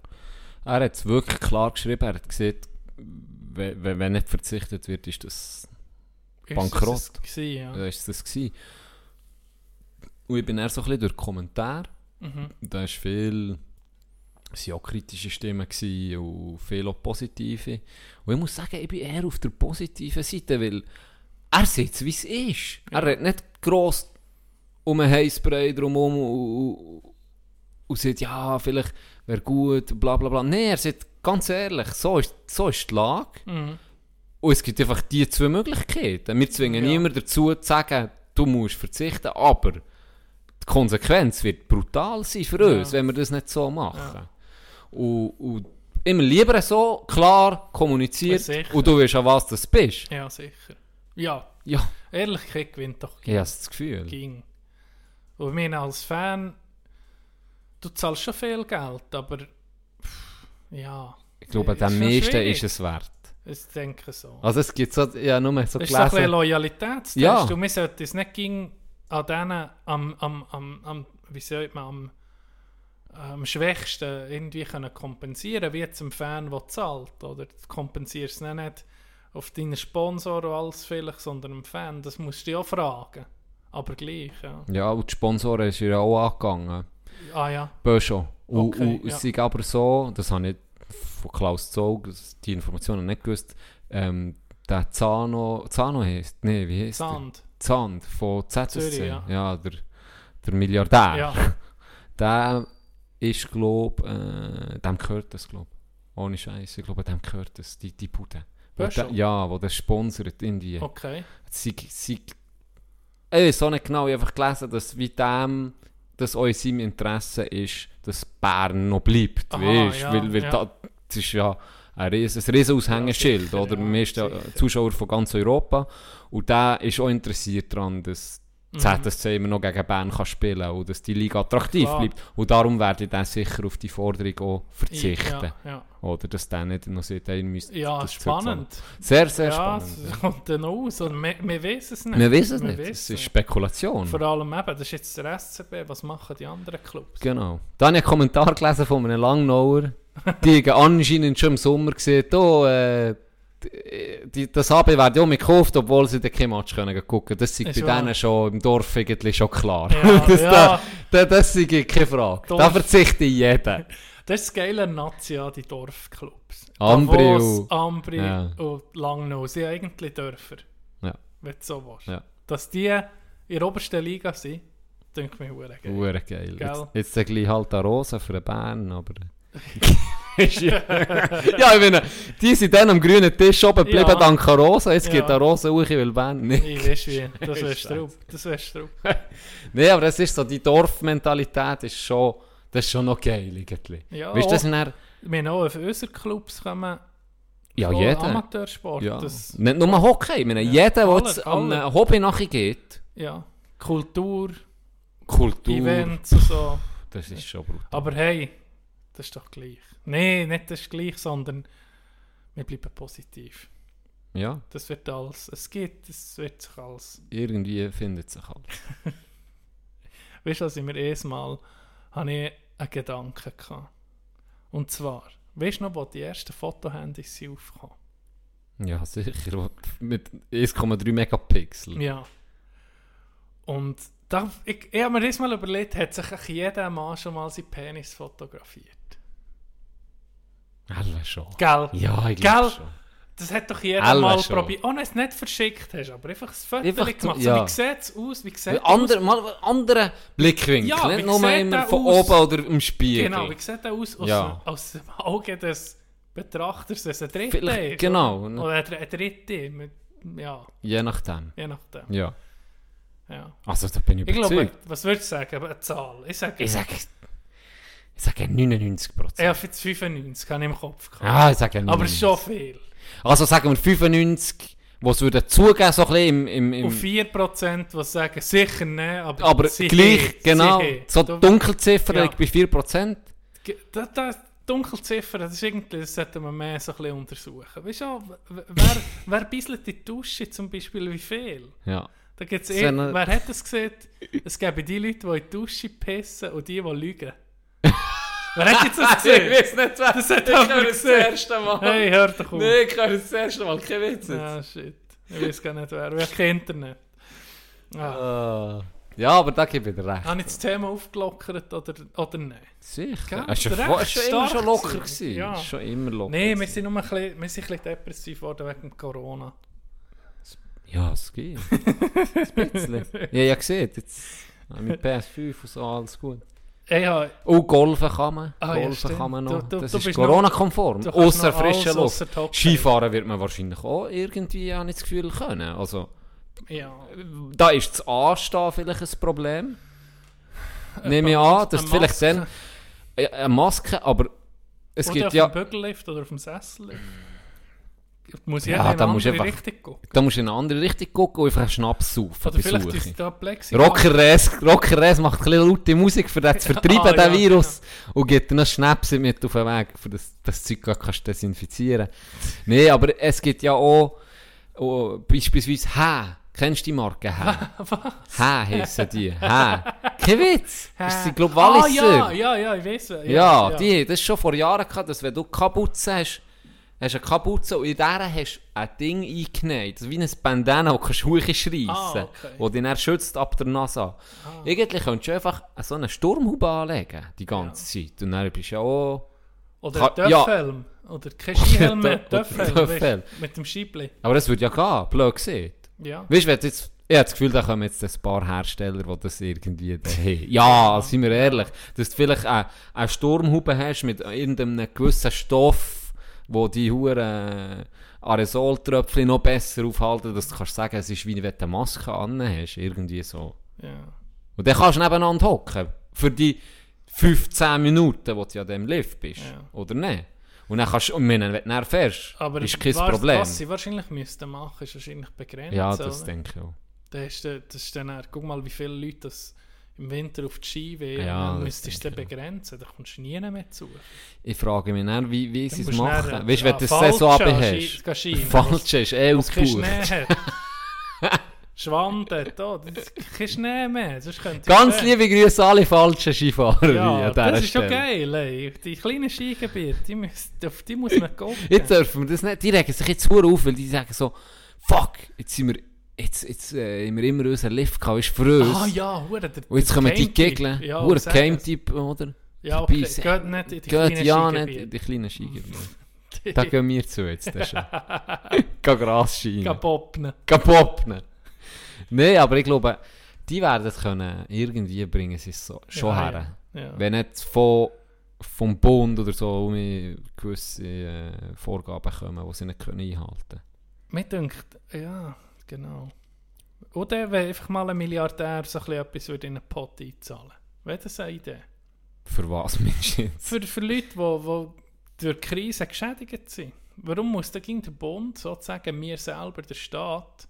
Er hat es wirklich klar geschrieben. Er hat gesagt, wenn nicht verzichtet wird, ist das Ist bankrott. das es gewesen, ja. Ist das gewesen. Und ich bin eher so ein bisschen durch Kommentare. Mhm. Da war viel, es waren auch kritische Stimmen und viel auch positive. Und ich muss sagen, ich bin eher auf der positiven Seite, weil er sieht es, wie es ist. Er redet nicht gross um einen Heißbrei drumherum und, und, und sagt, ja, vielleicht wäre gut, bla bla bla. Nein, er sagt ganz ehrlich, so ist, so ist die Lage. Mhm. Und es gibt einfach die zwei Möglichkeiten. Wir zwingen Ja. niemanden dazu zu sagen, du musst verzichten, aber die Konsequenz wird brutal sein für Ja. uns, wenn wir das nicht so machen. Und, und immer lieber so klar kommuniziert Ja, und du weißt an was das bist. Ja, sicher. Ja, Ja, Ehrlichkeit gewinnt doch ich habe das Gefühl. ging. Und ich meine, als Fan, du zahlst schon viel Geld, aber pff, ja, Ich glaube, am schon meisten ist es wert. Ich denke so. Also es gibt so, ja, nur so das ist so ein gelesen. Loyalitätstest. Ja. Und wir sollten es nicht gegen an denen am, am, am, am wie sagt man, am, am schwächsten irgendwie können kompensieren, wie jetzt ein Fan, der zahlt. Oder du kompensierst es nicht, auf deinen Sponsor oder alles vielleicht, sondern einen Fan. Das musst du ja fragen. Aber gleich, ja. Ja, und die Sponsoren ist ja auch angegangen. Ah ja, Böscho. Und, Okay, und ja. es ist aber so, das habe ich von Klaus Zog, die Informationen nicht gewusst, ähm, der Zano, Zano heisst, nee, wie heisst Sand. der? Zand von ZSC. Zürich, ja. der, der Milliardär. Ja, Der ist, glaube äh, dem gehört das, glaube Ohne Scheiß, ich glaube, dem gehört das, die, die Bude. Wo der, ja, wo der sponsert irgendwie. okay. Sie, sie, ich weiß auch nicht genau, ich habe einfach gelesen, dass wie dem, dass auch in seinem Interesse ist, dass Bern noch bleibt, Aha, weißt, ja, weil, weil ja. Da, das ist ja ein riesen, ein riesen Aushängeschild, Ja, sicher, oder? Wir sind ja. Zuschauer von ganz Europa und der ist auch interessiert daran, dass. ZSC immer noch gegen Bern kann spielen kann und dass die Liga attraktiv Klar. bleibt. Und darum werde ich dann sicher auf die Forderung auch verzichten. Ja, ja. Oder dass der nicht noch sieht, ihr müsst ja das spannend. Sehr, sehr ja, spannend. es kommt dann aus. Wir, wir wissen es nicht. Wir wissen es Wir nicht, es ist Spekulation. Vor allem eben, das ist jetzt der SCB, was machen die anderen Clubs? Genau. Da habe ich einen Kommentar gelesen von einem Langnauer. Die anscheinend schon im Sommer gesehen, oh, äh, die, das AB wird ja gekauft, obwohl sie den kein Match können gucken. Das ist bei wahr. denen schon im Dorf eigentlich schon klar. Ja, das, ja. Da, da, das ist keine Frage. Da Dorf. verzichte ich jeder. Das ist das geile Nazi an die Dorfclubs. Ambri Davos, und- Ambri Ja. und Langnau sind eigentlich Dörfer. Ja. Wenn du so willst. Ja. Dass die in der obersten Liga sind, denke ich mir geil. Geil. Jetzt, jetzt sage ich halt eine Rose für den Bern, aber... ja, ja, ich meine, die sind dann am grünen Tisch oben geblieben Ja. dank Rose. Jetzt Ja. geht der Rose hoch, weil Bern nicht. Ich weiß wie, das wärst du. Das wärst du. Nein, aber das ist so, die Dorfmentalität ist schon, das ist schon noch geil. Ja, weißt das dann, Wir haben auch auf unsere Clubs kommen ja jeder. Amateursport. Ja. Das, Nicht nur Hockey, ich meine, jeder, der jetzt einem Hobby nachgeht, ja. Kultur, Kultur, Events und so. das ist schon brutal. Aber hey, das ist doch gleich. Nein, nicht das ist gleich, sondern wir bleiben positiv. Ja, Das wird alles, es geht, es wird sich alles. irgendwie findet sich halt. Weißt du, als ich mir erst mal habe ich einen Gedanken gehabt. Und zwar, weißt du noch, wo die ersten Fotohandys aufgekommen? Ja, sicher. Mit 1,3 Megapixel. Ja. Und da, ich, ich habe mir das mal überlegt, hat sich eigentlich jeder Mann schon mal seinen Penis fotografiert? Alle schon. Gell? Ja, ich Gell? glaube schon. Das hat doch jeder Alle mal probiert. Oh, du es nicht verschickt hast, aber einfach das Foto Einfach gemacht. ja. So, wie sieht es aus? Wie sieht es Andere, aus? mal anderen Blickwinkel, Ja, nicht nur immer von aus? oben oder im Spiegel. Genau, wie sieht der aus? Aus, Ja. aus dem Auge des Betrachters, dass ein Dritter Vielleicht- ist? genau. Oder, oder ein, ein Dritte. Mit, ja, Je nachdem. je nachdem. Ja. Ja. Also da bin ich Ich glaube, überzeugt. was würdest du sagen? Eine Zahl. Ich sage, Ich sage, ich sage 99 Prozent. ich habe jetzt 95 habe ich im Kopf gehabt. Ah, ich sage 99. aber schon viel. Also sagen wir 95, was würde zugeben, so ein bisschen im... im, Und im 4%, die sagen, sicher nicht, aber, aber sie gleich, genau. sie haben. So Du- Dunkelziffer Ja. liegt bei 4%. Ge- Da, da, Dunkelziffer, das ist irgendwie, das sollte man mehr so ein bisschen untersuchen. Weißt du, wer, wer bisselt in die Dusche zum Beispiel wie viel? Ja. Da gibt's Das eh, noch- wer hat das gesehen? Es gäbe die Leute, die in die Dusche pissen und die, die lügen. wer hat jetzt das gesehen? nicht, wer. Das hat jemand gesehen. erste Mal. Hey, hör doch auf. ich höre das erste Mal, kein Witz. Ja, shit. Ich weiß gar nicht wer. Ich habe kein Internet. Ah. Äh, ja, aber da gebe ich dir recht. Habe ich das Thema aufgelockert oder, oder nein? Sicher. Es war schon, immer schon locker. gewesen. Ja. Schon immer locker. Nein, wir sind nur ein bisschen, wir sind ein bisschen depressiv geworden wegen Corona. Ja, es geht. Ein bisschen. Ja, ja, gesehen. Jetzt ich mit PS5 und so, alles gut. Habe, Und Golfen kann man. Ah, ja, Golfen stimmt. kann man noch. Du- du- das du ist Corona-konform. Außer frische Luft. Skifahren wird man wahrscheinlich auch irgendwie, habe ich das Gefühl, können. Also, ja, da ist das Anstehen vielleicht ein Problem. Nehme ich an, dass vielleicht dann äh, eine Maske, aber es oder gibt auf ja, dem Bügellift oder auf dem Sessellift. Muss Ja, jeder in da eine musst du andere Richtung gucken. da musst du in eine andere Richtung gucken und einfach einen Schnaps saufen Oder vielleicht Suche. ist da. Rocker Res, Rocker Res macht ein bisschen laute Musik, für das zu vertreiben, Ah, den ja, Virus. Und gibt dir noch Schnäpse mit auf den Weg, für das das Zeug kannst desinfizieren. Nee, aber es gibt ja auch, auch beispielsweise Hä. Kennst du die Marke Hä? Hä heissen die. Hä. Kein Witz. Das sind, glaube ich, Ah, Walliser. ja, ja, ja, ich weiß. Ja, Ja, die, das ist schon vor Jahren gehabt, dass wenn du Kapuze hast, hast du eine Kapuze und in der hast du ein Ding eingenäht, wie ein Bandana, das kannst du hochschreissen, Ah, okay. Ah. wo dich dann schützt ab der Nase. Eigentlich könntest du einfach so eine Sturmhaube anlegen, die ganze Zeit. Und dann bist du ja auch... Oder ein ja. Töpfhelm. Oder kein Skihelm, Oder mit du, dem Scheibli. Aber das würde ja gehen, blöd gesehen. Ja. Weißt du, du jetzt... Ich habe das Gefühl, da kommen jetzt ein paar Hersteller, die das irgendwie daheim. Ja, seien wir ehrlich. Dass du vielleicht eine, eine Sturmhaube hast mit irgendeinem gewissen Stoff, wo die Huren Aerosoltröpfchen noch besser aufhalten, dass du kannst sagen, es ist wie wenn du eine Maske an hast. Irgendwie so. ja. Und dann kannst du nebeneinander hocken. Für die 15 Minuten, wo du ja im Lift bist. Ja. Oder nicht? Und dann kannst du, und wenn du dann fährst, Aber ist kein was, Problem. was sie wahrscheinlich müssten machen, ist wahrscheinlich begrenzt. ja, das oder? denke ich auch. Das ist, dann- das ist dann, guck mal, wie viele Leute das im Winter auf die Ski wählen. Ja, dann müsstest du ich begrenzen. Da kommst du nie mehr zu. Ich frage mich dann, wie, wie sie es du machen. dann, weißt du, wenn ja, du das Saison an, hast. Falsch ist eh ausgebucht. hat. Schwand dort, oh, das ist kein Schnee mehr. Ich Ganz sehen. liebe Grüße alle falschen Skifahrer. Ja, an das ist schon geil. Ey. Die kleinen Skigebiete, die müssen, auf die muss man gucken. Jetzt dürfen wir das nicht. Die regen sich jetzt auf, weil die sagen so, fuck, jetzt sind wir, jetzt, jetzt äh, haben wir immer unseren Lift gehabt, ist uns. Ah ja, hure, der Und jetzt kommen die giggeln. Ja, Hure. Game-Typ, oder? Ja, okay. Geht nicht in die kleinen ja nicht in die kleinen Skigebiete. da gehen wir zu jetzt. Das schon. Geh Gras schienen. Kapopne. Kapopne. Nein, aber ich glaube, die werden es können, irgendwie bringen sie es so, schon Ja, her. ja. Wenn nicht von, vom Bund oder so um gewisse äh, Vorgaben kommen, die sie nicht können einhalten können. Mir denkt, ja, genau. Oder wenn einfach mal ein Milliardär so ein etwas würde in einen Pot einzahlen. Wäre das eine Idee? Für was meinst du jetzt? Für, für Leute, die, die durch die Krise geschädigt sind. Warum muss der Bund, sozusagen wir selber, der Staat,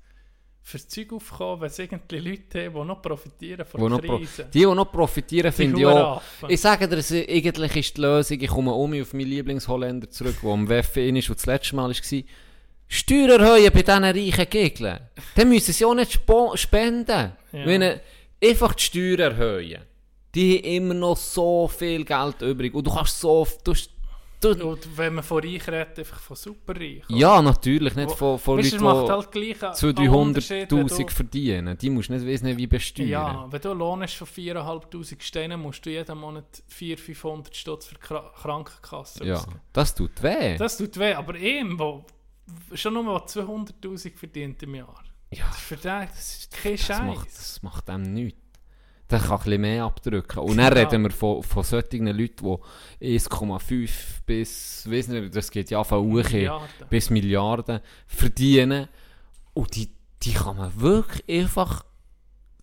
für das Zeug aufkommen, wenn es irgendwie Leute haben, die noch profitieren von Wo der noch pro Krise? die, die noch profitieren, finde ich auch. Ich sage dir, eigentlich ist die Lösung, ich komme um auf meinen Lieblingsholländer zurück, der am WF ist und das letzte Mal war, Steuern erhöhen bei diesen reichen Gegnern. Dann müssen sie auch nicht spenden. Ja. Wenn einfach die Steuern erhöhen, die haben immer noch so viel Geld übrig. Und du kannst so... Du, du, Und wenn man von reich redet, einfach von superreich. oder? ja, natürlich, nicht von, von Weißt Leuten, die halt gleich einen- zu einen Unterschied, wenn 300'000 du- verdienen. Die musst du nicht wissen, wie besteuern. Ja, wenn du einen Lohn hast von 4'500 Steinen, musst du jeden Monat 400, 500 Stutz für Krankenkasse Ja, ausgeben. das tut weh. Das tut weh, aber ihm, wo schon nur mal 200'000 verdient im Jahr. ja, Für den ist kein das macht, Scheiß. das macht dem nichts. Der kann ein bisschen mehr abdrücken. Und dann Ja. reden wir von, von solchen Leuten, die 1,5 bis, weiss nicht, das geht ja von Milliarden. bis Milliarden verdienen. Und die, die kann man wirklich einfach,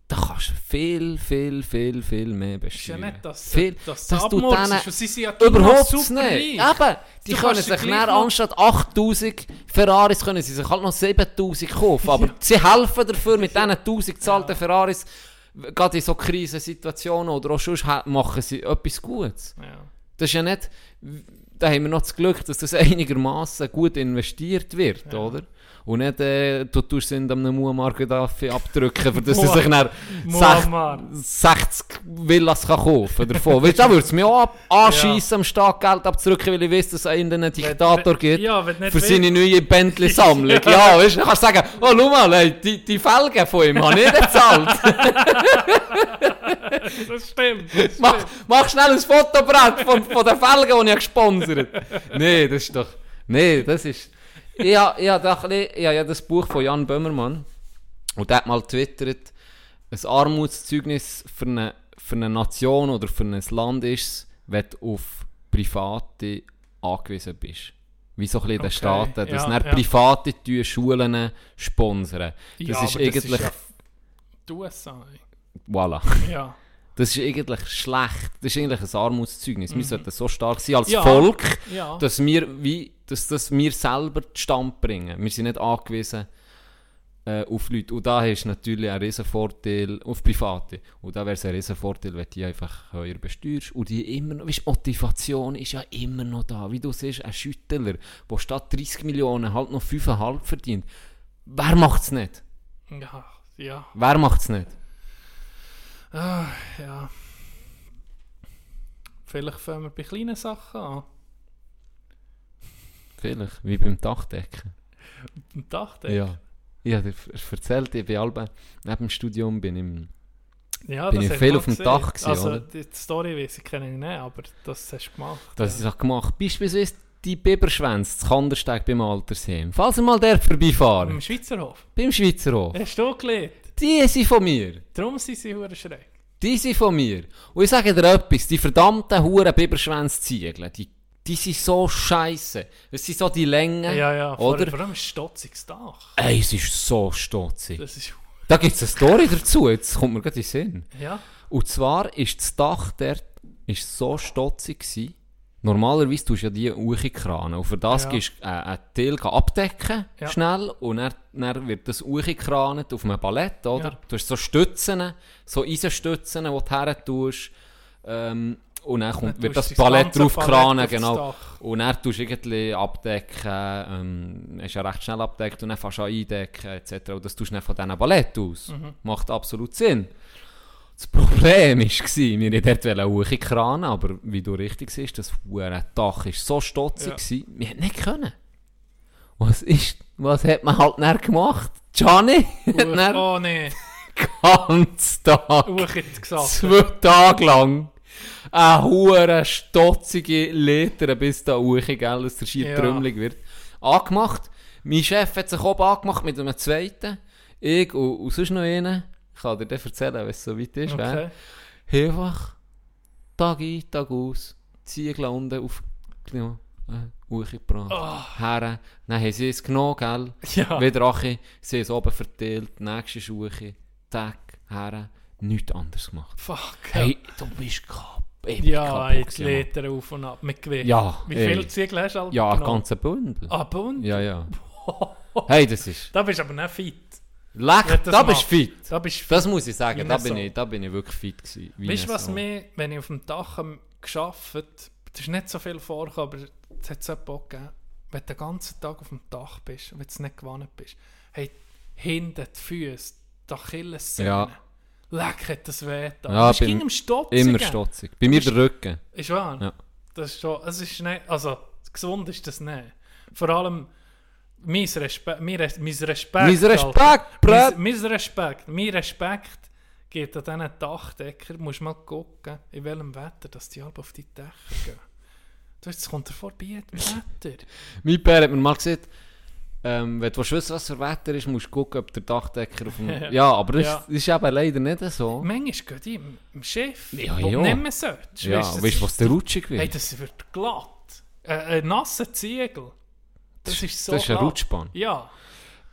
da kannst du viel, viel, viel, viel mehr ist ja besteuern. nicht, dass, viel, dass das das tut Abmurks denen ist. Sie sind ja Überhaupt nicht. Eben, die Du können sich noch- anstatt 8000 Ferraris können sie sich halt noch 7000 kaufen. Aber sie helfen dafür mit diesen 1000 gezahlten Ferraris, gerade in so Krisensituationen oder auch sonst machen sie etwas Gutes. Ja. Das ist ja nicht, da haben wir noch das Glück, dass das einigermaßen gut investiert wird, oder? Und nicht, äh, du tust ihn einem Muammar Gaddafi abdrücken, für das er sich dann Muammar. 60 Villas kann kaufen davon. Weißt du, da würde es mich auch ab- anschiessen, am Staat Geld abzudrücken, weil ich weiß, dass es einen Diktator wenn- gibt. ja, für seine neue Bentley-Sammlung. ja, weißt du, dann kannst du sagen, oh, schau mal, ey, die, die Felgen von ihm habe ich nicht gezahlt. Das stimmt. Das mach, stimmt. mach schnell ein Fotobrett von, von den Felgen, die ich gesponsert Nee, das ist doch... Nee, das ist... Ich habe ich hab doch ein bisschen- ich hab ja das Buch von Jan Böhmermann und der hat mal twittert, ein Armutszeugnis für eine, für eine Nation oder für ein Land ist es, wenn du auf Private angewiesen bist. Wie so ein bisschen in den Okay, Staaten, dass ja, ja. Private tun Schulen sponsern. Das Ja, ist aber das eigentlich... ja die USA. Voilà. Ja. Das ist eigentlich schlecht. Das ist eigentlich ein Armutszeugnis. Wir sollten so stark sein als Mhm. Ja. Volk, Ja. dass wir, wie, dass, dass wir selber Stand bringen. Wir sind nicht angewiesen äh, auf Leute. Und da hast du natürlich einen riesen Vorteil auf Private. Und da wäre es ein riesen Vorteil, wenn du die einfach höher besteuerst. Und die immer noch, weißt, Motivation ist ja immer noch da. Wie du siehst, ein Schüttler, der statt 30 Millionen halt noch 5,5 verdient. Wer macht es nicht? Ja. Ja. Wer macht es nicht? Ah, ja. Vielleicht fangen wir bei kleinen Sachen an. Vielleicht, wie beim Dachdecken. Am Dachdeck. Ja. Ich habe dir er- erzählt, ich bin Alben, neben dem Studium bin im, ja Bin ich viel auf dem gesehen. Dach gewesen, Also, oder? die Story weiß ich kenne ich nicht, aber das hast du gemacht. das ja. ich gemacht Beispielsweise die Biberschwänze, das Kandersteg beim Altersheim. Falls ihr mal dort vorbeifahren, Im Schweizerhof. beim Schweizer Hof. Hast du gelegt? Die sind von mir. Darum sind sie hure schräg. Die sind von mir. Und ich sage dir etwas, die verdammten Huren Biberschwänze ziegeln, die, die sind so scheiße. Es sind so die Längen, Ja, ja. Vor, oder? vor allem ein stotziges Dach. Ey, es ist so stotzig. Das ist... Da gibt es eine Story dazu, jetzt kommt mir gerade in den Sinn. Ja. Und zwar ist das Dach dort ist so stotzig gsi. Normalerweise tust du ja die Uchikranen. Und für das Ja. gehst du äh, einen Teil abdecken, Ja. schnell. Und dann, dann wird das Uchikranet auf einem Ballett, oder? Ja. Du hast so Stützen, so Eisenstützen, die du her tust. Ähm, und dann kommt, Dann wird das Ballett draufkranen, genau. Und dann tust du irgendwie abdecken, ähm, ist ja recht schnell abdeckt und dann fängst du an eindecken, etc. Und das tust du dann von diesem Ballett aus. Mhm. Macht absolut Sinn. Das Problem war, wir wollten dort hochkranen, aber wie du richtig siehst, das Dach war so stotzig, Ja. wir hätten nicht können. Was ist, was hat man halt dann gemacht? Gianni dann Oh nee. ganz Tag, Uch gesagt. zwei Tage lang, eine hure stotzige Liter, bis da hoch, gell, dass der Schier Ja. trümmelig wird, angemacht. Mein Chef hat sich oben angemacht mit einem zweiten, ich und, und sonst noch einen. Ich kann dir dann erzählen, wenn es so weit ist. Okay. gell. Einfach Tag ein, Tag aus, Ziegel unten auf ja, äh, hochgebracht. Oh. Her, dann haben sie es genommen, gell. Ja. Wieder Ache, sie es oben verteilt, nächste Schuhe, Tag, her, nichts anderes gemacht. Fuck. Hey, du bist kaputt. Ja, jetzt lädt er auf und ab mit Gewicht. Ja, Wie ey. viele Ziegel hast du halt Ja, ein genommen? ganzer Bündel. Ah, Bund? Ja, ja. Hey, das ist... Da bist du aber nicht fit. Leck, da bist du fit. Da bist fit. Das muss ich sagen, da bin, Sau. ich, da bin ich wirklich fit gewesen. Weißt du, was Sau. mir, wenn ich auf dem Dach geschafft das ist nicht so viel vorgekommen, aber es hat so Bock gegeben, wenn du den ganzen Tag auf dem Dach bist und wenn du nicht gewohnt bist, hey, hinten die Füße, die Achillessehne, Ja. leck, hat das weh da. Ja, bist du ging am Stotzen. Immer stotzig. Bei mir der Rücken. Ist wahr? Ja. Das ist schon, es ist nicht, also gesund ist das nicht. Vor allem mein Respekt, mein, Res- mein Respekt, Mein Respekt, Alter. Brett. Mein, mein Respekt, geht an diesen Dachdecker. Du musst mal gucken, in welchem Wetter dass die alle auf die Dächer gehen. Du, jetzt kommt er vorbei, das Wetter. Mein Pär hat mir mal gesagt, ähm, wenn du wissen was für Wetter ist, musst du gucken, ob der Dachdecker auf dem... ja, aber das, Ja. ist eben leider nicht so. Manchmal die im, im Schiff, Ja, ja. nicht mehr solltest. Ja, weißt du, was der rutschig wird? Hey, das wird glatt. Äh, ein nasser Ziegel. Das ist so das ist ein glatt. Rutschbahn. Ja.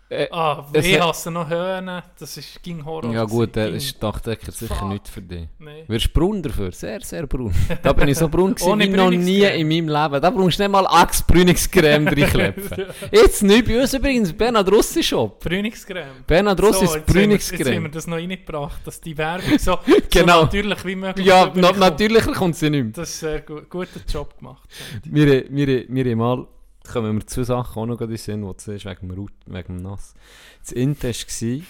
Äh, Ah, es ich hat- hasse noch Höhnen, das ist, ging Horror. Ja gut, der Ging- ist Dachdecker sicher Fuck. nicht für dich. Nee. Wirst braun dafür? Sehr, sehr braun. Da bin ich so braun gewesen Ohne wie noch nie in meinem Leben. Da brauchst du nicht mal Axe Brünungscreme reinklepfen. Jetzt nicht bei uns übrigens, Bernhard Russi Shop. Brünungscreme. Bernhard Russi ist jetzt haben wir- Jetzt haben wir das noch reingebracht, dass die Werbung so, Genau. so natürlich wie möglich Ja, na, rüberkommt. natürlicher kommt sie nicht mehr. Das ist sehr gut. Guter Job gemacht. Wir, wir, wir haben mal kommen wir zwei Sachen auch noch in den Sinn, die du siehst, wegen dem, wegen dem Nass. Das Inte war,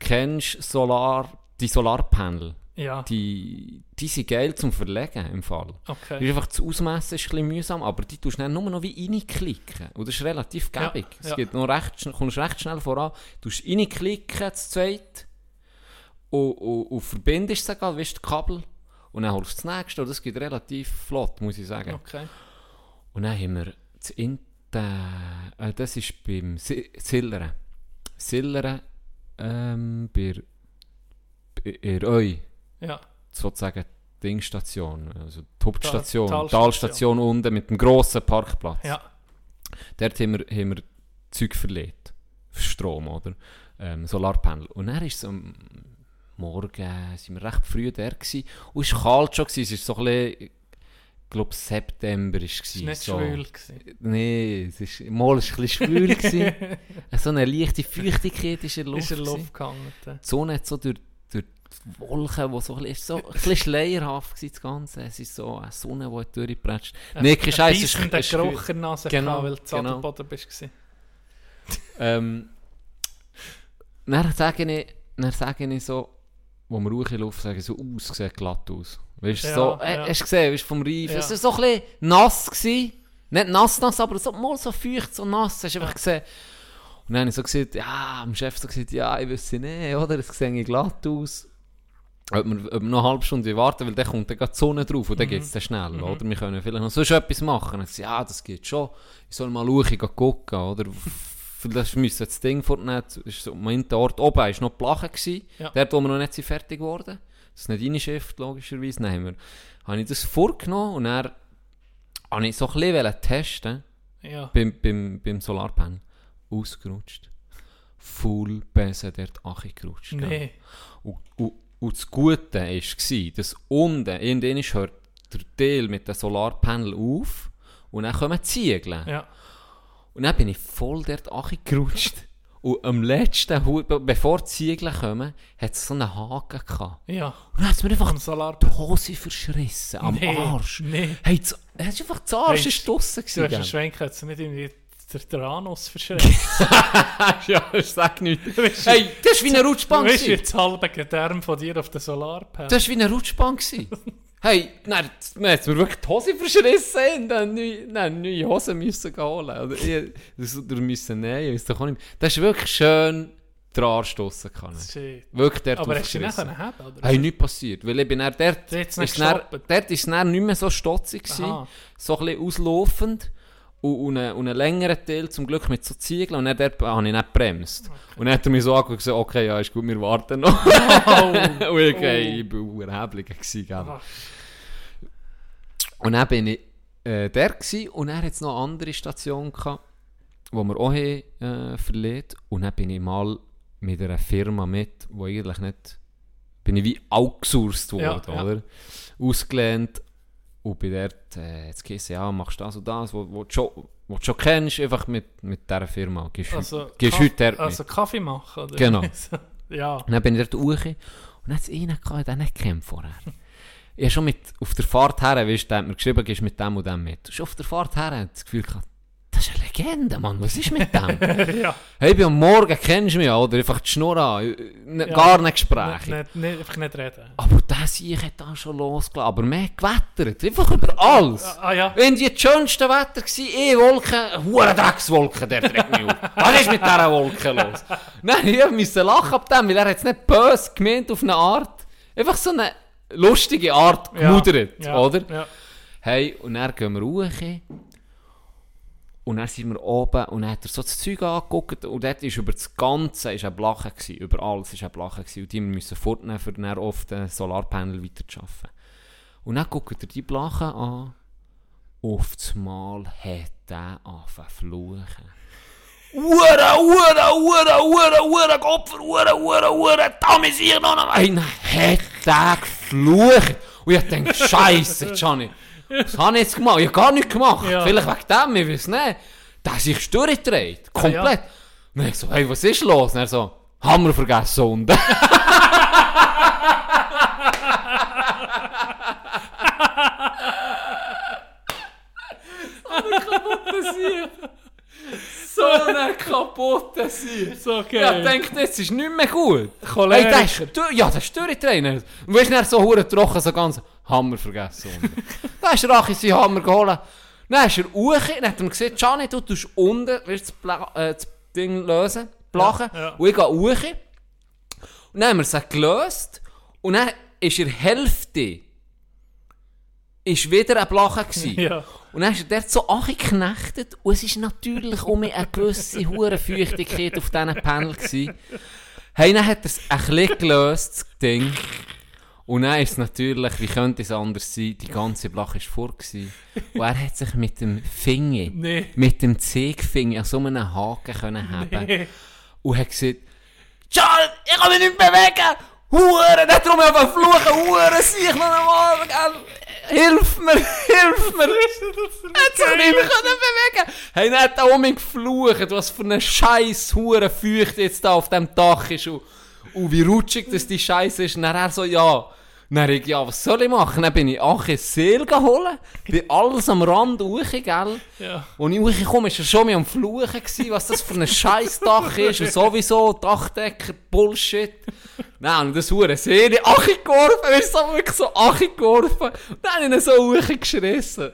kennst du Solar, die Solarpanel? Ja, Die, die sind geil zum Verlegen im Fall. Das okay. ist einfach das Ausmessen ist ein bisschen mühsam, aber die tust du dann nur noch wie reinklicken. Und das ist relativ Ja, gäbig. Es ja. geht noch recht, kommst recht schnell voran. Du tust reinklicken, das zweite, und, und, und verbindest es egal, weißt du, Kabel, und dann holst du das nächste, und das geht relativ flott, muss ich sagen. Okay. Und dann haben wir das Inte, äh, das ist beim Si- Silleren. Silleren, ähm, bei, bei in Eu, Ja, sozusagen die Dingstation, also die Hauptstation, Tal- Talstation. Talstation unten mit dem grossen Parkplatz. ja. Dort haben wir, haben wir Zeug verlegt. Strom, oder? Ähm, Solarpanel. Und dann ist am Morgen, sind wir recht früh da gewesen. Und es war kalt schon, gewesen. es war so ein bisschen, glaube September ist Es war nicht so. schwül. Nein, es ist, mal war es ein bisschen schwül. gewesen. so eine leichte Feuchtigkeit ist in der Luft. Ist in der. Luft gehangen. ja. Die Sonne hat so durch, durch die Wolken, wo so ein bisschen, so ein bisschen schleierhaft war, das Ganze. Es ist so eine Sonne, die durchgepratscht. Nee, kein Scheiß, es ist- ist- Geruch in der Nase Genau, weil du genau. am Boden bist. gewesen. Ähm, dann sage ich, dann sage ich so, wo wir hochgelaufen sage ich so, uh, es sieht glatt aus. Weißt du, Ja, so, äh, ja. hast du gesehen, weißt, vom Reif, Ja. es war so ein bisschen nass. Gewesen. Nicht nass, nass, aber so, mal so feucht, so nass, hast du einfach gesehen. Und dann habe ich so gesagt, ja, dem Chef so gesagt, ja, ich wüsste nicht, oder, es sieht glatt aus. Ob wir, ob wir noch eine halbe Stunde warten, weil dann kommt dann die Sonne drauf und dann geht es dann schnell, oder? Wir können vielleicht noch sonst etwas machen. Und ich ja, das geht schon. Ich soll mal schauen, gucken, oder? Vielleicht müssen wir das Ding fortnehmen. Mein Ort oben war noch Plache. Gewesen, Ja. Dort, wo wir noch nicht fertig geworden. Das ist nicht reinschifft, logischerweise. Dann habe ich das vorgenommen und dann habe ich so ein bisschen testen Ja. beim, beim, beim Solarpanel. Ausgerutscht. Full Besen dort angerutscht. Nee. Und, und, und das Gute war, dass unten, irgendwann hört der Teil mit dem Solarpanel auf und dann kommen die Ziegel. Ja. Und dann bin ich voll dort angerutscht. Und am letzten, Hu- be- bevor die Ziegel kommen, hat es so einen Haken gehabt. Ja. Und dann hat es mir einfach die. Hose verschrissen, am Nee, Arsch. nee. Hey, das, es ist einfach das Arsch Hey, ist draussen Du hast einen gewesen. Schwenk, hat nicht irgendwie der, der Anus verschreckt. ja, ich sag nichts. Hey, das war wie eine Rutschbahn. Du bist gewesen. jetzt halbe Gedärm von dir auf den Solarpanel. Das war wie eine Rutschbahn. hey, nein, man hat mir wirklich die Hose verschrissen und dann neue, nein, neue Hosen müssen holen. Oder, ich, das, oder müssen nehmen, ich weiss doch auch nicht. mehr. Das ist wirklich schön draussen können. Shit. Wirklich dort Aber hast du nicht haben, oder? Hey, nichts passiert, weil ich bin dann dort, ist nicht dann, dort ist es dann nicht mehr so stotzig gewesen, so ein bisschen auslaufend und, einen, und einen längeren Teil zum Glück mit so Ziegeln und dann dort habe ich nicht gebremst. Und dann hat er mich so angeguckt und gesagt, okay, ja, ist gut, wir warten noch. Oh. und ich, okay, ich war erheblich. Und dann bin ich äh, der gewesen, und dann hat noch eine andere Station gehabt, wo wir auch haben, äh, verlegt und dann bin ich mal mit einer Firma mit, wo eigentlich nicht, bin ich wie outgesourced Ja, worden, ja. oder? Ausgelehnt und bin dort, äh, jetzt gehst ja, machst das und das, wo, wo, du schon, wo schon kennst, einfach mit, mit dieser Firma, gehst, Also, gehst Kaff- heute dort Also mit. Kaffee machen, oder? Genau. ja. Und dann bin ich dort hoch und dann hat es einen gehabt, den ich kennt vorher. Ich habe schon mit, auf der Fahrt her, weißt du, der hat mir geschrieben, gehst mit dem und dem mit. Schon auf der Fahrt her hat das Gefühl gehabt, das ist eine Legende, Mann, was ist mit dem? ja. hey, bin am Morgen, kennst du mich, oder? Einfach die Schnur an, n- Ja. gar nicht Gespräche. Nicht, nicht, einfach nicht reden. Aber das ich hat da schon losgelassen, aber mehr gewettert, einfach über alles. Ah ja. Wenn die das schönste Wetter war, eh Wolken, hure Dreckswolken, der trägt mich auf. Was ist mit dieser Wolke los? Nein, ich musste lachen ab dem, weil er hat es nicht böse gemeint auf eine Art. Einfach so eine lustige Art gemudert, ja. oder? Hey, und dann gehen wir hoch. Und dann sind wir oben und dann hat er so das Zeug angeguckt und dort ist über das Ganze ist ein Blache gewesen, über alles ist ein Blache gewesen und die müssen fortnehmen, für dann auf den Solarpanel weiter zu arbeiten. Und dann guckt er die Blache an auf das Mal hat er angefangen fluchen. Ura, ura, ura, ura, ura, Kopfer, ura, ura, ura, muss ich noch. Hey, dann hat er geflucht. Und ich denke, Scheiße, Johnny. Was habe ich jetzt gemacht? Ich habe gar nichts gemacht. Ja. Vielleicht wegen dem, ich weiß nicht. Der hat sich durchgedreht. Komplett. Und ich so, hey, was ist los? Und er so, Hammer vergessen unten. sie. So geil. Ja, denkt, jetzt ist nicht mehr gut. Hey, Choleriker. das ist, du, ja, das ist durchgetrainer. Und weißt du, so hure trocken, so ganz Hammer vergessen. unten. da ist Rachi seinen Hammer geholt. Dann ist er hoch, dann hat er gesehen, Gianni, du tust unten, willst das, äh, das Ding lösen, blachen. Ja, ja. Und ich gehe hoch. Und dann haben wir es gelöst. Und dann ist der Hälfte ist wieder ein Blachen gewesen. Ja. Und dann ist er dort so angeknechtet und es ist natürlich um eine gewisse hure Feuchtigkeit auf diesen Panel gewesen. Hey, dann hat er es ein bisschen gelöst, das Ding. Und dann ist natürlich, wie könnte es anders sein, die ganze Blache war vor gewesen. Und er hat sich mit dem Finger, Nee. mit dem Zeigefinger an so einem Haken können haben Nee. und hat gesagt, Charles, ich kann mich nicht bewegen! Hure, nicht drum einfach fluchen, Hure, sieh ich noch einmal? Hilf mir, hilf mir! Jetzt habe ich mich können bewegen! Hey, dann hat er um mich geflucht, was für eine scheiß Hure Feucht jetzt da auf dem Dach ist und, und wie rutschig das die Scheiße ist. Und dann er so, ja. Dann ich, ja, was soll ich machen? Dann bin ich Ache Seel geholt, bin alles am Rand hoch, gell? Ja. Und ich hochgekommen war er schon mal am Fluchen, gewesen, was das für ein scheiß Dach ist und sowieso Dachdecker, Bullshit. Nein, und das hure Serie, Achi geworfen, weißt du, wirklich so Achi geworfen. Und dann habe ich ihn so hochgeschissen.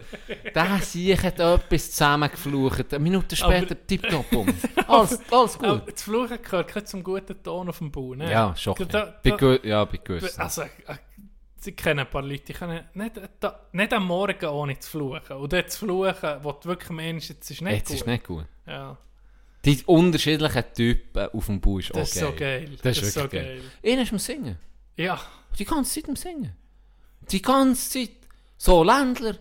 Der Sieg hat etwas zusammengeflucht. Eine Minute später tipptopp um. Alles, alles gut. Aber das Fluchen gehört zum guten Ton auf dem Bau, ne? Ja, schon. Da. Bei da, gew- Ja, bei gewissen. also, äh, sie kennen ein paar Leute, die können nicht, nicht am Morgen ohne zu fluchen. Und dort zu fluchen, wo du wirklich meinst, jetzt ist nicht Jetzt gut. ist nicht gut. Ja, Die unterschiedlichen Typen auf dem Bau ist auch das ist so geil. Das ist so geil. geil. Einer ist am Singen. Ja, Die ganze Zeit am Singen. Die ganze Zeit. So, Ländler.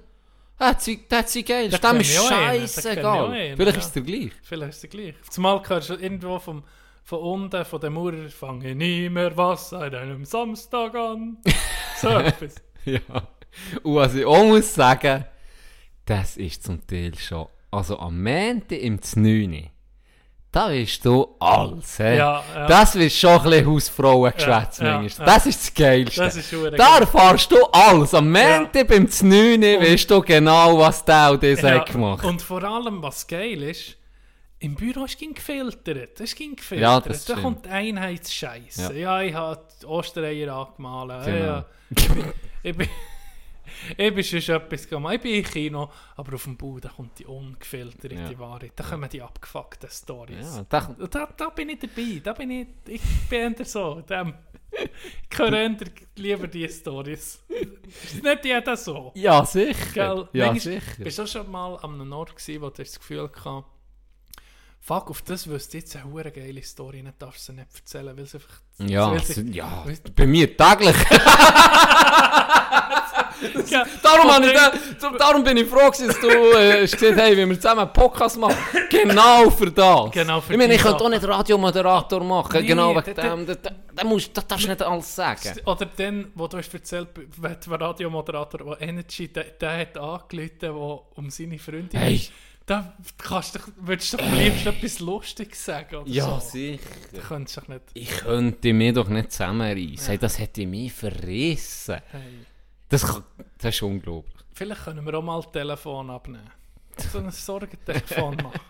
Der der hat sie geil. Da Dem ist ich ich scheißegal. Vielleicht ist es der gleich. vielleicht ist es gleich. Zumal hörst du irgendwo vom, von unten, von dem Maurer, fange nie mehr was an einem Samstag an. So etwas. Ja. Und was ich auch muss sagen, das ist zum Teil schon. Also am Montag im 9. Da bist du alles. He? Ja, ja. Das ist schon ein bisschen Hausfrauengeschwätz Ja, ja, ja. Das ist das Geilste. Das ist da erfährst du alles. Am Montag beim 9. weißt du genau, was der und das hat gemacht. Und vor allem, was geil ist, im Büro ist ging gefiltert. Es ging gefiltert. Ja, das da kommt Einheitsscheiße. Ja. ich habe die Ostereier angemalt. Genau. Ja, ich bin, ich bin schon etwas gemacht. Ich bin im Kino, aber auf dem Bau, da kommt die ungefilterte Ja. Wahrheit. Da kommen die abgefuckten Stories. Ja, da, Da, da bin ich dabei. Da bin ich, ich bin eher so. Dem, ich höre lieber die Stories. Ist nicht jeder so. ja, sicher. Gell? Ja, Manchmal sicher. Bist du auch schon mal an einem Ort gewesen, wo du das Gefühl hatte, fuck, auf das wüsste ich jetzt eine hure geile Story, nicht darfst du sie nicht erzählen, weil es einfach... Ja, weil s- sie- ja, bei mir täglich. Ja, Darum, ich da, darum bin ich froh, dass du äh, hast gesagt hey, wenn wir zusammen einen Podcast machen. Genau für das. Genau für ich meine, ich könnte auch nicht Radiomoderator machen. Nee, genau wegen dem. Da, da, da, musst, da darfst du nicht alles sagen. Oder dann, wo du hast erzählt, wenn der Radiomoderator, der Energy, der, der hat angerufen, der um seine Freundin... Hey. Da kannst du, würdest du doch am liebsten etwas Lustiges sagen oder Ja, so. sicher. Du könntest doch nicht... Ich könnte mich doch nicht zusammenreißen. Hey, das hätte mich verrissen. Hey. Das, kann- das ist unglaublich. Vielleicht können wir auch mal Telefon abnehmen. So ein Sorgentelefon machen.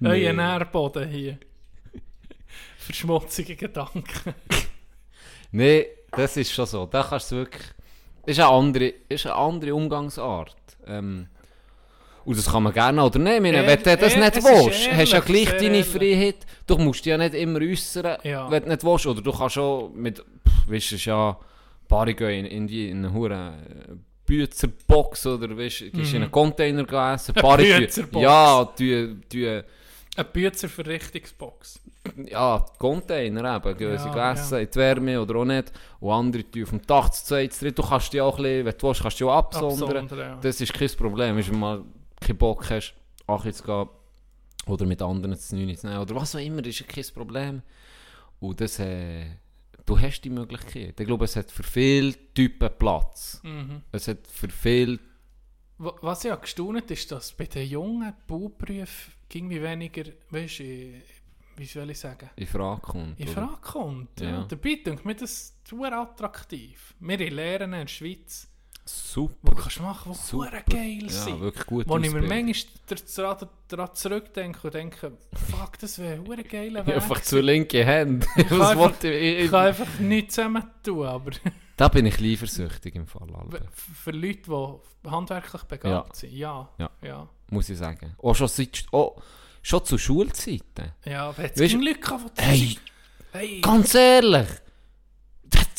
Euer Nährboden hier. Verschmutzige Gedanken. Nein, das ist schon so. Da kannst du wirklich. Ist eine andere, ist eine andere Umgangsart. Ähm, und das kann man gerne oder nicht. Meine, wenn du das nicht ist willst, hast du ja gleich deine. Freiheit. Du musst dich ja nicht immer äußern, Ja. wenn du nicht willst. Oder du kannst schon mit, pff, weißt du, ist ja, Paare gehen in, in, eine hure Büzerbox oder weißt, du, gehst in einen Container essen. Eine Büzerbox. Ja, die, die, Eine Büzerverrichtungsbox. ja, Container eben, gehen sie Ja, essen, in die Wärme oder auch nicht. Und andere tun auf dem Dach zu zweit, zu dritt. Du kannst dich auch ein bisschen, wenn du willst, kannst du dich auch absondern. Absondern, ja. Das ist kein Problem, du mal keinen Bock hast, auch zu gehen oder mit anderen zu nehmen zu nehmen oder was auch immer, das ist ja kein Problem. Und das, äh, du hast die Möglichkeit. Ich glaube, es hat für viele Typen Platz. Mhm. Es hat für viele, Wa- Was ich auch gestaunt ist, dass bei den jungen Bauberufen irgendwie weniger, weißt du, wie soll ich sagen, in Frage kommt. in? Frage kommt. Ja. Ja. Dabei denke ich mir das super attraktiv. Wir lernen in der Schweiz Super. die kannst du machen, die Super. geil Ja, sind. wirklich gut Wo ich mir manchmal daran- zurückdenke und denke, fuck, das wäre ein geiler Weg. Einfach zur linken Hand. kann Was einfach- wollte ich? Ich kann einfach nichts zusammen tun, aber Da bin ich liefersüchtig im Fall, Alter. für Leute, die handwerklich begabt Ja. sind, ja. Ja. ja. Muss ich sagen. Auch schon, seit, oh, schon zu Schulzeiten. Ja, aber hat Weißt Leute die Hey, hey, ganz ehrlich.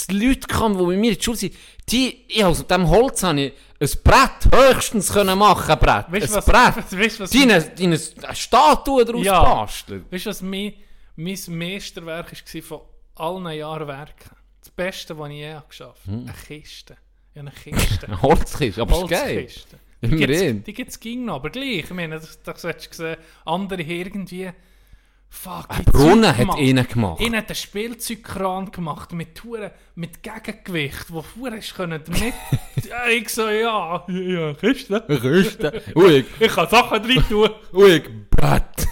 Es Leute gehabt, die bei mir in der Schule sind. Die, ich aus dem Holz habe ich ein Brett höchstens können machen, Brett. weißt ein was, Brett. weißt, was, Die eine, die eine Statue daraus Ja. basteln. weißt, du, was mein, mein Meisterwerk war von allen Jahren Werken? Das Beste, was ich je geschafft habe. Eine Kiste. Ja, eine Kiste. Ein Holzkiste, aber ist geil. Holzkiste. Die gibt es ging noch, aber gleich. Ich meine, das, das hättest du gesehen, andere irgendwie... Fuck, Ein Brunnen hat ihnen gemacht. Ihnen hat einen Spielzeugkran gemacht mit Touren, mit Gegengewicht, wo hast können ja, ich so, ja, ja, Kiste. Kiste. Ui, Ich kann Sachen drin tun. ui, Brett.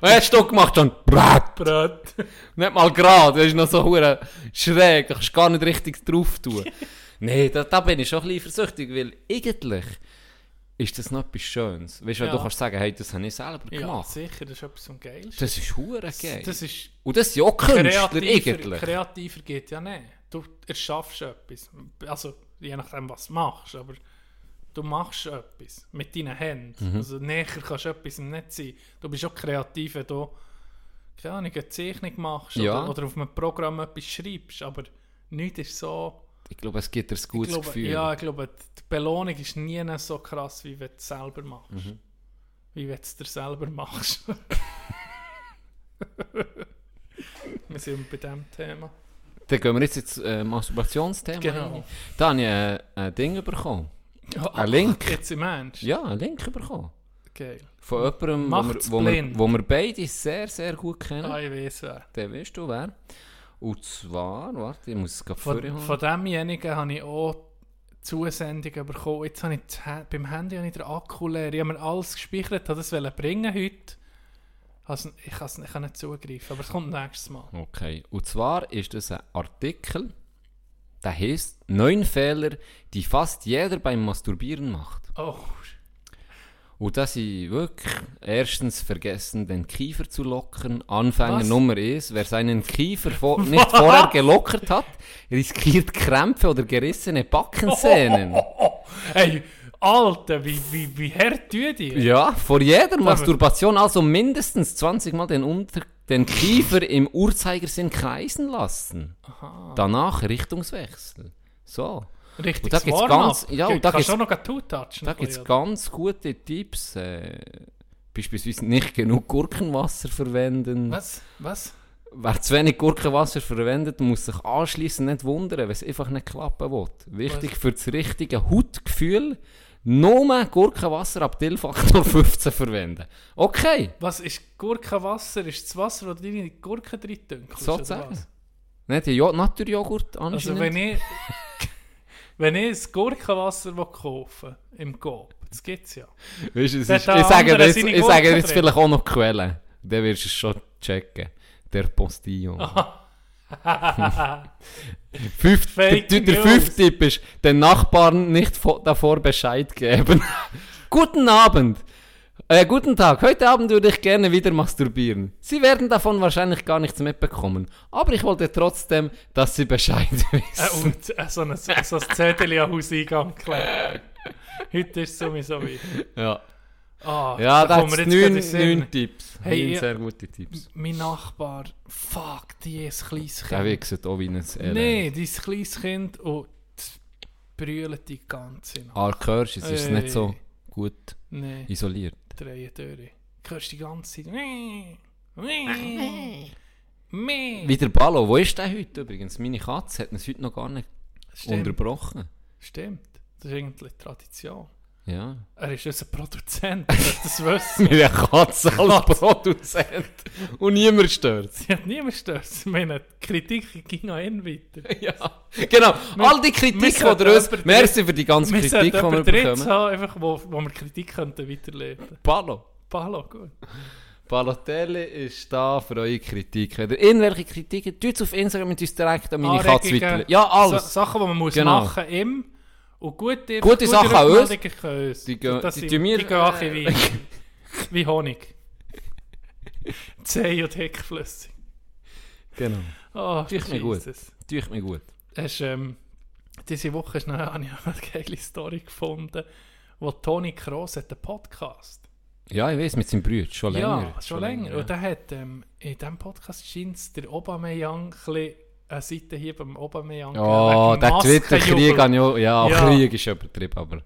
Was hast du gemacht schon? Brett. Brett. Nicht mal gerade, das ist noch so hure schräg, da kannst du gar nicht richtig drauf tun. Nein, da, da bin ich schon ein bisschen versüchtig, weil eigentlich ist das noch etwas Schönes. Weißt du, Ja. du kannst sagen, hey, das habe ich selber Ja, gemacht. sicher, das ist etwas am geilsten. Das ist hure geil. Das ist Und das sind auch Künstler kreativer, eigentlich. kreativer geht ja nicht. Du erschaffst etwas. Also, je nachdem, was du machst, aber du machst etwas mit deinen Händen. Mhm. Also, näher kannst du etwas im Netz sein. Du bist auch kreativ, wenn du keine Ahnung, eine Zeichnung machst Ja. oder, oder auf einem Programm etwas schreibst, aber nichts ist so... Ich glaube, es gibt dir ein gutes glaube, Gefühl. ja, ich glaube, Belohnung ist nie so krass, wie wenn du es selber machst. Mhm. Wie wenn du es dir selber machst. Wir sind bei diesem Thema. Dann gehen wir jetzt ins äh, Masturbationsthema. Genau. Da habe ich äh, ein Ding bekommen. Ja, Ein Link. Jetzt im Ernst? Ja, einen Link bekommen. Geil. Von jemandem, wo wir, Macht's wo, wir, wo wir beide sehr, sehr gut kennen. Ah, ich weiß wer. Den weißt du wer. Und zwar, warte, ich muss es gerade vorher von demjenigen habe ich auch Zusendungen bekommen. Jetzt habe ich das beim Handy habe ich den Akku leer. Ich habe mir alles gespeichert, habe das bringen heute. Also, ich kann es nicht zugreifen, aber es kommt nächstes Mal. Okay, und zwar ist das ein Artikel, der heißt Neun Fehler, die fast jeder beim Masturbieren macht. Oh, Und das sind wirklich erstens vergessen, den Kiefer zu lockern. Anfänger Was? Nummer eins, wer seinen Kiefer vor, nicht vorher gelockert hat, riskiert Krämpfe oder gerissene Backenzähnen. hey, Alter, wie, wie, wie hart tun die? Ja, vor jeder Masturbation also mindestens 20 Mal den, Unter den Kiefer im Uhrzeigersinn kreisen lassen. Danach Richtungswechsel. So. Richtig, Und da gibt's ganz- ja, und da gibt's- auch noch. Da gibt es ganz gute Tipps. Äh, beispielsweise nicht genug Gurkenwasser verwenden. Was? Was? Wer zu wenig Gurkenwasser verwendet, muss sich anschließend nicht wundern, wenn es einfach nicht klappen will. Wichtig Was? für das richtige Hautgefühl, nur Gurkenwasser ab Tillfaktor 15 verwenden. Okay, Was ist Gurkenwasser? Ist das Wasser, wo du deine Gurken drin dünkelst? sozusagen. Nicht die jo Naturjoghurt Also anscheinend. wenn ich, wenn ich ein Gurkenwasser will kaufen im Coop, das gibt es ja. Weißt es ist, ich sage jetzt, ich sage dir jetzt vielleicht auch noch Quellen. Dann wirst du es schon checken. Der Postillon. Fünf, der, der, fünfte Tipp ist, den Nachbarn nicht vo- davor Bescheid geben. guten Abend. Äh, guten Tag, heute Abend würde ich gerne wieder masturbieren. Sie werden davon wahrscheinlich gar nichts mitbekommen. Aber ich wollte trotzdem, dass Sie Bescheid Äh, wissen. und äh, so ein, so ein Zettel am Hauseingang kleben. Heute ist es sowieso wieder. Ja, Ah, ja da gerade in neun, Tipps. Hey, Neun sehr gute Tipps. Mein Nachbar, fuck, die ist ein kleines Der Kind. wichset auch wie ein Elend. Nein, die ist ein kleines Kind und brüllen die ganze Nacht. Ah, hörst du, es ist Ey. nicht so gut Nein, isoliert. Drehen durch. Du hörst die ganze Zeit. Wie der Ballo, wo ist der heute übrigens? Meine Katze hat uns heute noch gar nicht Stimmt, unterbrochen. stimmt. Das ist irgendwie Tradition. Ja. Er ist unser Produzent, das wissen. Mit der Katze als Produzent. Und niemand stört Sie hat niemand stört. Ich meine, die Kritik ging an ihn weiter. Ja. Genau. All die wir Kritik, die ihr uns... Merci für die ganze Wir Kritik, die wir bekommen. haben, einfach, wo, wo wir Kritik könnten weiterleiten Ballo. Palo, gut. Balotelli ist da für eure Kritik. Wenn ihr irgendwelche Kritiken tut auf Instagram mit uns direkt an meine Katze weiterleiten. Ja, alles. Sa Sachen, die man muss Genau. machen im Und gute, Gute Sachen an uns. Die die sind- tun wir, die gehen äh, wie, wie Honig. Zäh und hickflüssig. Genau. Oh, Riecht mir gut. Tue mir gut. Hast, ähm, diese Woche ist noch, habe ich eine geile Story gefunden, wo Toni Kroos hat einen Podcast. Ja, ich weiß, mit seinem Bruder. Schon länger. Ja, schon, länger. Und der hat ähm, in diesem Podcast scheint der Aubameyang ein bisschen eine Seite hier beim Aubameyang Ja, der. Twitter-Krieg auch... Ja, Ja. Krieg ist übertrieben, aber...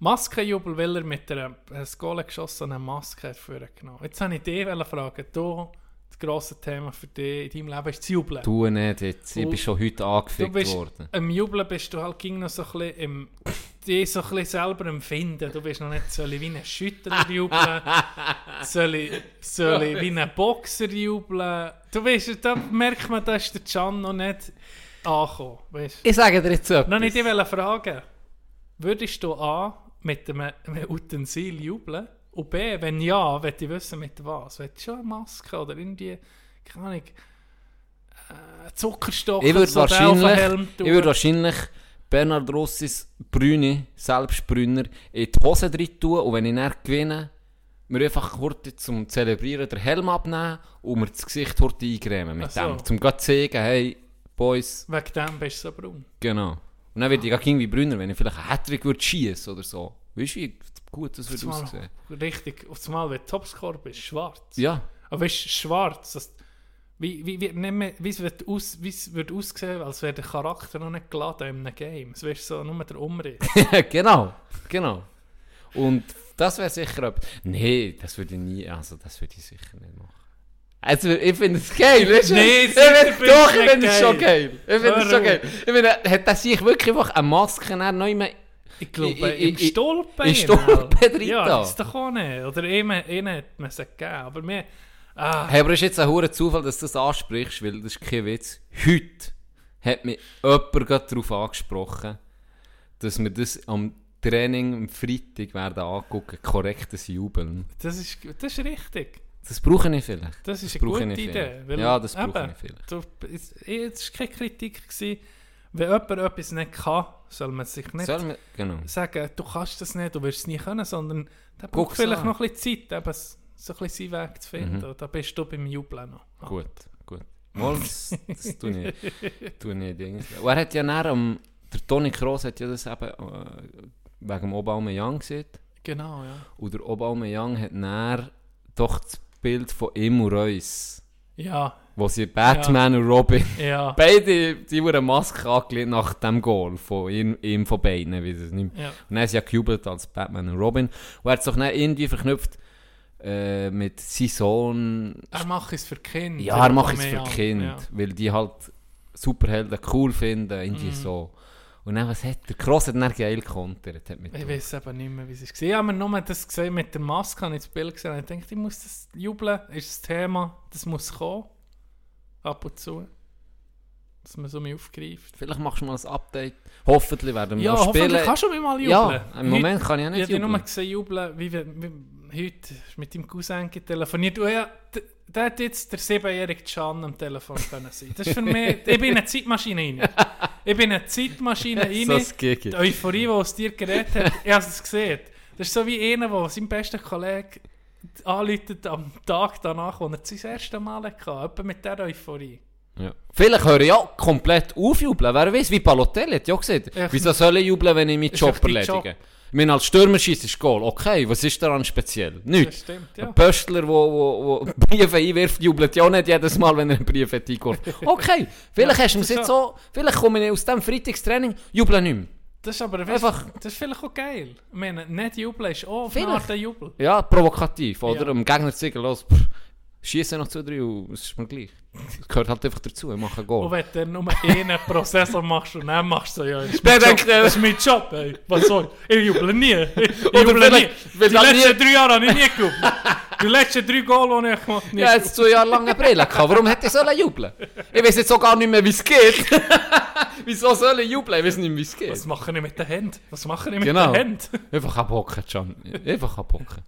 Maskenjubel, weil er mit einer ein Goal geschossenen Maske vorgenommen. Jetzt habe ich dich fragen, du, das grosse Thema für dich in deinem Leben ist das Jubeln. Du nicht jetzt. Ich bin schon heute angefickt worden. Im Jubeln bist du halt ging noch so ein bisschen im, die so ein bisschen selber empfinden. Du bist noch nicht, soll ich wie ein Schüttler jubeln? soll, ich, soll ich wie ein Boxer jubeln? Du weißt, da merkt man, da ist der Can noch nicht angekommen. Weißt? Ich sage dir jetzt etwas. Noch nicht dich wollen fragen, würdest du A, mit einem, einem Utensil jubeln? Und B, wenn ja, möchte ich wissen, mit was? Willst du schon eine Maske oder irgendwie, keine Ahnung, äh, Zuckerstoff Ich würde wahrscheinlich, Helm ich würde wahrscheinlich Bernhard Rossis Brüne, Selbstbrünner, in die Hose drin tun und wenn ich dann gewinne, mir einfach kurz zum Zelebrieren den Helm abnehmen und mir das Gesicht kurz eingremen mit so. dem. Zum gerade zu sagen, hey, Boys, Wegen dem bist du so braun. genau. Und dann würde ich auch irgendwie Brünner, wenn ich vielleicht einen Hattrick würde schießen oder so. Weißt du, wie gut das würde Zumal, aussehen? richtig, auf einmal, wenn du Topscore bist, schwarz. Ja, Aber weißt du, schwarz, das, wie, wie, wie, mehr, wie es wird, aus, wie es wird aussehen, als wäre der Charakter noch nicht geladen in einem Game. Es wäre so nur der Umriss. genau, genau. Und das wäre sicher etwas. Nee, das würde ich nie, also das würde ich sicher nicht machen. Also, ich finde es geil, weißt du? Nee, ich find, doch, ich finde es schon geil. Ich finde es schon geil. Ich finde, hat er sich wirklich einfach eine Maske noch immer... Ich glaube, im Stolpen. im Stolpen drin Ja, da. das ist doch auch nicht. Oder ihnen, ihnen hat man es gegeben. Aber mir... Ah, Hey, aber es ist jetzt ein hoher Zufall, dass du das ansprichst, weil das ist kein Witz. Heute hat mich jemand gerade darauf angesprochen, dass wir das am Training am Freitag werden angucken, korrektes Jubeln. das, ist, das ist richtig. Das brauche ich vielleicht. Das ist Das eine gute Idee. Ja, das brauche ich vielleicht. Du, es war keine Kritik. Gewesen. Wenn jemand etwas nicht kann, soll man sich nicht man, genau. sagen, du kannst das nicht, du wirst es nie können, sondern der braucht vielleicht an. noch ein bisschen Zeit, eben so ein bisschen seinen Weg zu finden. Mhm. Da bist du beim Jubeln noch. Gut, gut. Mal, das, das tue ich, tue ich Dings. Und er hat ja dann, am- der Toni Kroos hat ja das eben äh, wegen dem Aubameyang gesehen. Genau, ja. Und der Aubameyang hat dann doch das Bild von ihm und Reus, Ja, wo sie Batman und Robin, ja. beide, die wurden eine Maske angelegt nach dem Goal von ihm, ihm von beiden, wie das nicht. ja. Und dann haben sie ja gejubelt als Batman und Robin. Und er hat es doch irgendwie verknüpft äh, mit seinem Sohn. Er macht es für Kinder. Ja, er macht es für Aubameyang, Kind, Ja. weil die halt Superhelden cool finden, irgendwie Mhm. so. Und dann, was hat der Cross hat dann geil kontert. Hat mit Ich weiß eben nicht mehr, wie es war. Ich habe mir nur das gesehen mit der Maske, habe ich das Bild gesehen ich dachte, ich muss das jubeln, ist das Thema, das muss kommen. Ab und zu. Dass man so mich aufgreift. Vielleicht machst du mal ein Update. Hoffentlich werden wir Ja, noch hoffentlich spielen. kannst du mich mal jubeln. Ja, im Moment kann ich ja Ich nicht habe nur jubeln. gesehen jubeln, wie wir, wie, heute mit deinem Cousin telefoniert. Und ja, der hat jetzt der siebenjährige Can am Telefon können sein. Das ist für mich, ich bin eine Zeitmaschine rein. Ich bin eine Zeitmaschine rein. So. Die Euphorie, die aus dir geredet hat, ich habe es gesehen. Das ist so wie einer, der seinem besten Kollegen anläutet am Tag danach, wo er das sein erstes Mal hatte. Etwa mit dieser Euphorie. Ja. Vielleicht höre ich ja komplett aufjubeln. Wer weiß, wie Balotelli hat ja gesagt. Ja. Wieso soll ich jubeln, wenn ich meinen Job echt erledige? Job. Ich meine, als Stürmer schießt ist Goal. Okay, was ist daran speziell? Nichts. stimmt, ja. Ein Pöstler, der wo, wo Briefe einwirft, jubelt ja auch nicht jedes Mal, wenn er einen Brief hat eingeworfen. Okay, vielleicht Ja, hast du das jetzt so, vielleicht komme ich aus dem Freitagstraining, jubel nicht mehr. Das ist aber Einfach- das ist vielleicht auch geil. Ich meine, nicht jubeln ist auch auf. Art Jubel. Ja, provokativ, oder? Ja. Dem Gegner zu sagen, los, pff, schieße noch zu drei und es ist mir gleich. Das gehört halt einfach dazu, ich mache ein Und Goal. wenn du nur einen Prozessor machst und dann machst du so, ja, das ist mein Job, das ist mein Job, ey. Was soll ich? Ich juble nie. Ich juble nie. Die letzten drei Jahre habe ich nie gejubelt. Die letzten drei Goal, die ich gemacht habe, Ja, jetzt zwei Jahre lang eine Brille gehabt. Warum hätte ich sollen jubeln? Ich weiß jetzt auch gar nicht mehr, wie es geht. Wieso soll ich jubeln? Ich weiß nicht mehr, wie es geht. Was mache ich mit den Händen? Was mache ich mit Genau. den Händen? Einfach abhocken, Can. Einfach abhocken.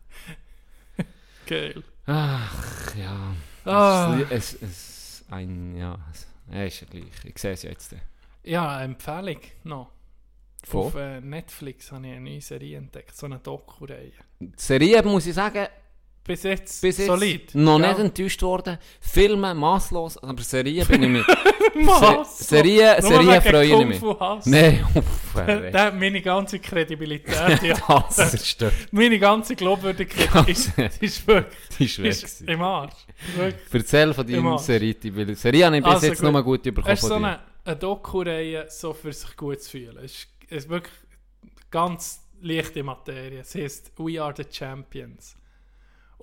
Geil. Ach, ja. Ah. Es, es, es, ein, ja, es, ja, ist ja gleich. Ich sehe es jetzt. Ja, eine Empfehlung noch. Von? Auf äh, Netflix habe ich eine neue Serie entdeckt, so eine Doku-Reihe. Die Serie, muss ich sagen, Bis jetzt, bis jetzt solid. noch Ja. nicht enttäuscht worden. Filme maßlos, aber Serie bin ich mit. Mass. Se Serie, Nur Serie wegen freue ich mich. Nein, Der hat meine ganze Kredibilität, ja. das zerstört. meine ganze Glaubwürdigkeit ist, ist wirklich ist ist im Arsch. Wirklich. Erzähl von deinem Immer. Serie. weil Serie habe ich bis Also jetzt gut. nur gut bekommen Es ist so eine, eine Doku-Reihe, so für sich gut zu fühlen. Es ist, es ist wirklich ganz leichte Materie. Es heißt We Are the Champions.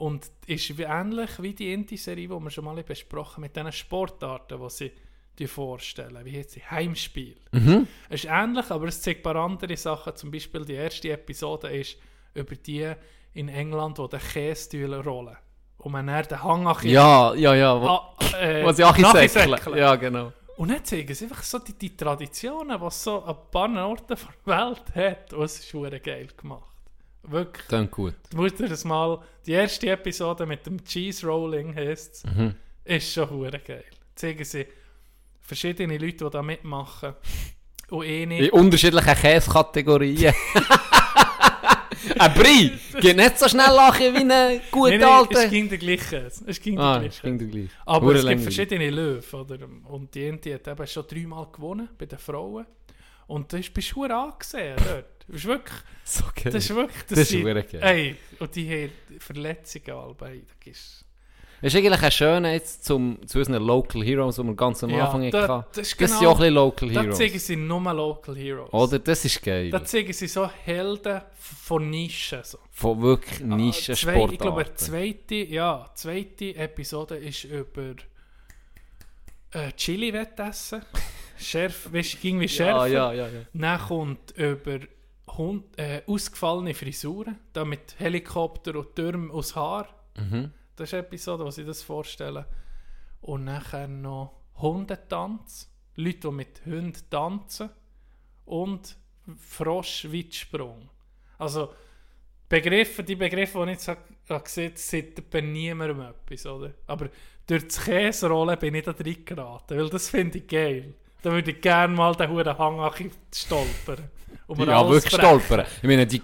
Und ist wie ähnlich wie die Indie-Serie, die wir schon mal besprochen haben, mit diesen Sportarten, die sie die vorstellen. Wie heißt sie? Heimspiel. Mhm. Es ist ähnlich, aber es zeigt ein paar andere Sachen. Zum Beispiel die erste Episode ist über die in England, die den Käse rollen. Und man dann den Hang an Ja, ja, ja. Wo, Ah, äh, was nachsäckeln. säckle. Ja, genau. Und dann zeigen sie einfach so die, die Traditionen, die es so an ein paar Orten der Welt hat. Und es ist geil gemacht. Wirklich. Dann gut. Du musst dir das mal, die erste Episode mit dem Cheese Rolling heisst Mhm. ist schon verdammt geil. Zeigen sie verschiedene Leute, die da mitmachen. Und eine... In unterschiedlichen Käsekategorien. Ein Brie geht nicht so schnell lachen wie ein guter nein, alter. es ging der gleiche. Es ging der Ah, gleiche. ging doch gleich. Aber Hure es gibt verschiedene Löwen, oder? Und die eine hat eben schon dreimal gewonnen bei den Frauen. Und da ist- bist du angesehen dort. Das ist wirklich, So geil. das ist wirklich, Das ist sind- verdammt geil. Ey, und die haben Verletzungen alle, da gibt's- Das ist eigentlich ein schöner jetzt zum, zu unseren Local Heroes, die wir ganz am Ja, Anfang da- hatten. das ist Das genau- sind auch ein Local Da Heroes. zeigen sie nur Local Heroes. Oder? Das ist geil. Da zeigen sie so Helden von Nischen. So. Von wirklich Ah, Nischensportarten. ich glaube, die zweite, ja, zweite Episode ist über äh, Chili-Wettessen. Schärf, weißt du, ging wie schärfer. ja, ja, ja, ja. Dann kommt über Hund, äh, ausgefallene Frisuren, da mit Helikopter und Türmen aus Haar. Mhm. Das ist eine Episode, wo sie das vorstellen. Und nachher noch Hundetanz, Leute, die mit Hunden tanzen und Froschweitsprung. Also Begriffe, die Begriffe, die ich jetzt habe, habe gesehen sind bei niemandem etwas, oder? Aber durch das Käserollen bin ich da drin geraten, weil das finde ich geil. Da würde ich gerne mal den hohen Hang an stolpern. Und Ja, wirklich brechen. stolpern. Ich meine, die,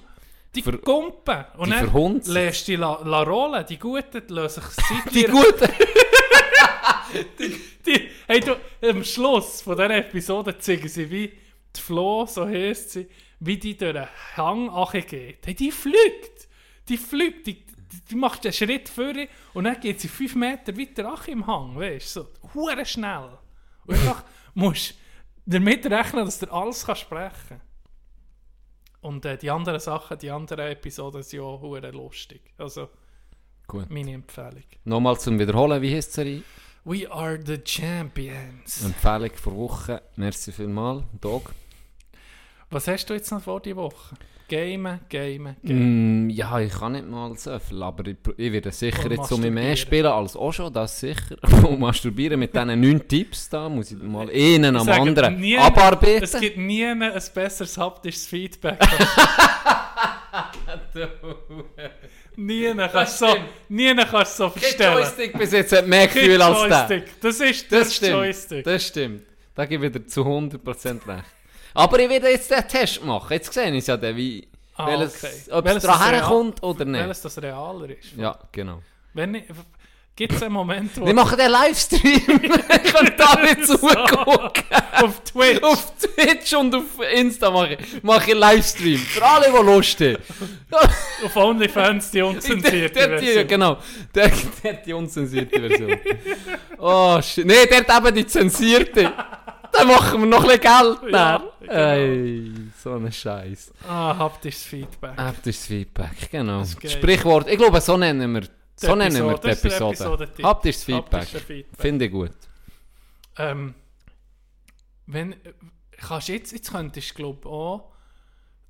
Die Ver- Gumpen. Und die dann lässt die la, la rollen. Die Guten die lassen sich die guten. die, hey, du, am Schluss von dieser Episode zeigen sie, wie die Flo, so heisst sie, wie die durch den Hang geht. Hey, die fliegt! Die fliegt! Die, die, die macht einen Schritt vor und dann geht sie fünf Meter weiter ach im Hang, weißt du? So, schnell. Und einfach musst damit rechnen, dass du alles kannst sprechen Und äh, die anderen Sachen, die anderen Episoden sind auch hure lustig. Also, Gut. meine Empfehlung. Nochmal zum Wiederholen, wie heisst die Serie? We are the champions. Empfehlung vor Woche. Merci vielmals, Dog. Was hast du jetzt noch vor die Woche? Gamen, gamen, gamen. Mm, ja, ich kann nicht mal so viel, aber ich, ich werde sicher jetzt um mehr spielen als auch schon, das sicher. Und masturbieren mit diesen neun Tipps da, muss ich mal einen am sage, anderen nie- abarbeiten. Es gibt nie ein besseres haptisches Feedback. nie kannst du so, nie kannst du so Kein verstellen. Joystick bis jetzt hat mehr Kein Gefühl als der. Das ist Das das, stimmt. Joystick. Das stimmt. Da gebe ich dir zu 100% recht. Aber ich werde jetzt den Test machen. Jetzt sehe ich ja, dann, wie, Ah, welches, okay. ob Welches es daran real- herkommt oder nicht. Welches das realer ist. Ja, genau. Wenn ich, gibt es einen Moment, wo Wir machen den Livestream. ich kann da nicht zugucken. auf Twitch auf Twitch und auf Insta mache ich, mache ich Livestream. Für alle, die Lust haben. auf OnlyFans die Der, unzensierte der, die, Version. genau. Der, der hat die unzensierte Version. Oh, shit. Nee, der hat eben die zensierte. Dann machen wir noch ein bisschen Geld. Ja, dann. genau. Ey, so ein Scheiß. Ah, haptisches Feedback. Haptisches Feedback, genau. Das. Sprichwort, ich glaube, so nennen wir, so nennen wir die Episode. Episode. Haptisches Feedback. Feedback. Finde ich gut. Ähm, wenn, kannst jetzt, jetzt könntest du glaube auch,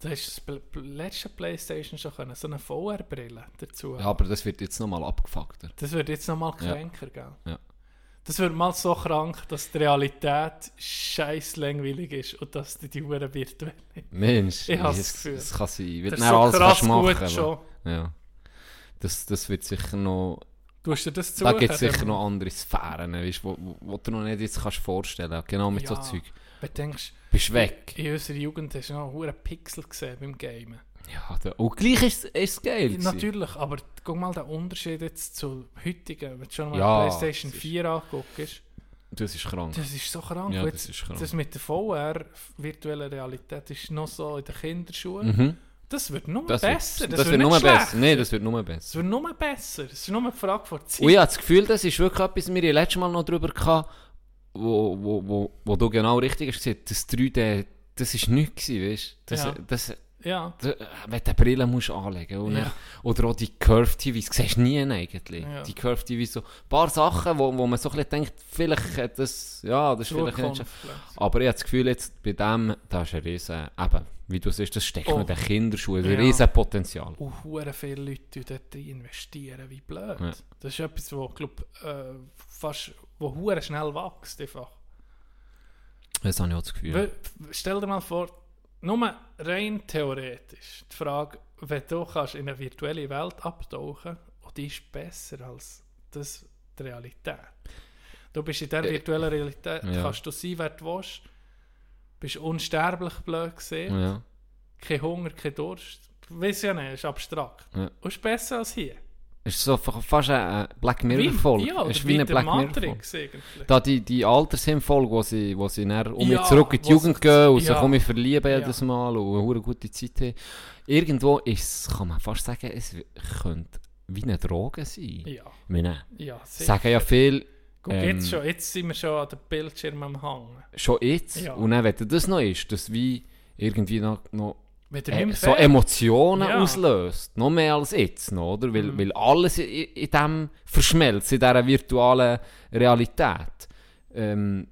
du hast das letzte Playstation schon können, so eine VR-Brille dazu. Ja, aber das wird jetzt nochmal abgefuckter. Das wird jetzt nochmal Ja. kränker, gell? Ja. Das wird mal so krank, dass die Realität scheiß langweilig ist und dass die die Uhren virtuell Mensch, Ich habe das Gefühl. Es kann sein. Weil Das ist so alles krass kannst machen gut schon. Ja. Das, das wird sicher noch... Du hast dir das Da suchen, gibt es sicher noch andere Sphären, weißt, wo, wo, wo du noch nicht jetzt kannst vorstellen Genau mit so Ja. Zeug. Wenn du denkst, Bist weg. in unserer Jugend hast du noch einen Pixel gesehen beim Gamen. Ja, da, und gleich ist es geil. gewesen. Natürlich, aber guck mal den Unterschied jetzt zu heutigen, wenn du schon mal Ja, PlayStation das ist- 4 anguckst. Das ist krank. Das ist so krank. Ja, das ist krank. das mit der VR, virtuellen Realität, ist noch so in den Kinderschuhen. Mhm. Das wird nur Das besser. wird, das, das wird wird nur besser. Nein, das wird nur Es besser. wird nur besser. Es ist nur eine Frage von Zeit. Und ich habe das Gefühl, das ist wirklich etwas, wir haben letztes Mal noch drüber gehabt, wo, wo, wo, wo du genau richtig hast gesagt, das 3D, das ist nichts gewesen, weißt du? Das, Ja. das, Ja, das, wenn du Brille musst anlegen und Ja. Oder auch die Curve TVs, siehst du nie eigentlich. Ja. Die Curve TVs, so ein paar Sachen, wo, wo man so ein bisschen denkt, vielleicht hat das, ja, das ist vielleicht nicht. Aber ich habe das Gefühl, jetzt bei dem, da ist ein riesen, eben, wie du siehst, das steckt Oh. in den Kinderschuhen, ein Ja. riesen Potenzial. Und hure viele Leute dort investieren, wie blöd. Ja. Das ist etwas, wo, glaub, äh, fast, wo hure schnell wächst. Einfach. Das habe ich auch das Gefühl. Weil, Stell dir mal vor, nur rein theoretisch, die Frage, wenn du kannst in eine virtuelle Welt abtauchen und die ist besser als das die Realität. Du bist in dieser Äh, virtuellen Realität, ja. kannst du sein, wer du willst, bist unsterblich blöd gesehen, Ja. kein Hunger, kein Durst. Weiß ja nicht, ist abstrakt. Ja. Und ist besser als hier. Ist so fa- fast eine Black Mirror-Folge. Ja, ist wie eine Black Mirror-Folge. Da die, die Altersheim-Folge, wo sie, wo sie dann um Ja, zurück in die Jugend sich- gehen und sich ja. um mich verlieben jedes Mal und eine gute Zeit haben. Irgendwo ist kann man fast sagen, es könnte wie eine Droge sein. Ja, Ich meine, ja, sagen ja viel, Guck, ähm, jetzt, schon, jetzt sind wir schon an den Bildschirm am Hängen. schon jetzt. Ja. Und dann, wenn das noch ist, dass wie irgendwie noch, noch äh, so. Emotionen Ja. auslöst. Noch mehr als jetzt, noch, oder? Weil, Mhm. weil alles in, in dem verschmelzt, in dieser virtuellen Realität. Ähm,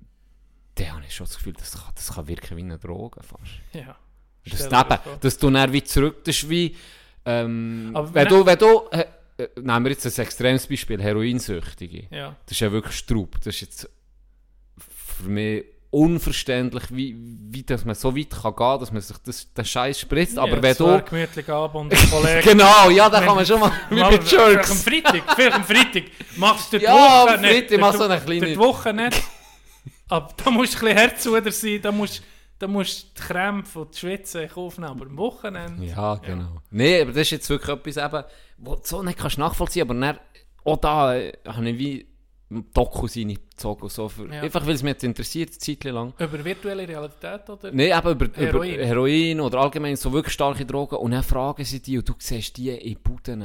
dann habe ich schon das Gefühl, das kann, das kann wirken wie eine Droge fast. Ja. Das, Stell dir eben, vor. dass du dann wie zurück, das ist wie, ähm, wenn- du, wenn du, äh, äh, nehmen wir jetzt ein extremes Beispiel, Heroinsüchtige. Ja. Das ist ja wirklich Straub. Das ist jetzt für mich unverständlich, wie, wie dass man so weit kann gehen, dass man sich das, den Scheiß spritzt. Aber ja, wenn es war du... gemütlich Abend und Kollegen. Genau, ja, da kann man schon mal wie bei Vielleicht am Jerks. Freitag, vielleicht am Freitag. Machst du die Ja, Woche am nicht. Mach so eine kleine- Die Woche nicht. Aber da musst du ein bisschen Herzuder sein, da musst, da musst du die Krämpfe und die Schwitze in Kauf nehmen. Aber am Wochenende... Ja, genau. Nee, aber das ist jetzt wirklich etwas eben, wo du so nicht kannst nachvollziehen aber dann, auch da äh, habe ich wie Dokus reingezogen so. Für, Ja. Einfach weil es mich jetzt interessiert, eine Zeit lang. Über virtuelle Realität, oder? Nein, eben über Heroin. Über Heroin oder allgemein so wirklich starke Drogen und dann fragen sie die und du siehst die in Buden.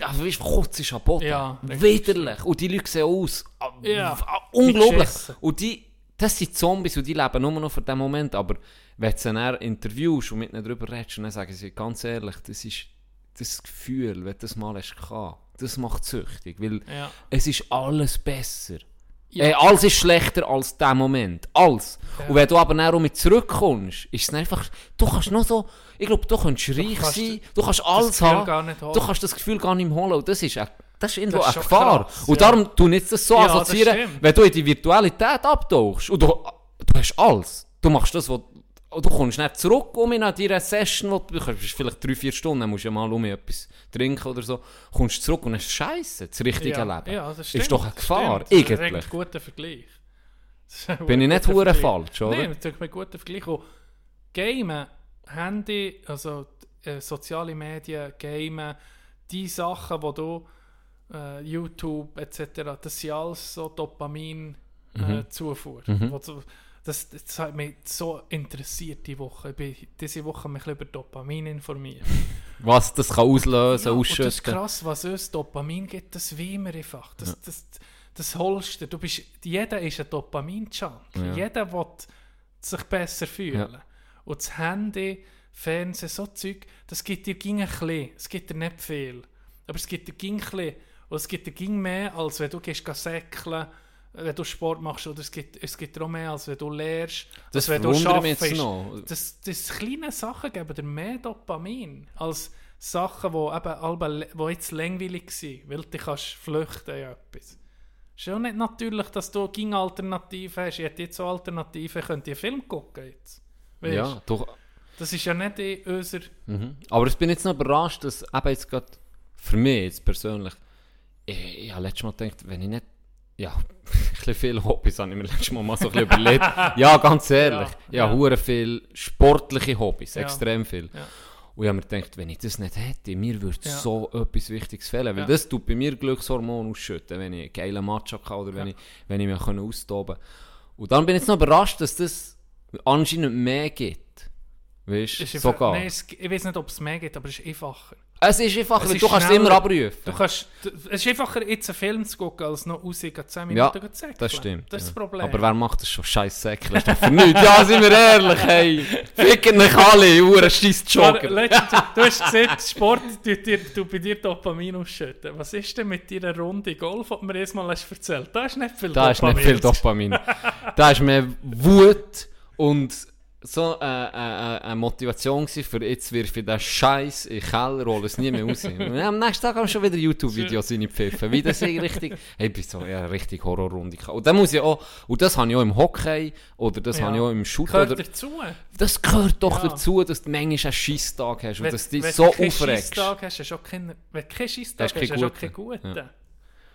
Also weißt du, kurz ist am Boden. Ja. Widerlich. Und die Leute sehen aus. ah, Ja, ah, unglaublich. Und die, das sind Zombies und die leben nur noch für den Moment. Aber wenn du sie dann interviewst und mit ihnen darüber redest, dann sagen sie ganz ehrlich, das ist das Gefühl, wenn du das mal hast gehabt, das macht süchtig. Weil Ja. es ist alles besser. Ja. Äh, alles ist schlechter als der Moment. Alles. Ja. Und wenn du aber dann mit zurückkommst, ist es einfach, du kannst noch so, ich glaube, du kannst reich kannst sein, du kannst alles haben, gar nicht holen. du kannst das Gefühl gar nicht mehr holen. Und das ist, eine- das ist irgendwo Das ist eine Gefahr. krass, und darum tu nicht das so Ja, das assoziieren, stimmt. wenn du in die Virtualität abtauchst und du, du hast alles. Du machst das, was und du kommst nicht zurück um in deiner Session, wo du, du kannst vielleicht drei, vier Stunden, dann musst du ja mal um etwas trinken oder so, kommst zurück und hast Scheiße, das richtige ja. Leben. Ja, das ist stimmt, doch eine das Gefahr, stimmt. Das ist eigentlich. ein guter Vergleich. Das ist ein Bin ich nicht hure falsch, oder? Nein, natürlich ein guter Vergleich. Und Gamen, Handy, also äh, soziale Medien, Gamen, die Sachen, die du, äh, YouTube etc., das sind alles so Dopamin-Zufuhr. Mhm. Das, das hat mich so interessiert die Woche. Ich bin diese Woche mich über Dopamin informiert. Was das kann auslösen, Ja, und das ist ausschütten. krass, was uns Dopamin gibt, das wollen wir einfach. Das, das, das holst du. du bist, jeder ist ein Dopamin-Junkie. Ja. Jeder will sich besser fühlen. Ja. Und das Handy, Fernsehen, so Zeug, das gibt dir ging ein bisschen. Es gibt dir nicht viel. Aber es gibt dir ging ein bisschen. Und es gibt dir ging mehr, als wenn du gehst geh säckeln, wenn du Sport machst. Oder es gibt, es gibt auch mehr, als wenn du lehrst. Das als wenn du schaffst. noch. Das, das kleine Sachen geben dir mehr Dopamin als Sachen, die eben wo jetzt langweilig sind, weil du kannst flüchten in etwas. Es ist ja nicht natürlich, dass du ging Alternativen hast. Ich hätte jetzt so Alternativen, könnt ihr Film gucken jetzt. Weisst? Ja, doch. Das ist ja nicht in unserer... Mhm. Aber ich bin jetzt noch überrascht, dass eben jetzt gerade für mich jetzt persönlich ich, ich habe letztes Mal gedacht, wenn ich nicht, ja, ein viele Hobbys habe ich mir letztes Mal mal so ein überlegt. Ja, ganz ehrlich, Ja, ja, ja. hure viel sportliche Hobbys, Ja. extrem viel. Ja. Und ich habe mir gedacht, wenn ich das nicht hätte, mir würde Ja. so etwas Wichtiges fehlen. Weil das tut bei mir Glückshormone ausschütten, wenn ich einen geilen Match hatte oder wenn, ich, wenn ich mich austoben kann. Und dann bin ich jetzt noch überrascht, dass das anscheinend mehr gibt. Weißt du, sogar. Nein, es, ich weiß nicht, ob es mehr gibt, aber es ist einfacher. es ist einfach, Es ist du kannst es immer abrufen. Du kannst, du, es ist einfacher, jetzt einen Film zu gucken, als noch rausgehen, 10 Ja, Minuten zu Das stimmt. Das ist ja. das Problem. Aber wer macht das schon? Scheiß Säckchen. ist doch für nichts. Ja, sind wir ehrlich, hey. Ficken euch alle, Uhren scheiß Jogger. letztens, du hast gesehen, Sport tut dir, tut bei dir Dopamin ausschütten. Was ist denn mit deiner Runde Golf, die du mir erstmal hast erzählt Da ist nicht viel Da ist nicht viel Dopamin. Dopamin. da ist mehr Wut und so äh, äh, äh, eine Motivation für jetzt wirf ich den Scheiß in den Keller, hole es nie mehr raus. Am nächsten Tag haben wir schon wieder YouTube-Videos reingepfiffen. Wie das ich richtig, hey, bin so ja, richtig Horrorrunde. Und dann muss ich auch, und das habe ich auch im Hockey, oder das Ja. habe ich auch im Shooter, Gehört oder, dazu. das gehört doch Ja. dazu, dass du manchmal einen Scheisstag hast und Wenn, dass du dich wenn so du keinen aufregst. Scheisstag hast, hast du auch keinen, wenn du keinen Scheisstag Das hast, ist hast kein du auch keinen guten.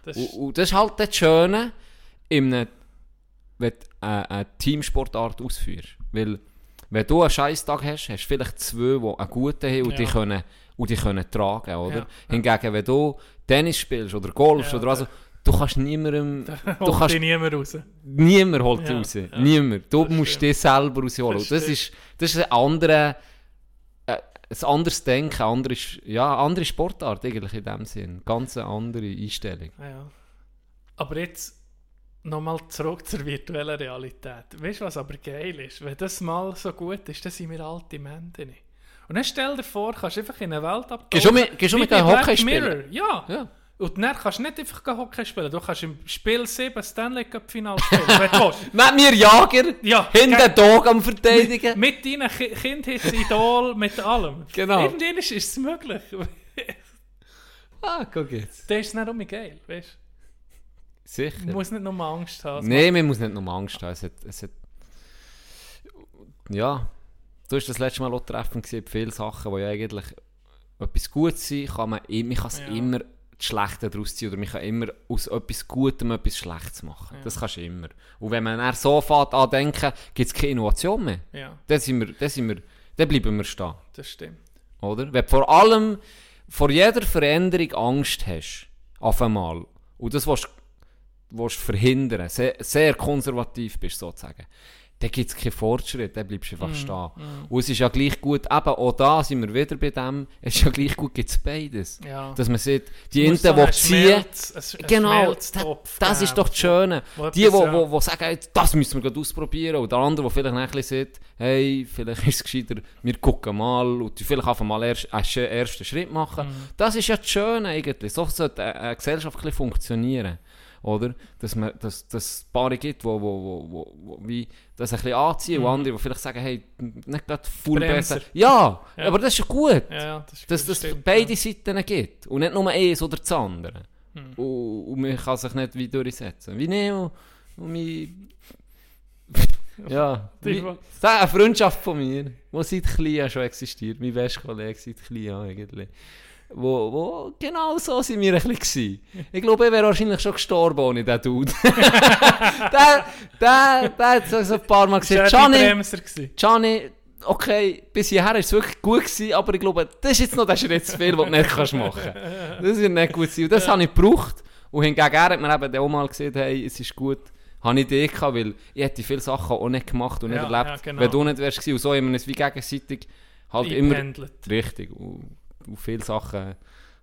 Das Und, und das ist halt das Schöne, in einem, wenn du eine, eine Teamsportart ausführst. Weil, wenn du einen Scheißtag hast, hast du vielleicht zwei, die einen guten haben und, Ja. die, können, und die können tragen, oder? Ja. Hingegen, wenn du Tennis spielst oder Golf Ja, oder was, du kannst niemandem, du kannst, niemand raus. niemand holt dich Ja, raus. ja. Niemand. Du Das musst dich selber rausholen. Das Das ist, das ist ein anderer, äh, ein anderes Denken, eine andere, ja, andere Sportart eigentlich in dem Sinn. Ganz eine andere Einstellung. Ja. Aber jetzt nochmal zurück zur virtuellen Realität. Weißt du, was aber geil ist? Wenn das mal so gut ist, dann sind wir alte Menschen. Und dann stell dir vor, kannst du einfach in eine Welt abtauchen. Gehst du mit- gehst du mit einem Hockey spielen? Ja. Ja. Und dann kannst du nicht einfach Hockey spielen. Du kannst im Spiel 7 Stanley Cup Final spielen, wenn du willst. Mit mir Jager, Ja, hinten ge- Dog am Verteidigen. Mit deinen Ki Kindheitsidol, mit allem. Genau. Irgendwann ist es möglich. ah, guck jetzt. das ist nicht um geil, weißt Sicher. du? Du musst nicht nur Angst haben. Nein, man muss nicht nur Angst haben. Es hat, es hat, ja, du hast das letzte Mal auch treffen gesehen, viele Sachen, die ja eigentlich etwas Gutes sind, kann man, man kann es Ja. immer das Schlechte daraus ziehen oder man kann immer aus etwas Gutem etwas Schlechtes machen. Das kannst du immer. Und wenn man dann so fährt an denken, gibt es keine Innovation mehr. Ja, Dann, sind wir, dann, sind wir, dann bleiben wir stehen. das stimmt. Oder? Wenn du vor allem vor jeder Veränderung Angst hast, auf einmal, und das willst, willst verhindern, sehr, sehr konservativ bist sozusagen, dann gibt es keinen Fortschritt, dann bleibst du Mm, einfach stehen. Und es ist ja gleich gut, eben auch da sind wir wieder bei dem, es ist ja gleich gut, gibt es beides. Ja. Dass man sieht, die so die einen ziehen, einen Genau, das, das ist geben, doch das Schöne. wo Die, die, ja. wo sagen, das müssen wir gerade ausprobieren. Und der andere, der vielleicht ein bisschen sieht, hey, vielleicht ist es gescheiter, wir gucken mal und die vielleicht einfach mal erst, einen ersten Schritt machen. Mhm. Das ist ja das Schöne eigentlich. So sollte eine, Gesellschaft ein bisschen funktionieren. Oder? Dass man, dass, dass es Paare gibt, wo, wo, wo, wo, wie das ein bisschen anziehen und andere, die vielleicht sagen, hey, nicht gerade Mhm. Bremser. besser. Ja, Ja. aber das ist gut Ja, das, ist- dass das stimmt, beide. Seiten gibt und nicht nur eins oder das andere. Hm. Und, und man kann sich nicht wie durchsetzen. Wie Neo und mein... ja, wie, das ist eine Freundschaft von mir, die seit klein schon existiert. Mein bester Kollege seit klein eigentlich. Wo, wo genau so sind wir ein bisschen gewesen. Ich glaube, ich wäre wahrscheinlich schon gestorben ohne diesen Dude. der, der, der hat so ein paar Mal gesagt, Gianni. Gianni, okay, bis hierher war es wirklich gut, gewesen, aber ich glaube, das ist jetzt noch der Schritt zu viel, den du nicht kannst machen kannst. Das wird nicht gut sein. Und das habe ich gebraucht. Und hingegen er hat mir eben auch mal gesagt, hey, es ist gut. Habe ich Idee gehabt, weil ich hätte viele Sachen auch nicht gemacht und nicht Ja, erlebt, ja, genau. wenn du nicht wärst gewesen. Und so haben wir es wie gegenseitig halt immer richtig und viele Sachen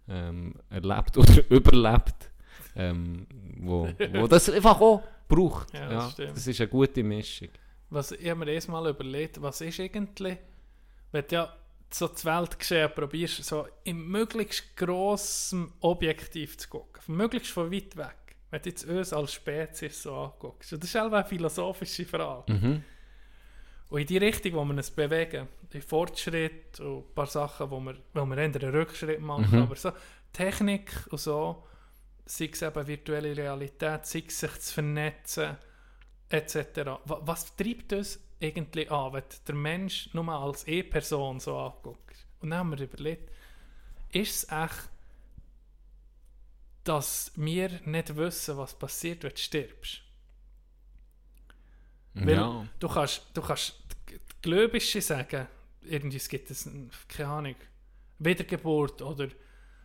ähm, erlebt oder überlebt, ähm, wo, wo das einfach auch braucht. Ja, Ja, das das, stimmt. ist eine gute Mischung. Was, ich habe mir erst mal überlegt, was ist eigentlich, wenn du ja so das Weltgeschehen probierst, so im möglichst grossen Objektiv zu gucken, möglichst von weit weg, wenn du jetzt uns als Spezies so anguckst. Das ist auch eine philosophische Frage. Mhm. Und in die Richtung, wo wir uns bewegen, die Fortschritt und ein paar Sachen, wo wir, wo wir eher einen Rückschritt machen, Mhm. aber so Technik und so, sei es eben virtuelle Realität, sei es sich zu vernetzen, etc. Wa- Was treibt uns eigentlich an, wenn der Mensch nur mal als E-Person so anguckt? Und dann haben wir überlegt, ist es echt dass wir nicht wissen, was passiert, wenn du stirbst. Weil Ja. du kannst, du kannst die Gläubische sagen, irgendwie es gibt es, keine Ahnung, Wiedergeburt oder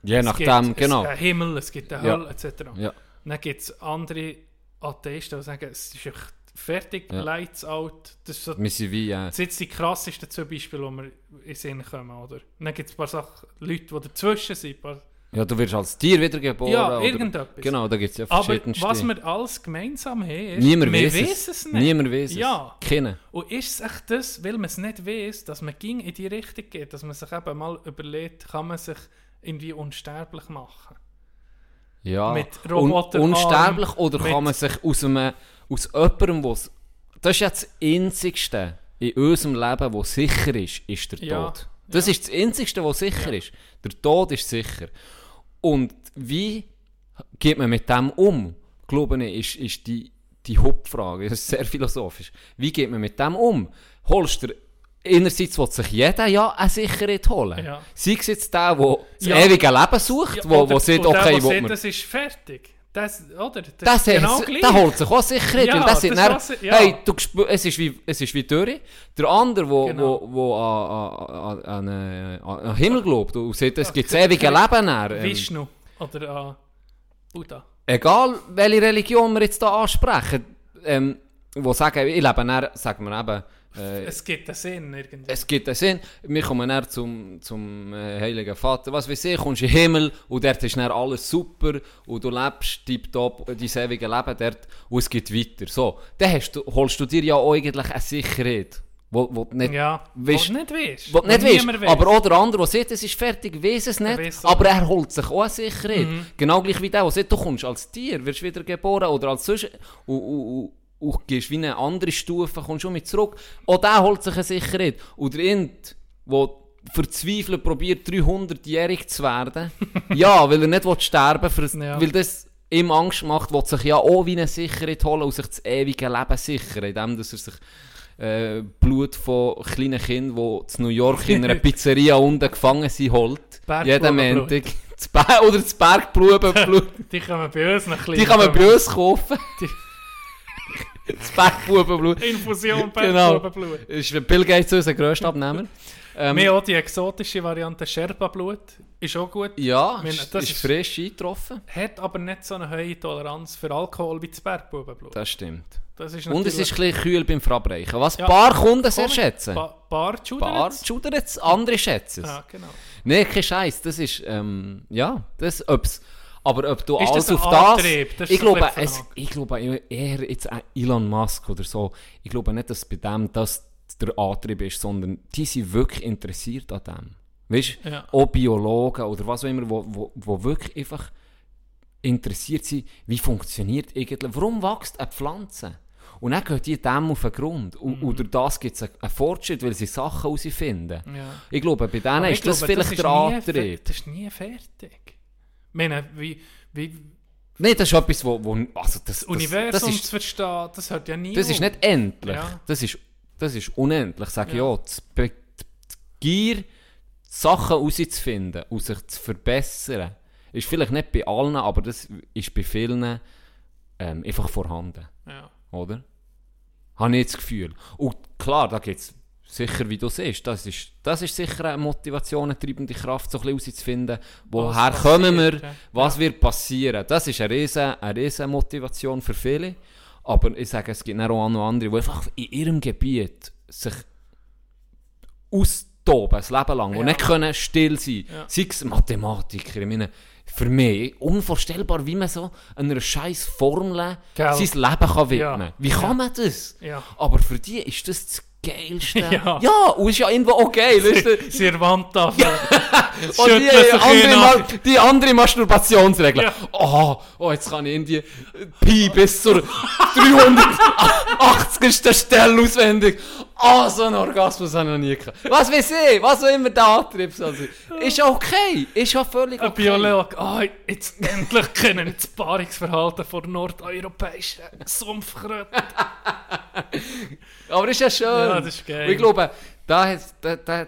Je es nachdem, gibt genau. einen Himmel, es gibt eine Ja. Hölle, etc. Ja. Dann gibt es andere Atheisten, die sagen, es ist echt fertig, Ja. lights out. Das ist so Wir sind wie, äh, das sind die krassesten zwei Beispiele, die mir in den Sinn kommen, oder? Dann gibt es ein paar Sachen, Leute, die dazwischen sind. ein Paar, ja, du wirst als Tier wiedergeboren. ja, oder, irgendetwas. Genau, da gibt es ja Aber verschiedenste. was wir alles gemeinsam haben, ist, Niemand wir es. wissen es nicht. Niemand weiß es. Ja. Keiner. Und ist es echt das, weil man es nicht weiß, dass man ging in die Richtung geht, dass man sich eben mal überlegt, kann man sich irgendwie unsterblich machen? Ja. Mit Un Roboterarm, unsterblich oder kann man sich aus, einem, aus jemandem, was Das ist ja das Einzigste in unserem Leben, was sicher ist, ist der Ja, Tod. Das ist das Einzigste, was sicher ist. Der Tod ist sicher. Und wie geht man mit dem um? Glaube ich, ist, ist die, die Hauptfrage. Das ist sehr philosophisch. Wie geht man mit dem um? Holst du Einerseits will sich jeder ja eine Sicherheit holen. Ja. Sei es jetzt der, der das Ja. ewige Leben sucht, Ja, wo, wo der, okay, der will sagt, man... das ist fertig. Das, oder? Das, Das genau gleich. der holt sich auch Sicherheit, Ja, weil das das dann, was ja. hey, du, es ist wie, es ist wie Dürre. Der andere, wo, Genau. wo, wo an, an, an, an, an Himmel glaubt und sagt, es gibt das der- ewige Leben dann, ähm, Vishnu oder äh, Buddha. Egal, welche Religion wir jetzt hier ansprechen, ähm, wo sagen, ich lebe dann, sagen wir eben, äh, Es gibt einen Sinn irgendwie. es gibt einen Sinn. Wir kommen dann zum, zum äh, Heiligen Vater. Was weiß ich, kommst in den Himmel und dort ist dann alles super und du lebst tiptop dein ewige Leben dort und es geht weiter. So, dann hast du, holst du dir ja eigentlich eine Sicherheit, wo, wo du nicht, ja, du nicht weißt. wo nicht weißt. Aber auch der andere, der sagt, es ist fertig, weiß es nicht, weiss aber er holt sich auch eine Sicherheit. Mhm. Genau gleich wie der, der sagt, du kommst als Tier, wirst wieder geboren oder als sonst und, und, und, und gehst wie eine andere Stufe, kommst schon mit zurück. Auch der holt sich eine Sicherheit. Und der Int, der verzweifelt probiert, 300-jährig zu werden, ja, weil er nicht sterben will, Ja. weil das ihm Angst macht, will sich ja auch wie eine Sicherheit holen und sich das ewige Leben sichern, indem dass er sich äh, Blut von kleinen Kindern, die in New York in einer Pizzeria unten gefangen sind, holt. Jeden. Montag. Oder das Bergblumenblut. Die kommen bei uns noch Die kann man bei uns kaufen. das Bergbubenblut. Infusion Genau. Bergblumenblut. Ist Bill Gates unser grösster Abnehmer. Ähm, Wir auch die exotische Variante Sherpa-Blut. Ist auch gut. ja, meine, das ist ist- frisch eingetroffen. Hat aber nicht so eine hohe Toleranz für Alkohol wie das Bergbubenblut. Das stimmt. Das Und es ist ein bisschen kühl beim Verabreichen. Was Ja. paar Kunden sehr schätzen. Ba Paar schudern es, andere schätzen es. Ja, genau. Nein, kein Scheiß. Das ist, ähm, ja, das, ob's, aber ob du Ist alles das auf das, Antrieb? Das ich glaube, es, ich glaube eher jetzt Elon Musk oder so, ich glaube nicht, dass bei dem das der Antrieb ist, sondern die sind wirklich interessiert an dem. Weißt du, Ja. auch Biologen oder was auch immer, wo, wo, wo wirklich einfach interessiert sind, wie funktioniert eigentlich, warum wächst eine Pflanze? Und dann gehen die dem auf den Grund. Und, Mhm. und durch das gibt es einen Fortschritt, weil sie Sachen herausfinden. Ja. Ich glaube, bei denen ist ich das glaube, vielleicht ist der Antrieb. Das ist nie fertig. Ich meine, wie, wie Nein, das ist etwas, wo, wo also das, das, Universum das zu ist, verstehen, das hört ja nie das ist auf. nicht endlich. Ja. Das, ist, das ist unendlich, sage ich Ja. auch. Die, Be- die Gier, Sachen herauszufinden und sich zu verbessern, ist vielleicht nicht bei allen, aber das ist bei vielen ähm, einfach vorhanden. Ja. Oder? Habe ich jetzt das Gefühl. Und klar, da gibt es sicher, wie du siehst, das ist, das ist sicher eine Motivation, eine treibende Kraft, so ein bisschen herauszufinden, woher Was kommen wir, passiert, ja. was wird passieren. Das ist eine riesen, eine riesen Motivation für viele. Aber ich sage, es gibt auch noch andere, die einfach in ihrem Gebiet sich austoben, ein Leben lang, und Ja. nicht können still sein Ja. Sei es Mathematiker, ich meine, für mich unvorstellbar, wie man so einer scheiß Formel Gell. sein Leben kann widmen Ja. kann. Wie kann Ja. man das? Ja. Aber für die ist das das Geilste. Ja. ja und ist ja irgendwo auch geil. Weißt du? Und die, andere, Ma die andere Masturbationsregel. Ja. Oh, oh, jetzt kann ich in die Pi bis zur 380. Stelle auswendig. Ah, so einen Orgasmus habe ich noch nie gehabt. Was weiß ich, was auch immer der Antrieb soll sein. Ist ja okay, ist ja völlig Ein okay. Biologe, ah, jetzt endlich kennen wir das Paarungsverhalten von nordeuropäischen Sumpfkröten. Aber ist ja schön. Ja, das ist geil. Und ich glaube, da, da, da,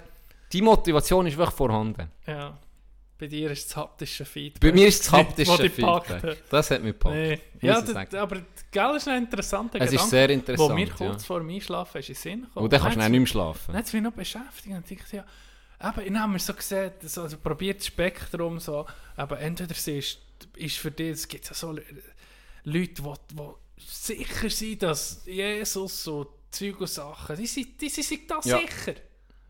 die Motivation ist wirklich vorhanden. Ja. Bei dir ist das haptische Feedback. Bei mir ist das haptische gepackt Feedback. Das hat mich gepackt. Nee. Ja, das, aber gell, ist ein interessanter Es ist Gedanke, sehr interessant, wo mir ja. kurz vor dem Einschlafen ist in Sinn gekommen. Und dann kannst du dann nicht mehr schlafen. Dann hat es mich noch beschäftigt und ich dachte, ja, eben, ich habe mir so gesehen, so, also probiert das Spektrum so, aber entweder sie ist, ist für dich, es gibt ja so Le- Leute, die, die sicher sind, dass Jesus so Zeug und Sachen, die sind, die sind da Ja. sicher.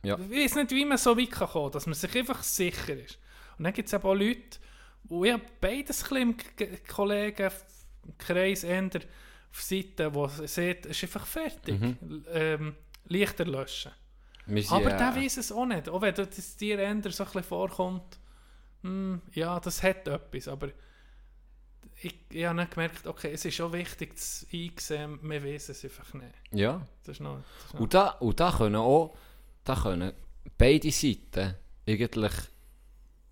Ja. Ich weiß nicht, wie man so weit kann kommen dass man sich einfach sicher ist. Und dann gibt es aber auch Leute, wo ich beides ein bisschen im Kollegen im Kreis ändern auf Seite, wo sie sieht, es ist einfach fertig. Ähm, Lichter löschen. Sind, Aber äh, der weiß es auch nicht. Auch wenn das dir ändert so ein bisschen vorkommt, hm, ja, das hat etwas. Aber ich, ich habe dann gemerkt, okay, es ist schon wichtig zu einsehen, wir wissen es einfach nicht. Ja. Das ist noch, das ist noch Und da, und da können auch da können beide Seiten eigentlich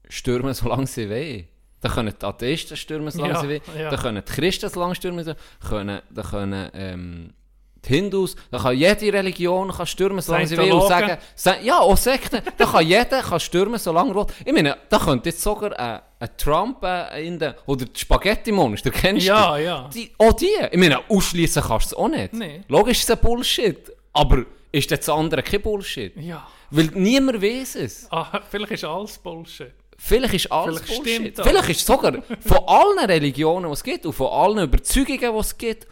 stürmen, solange sie wollen. Da können die Atheisten stürmen, solange Ja, sie wollen. ja. Da können die Christen solange stürmen, da können, da können ähm, die Hindus, da kann jede Religion kann stürmen, solange sie will. Und sagen, sa- ja, auch Sekten, da kann jeder kann stürmen, solange er will. Ich meine, da könnte jetzt sogar äh, ein Trump äh, in der, oder die Spaghetti-Monster, kennst Ja, du? ja. Die, auch die. Ich meine, ausschließen kannst du es auch nicht. Nee. Logisch ist es ein Bullshit. Aber ist das andere kein Bullshit? Ja. Weil niemand weiß es. Ah, vielleicht ist alles Bullshit. Vielleicht ist alles Vielleicht Bullshit. stimmt das. Vielleicht ist sogar von allen Religionen, die es gibt, und von allen Überzeugungen, die es gibt,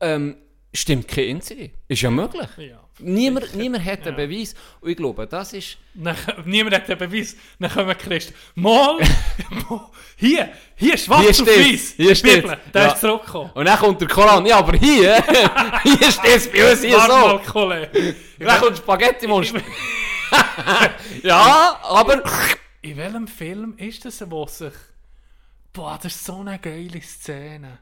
ähm, stimmt kein einzige. Ist ja möglich. Ja. Niemand, niemand hat einen Beweis. Und ich glaube, das ist... Dann, niemand hat den Beweis. Dann kommen Christen. Mal, hier, hier schwarz Hier auf weiß. Hier Die steht's. Bibel, Da Ja. ist zurückgekommen. Und dann kommt der Koran. Ja, aber hier, hier steht es bei uns hier Warte so. mal. Dann kommt Spaghetti-Monster. ja, aber... In welchem Film ist das, wo sich... Boah, das ist so eine geile Szene.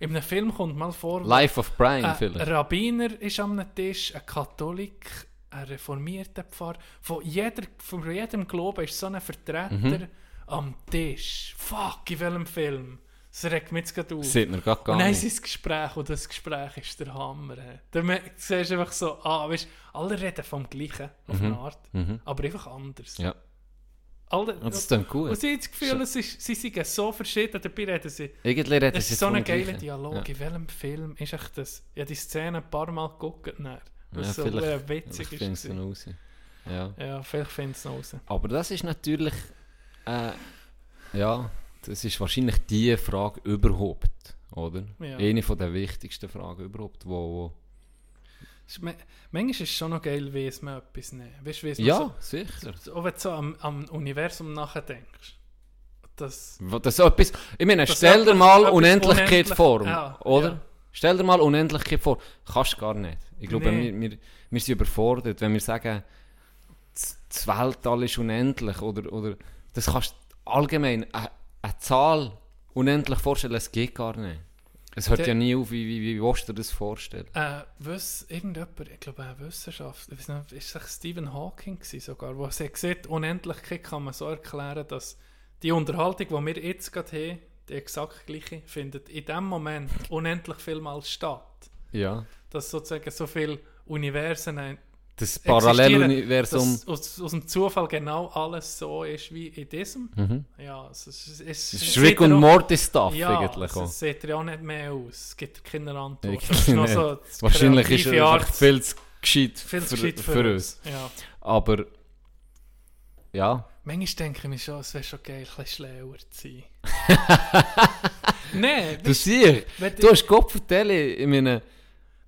In einem Film kommt mal vor... Life of Brian Ein vielleicht. Rabbiner ist am Tisch, ein Katholik, ein reformierter Pfarrer. Von, jeder, von jedem Glauben ist so ein Vertreter Mhm. am Tisch. Fuck, in welchem Film? Das regt mich jetzt gerade auf. Sieht mir gerade gar dann nicht. ist das Gespräch und das Gespräch ist der Hammer. Da siehst du einfach so, ah, weißt, alle reden vom Gleichen auf eine Art, aber einfach anders. Mhm. Ja, Alle, und das klingt gut. und sie haben das Gefühl, es ist, sie sind so verschieden, dabei reden sie. Irgendwie reden Es sie ist so ein geiler. Dialog. Ja. In welchem Film ist echt das? Ich habe die Szene ein paar Mal geguckt. Dann, Ja, was so vielleicht, äh, witzig vielleicht ist. noch raus. Ja. Ja, vielleicht findet es noch raus. Aber das ist natürlich, äh, ja, das ist wahrscheinlich die Frage überhaupt, oder? Ja. Eine von der wichtigsten Fragen überhaupt, wo, wo ist Manchmal ist es schon noch geil, wie es man etwas nimmt. Weißt wie es ja, sicher. so, auch wenn du so am, am Universum nachdenkst. Das, Das so etwas, ich meine, stell dir mal Unendlichkeit unendlich- vor, ja, oder? ja. Stell dir mal Unendlichkeit vor. Kannst du gar nicht. Ich glaube, Nee. wir, wir, wir sind überfordert, wenn wir sagen, das das Weltall ist unendlich, oder, oder das kannst du allgemein, eine, eine Zahl unendlich vorstellen, es geht gar nicht. Es hört Der- ja nie auf, wie, wie, wie willst du dir das vorstellen? äh, was, irgendjemand, ich glaube, eine Wissenschaft, ich weiß nicht, ist es Stephen Hawking gewesen sogar, wo er gesagt Unendlichkeit kann man so erklären, dass die Unterhaltung, die wir jetzt gerade haben, die exakt gleiche, findet in dem Moment unendlich vielmal statt. Ja. Dass sozusagen so viele Universen Das Paralleluniversum. aus, aus dem Zufall genau alles so ist wie in diesem. Ja, es, es, es, es, Das ist Rick und Morty Stuff ja, eigentlich es, auch. es sieht ja auch nicht mehr aus. Es gibt keine Antwort. Ist so Wahrscheinlich ist er einfach viel zu gescheit, viel zu für, gescheit für, uns. Ja. Aber ja, Manchmal denke ich mir schon, es wäre schon geil, ein bisschen schlauer zu sein. Nein, du siehst, du hast Gott vertellen, ich meine,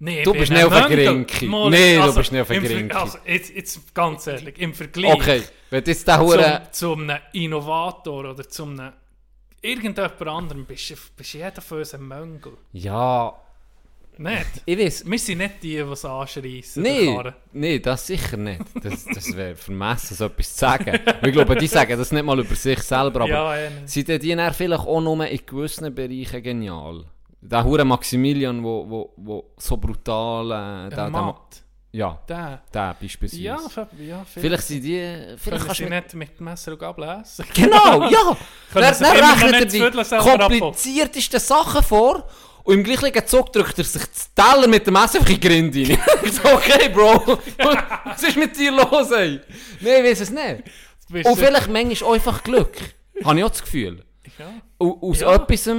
nee, du bist nicht auf. Mal, Nee, du bist nicht auf. Also, jetzt, jetzt ganz ehrlich, im Vergleich okay, wenn du jetzt der Hure, zum, zum einem Innovator oder zum einem irgendjemand anderem bist du bist jeder von uns ein Mönkel. ja, Nicht? ich weiß, Wir sind nicht die, die es anschreissen. nee, nee, das sicher nicht. Das, das wäre vermessen, so etwas zu sagen. Ich glaube, die sagen das nicht mal über sich selber, aber Ja, eh nicht. sind die dann vielleicht auch nur in gewissen Bereichen genial? Der Hure Maximilian, wo, wo, wo so brutal, äh, der, der, Matt. ja, Der. der beispielsweise. Ja, ja Vielleicht sind die, vielleicht kannst du nicht mit Messer und Gabel essen. Genau, ja! Dann, dann rechnet er die kompliziertesten Sachen vor und im gleichen Zug drückt er sich das Teller mit dem Messer einfach in die Grinde rein. Ich so, okay, Bro, was ist mit dir los, ey? Nein, ich weiß es nicht. Und vielleicht manchmal auch einfach Glück. Habe ich auch das Gefühl. Ja, aus Ja. etwas,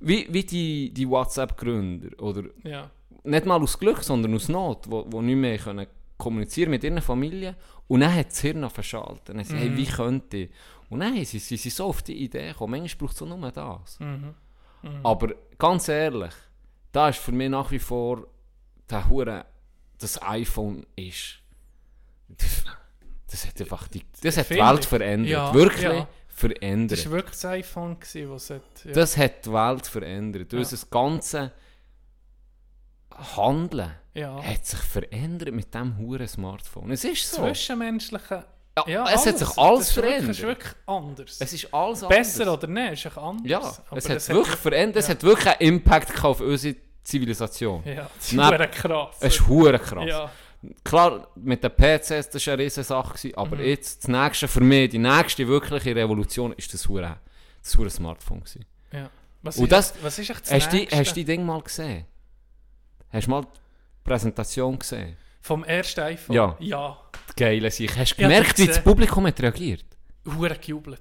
wie, wie die, die WhatsApp-Gründer, oder ja. nicht mal aus Glück, sondern aus Not, wo, wo nicht mehr können kommunizieren mit ihren Familien. Und dann hat das Hirn verschaltet. Dann sie, hey, wie könnte ich? Und dann sie, sie sind so auf die Idee gekommen. Manchmal braucht es nur das. Aber ganz ehrlich, da ist für mich nach wie vor der Hure, das iPhone ist. Das hat einfach die, das hat die. Welt verändert. Ja, Wirklich ja. Verändert. Das war wirklich das iPhone, was hat... Ja. Das hat die Welt verändert. Ja. Unser ganze Handeln ja. hat sich verändert mit diesem huren Smartphone. Es ist so. Zwischenmenschliche... Ja, Ja, es hat sich Das alles wirklich- verändert. Das ist wirklich anders. Es ist alles Besser anders. oder nicht, ist anders. Ja, Aber es das hat wirklich verändert. Es hat wirklich einen Impact auf unsere Zivilisation. Ja, das ist Neb- verdammt krass. Es ist krass. Ja, Klar, mit den PCs, das war eine riesige Sache, gewesen, aber Mhm. jetzt, das nächste für mich, die nächste wirkliche Revolution, ist das hure, das hure Smartphone gewesen. ja. Was Und ist, das- was ist echt das Hast du die, Nächste? hast du die Ding mal gesehen? Hast du mal die Präsentation gesehen? Vom ersten iPhone? Ja. Ja. Geile sich. Hast du Ja, gemerkt, wie das. Publikum hat reagiert? Hure gejubelt.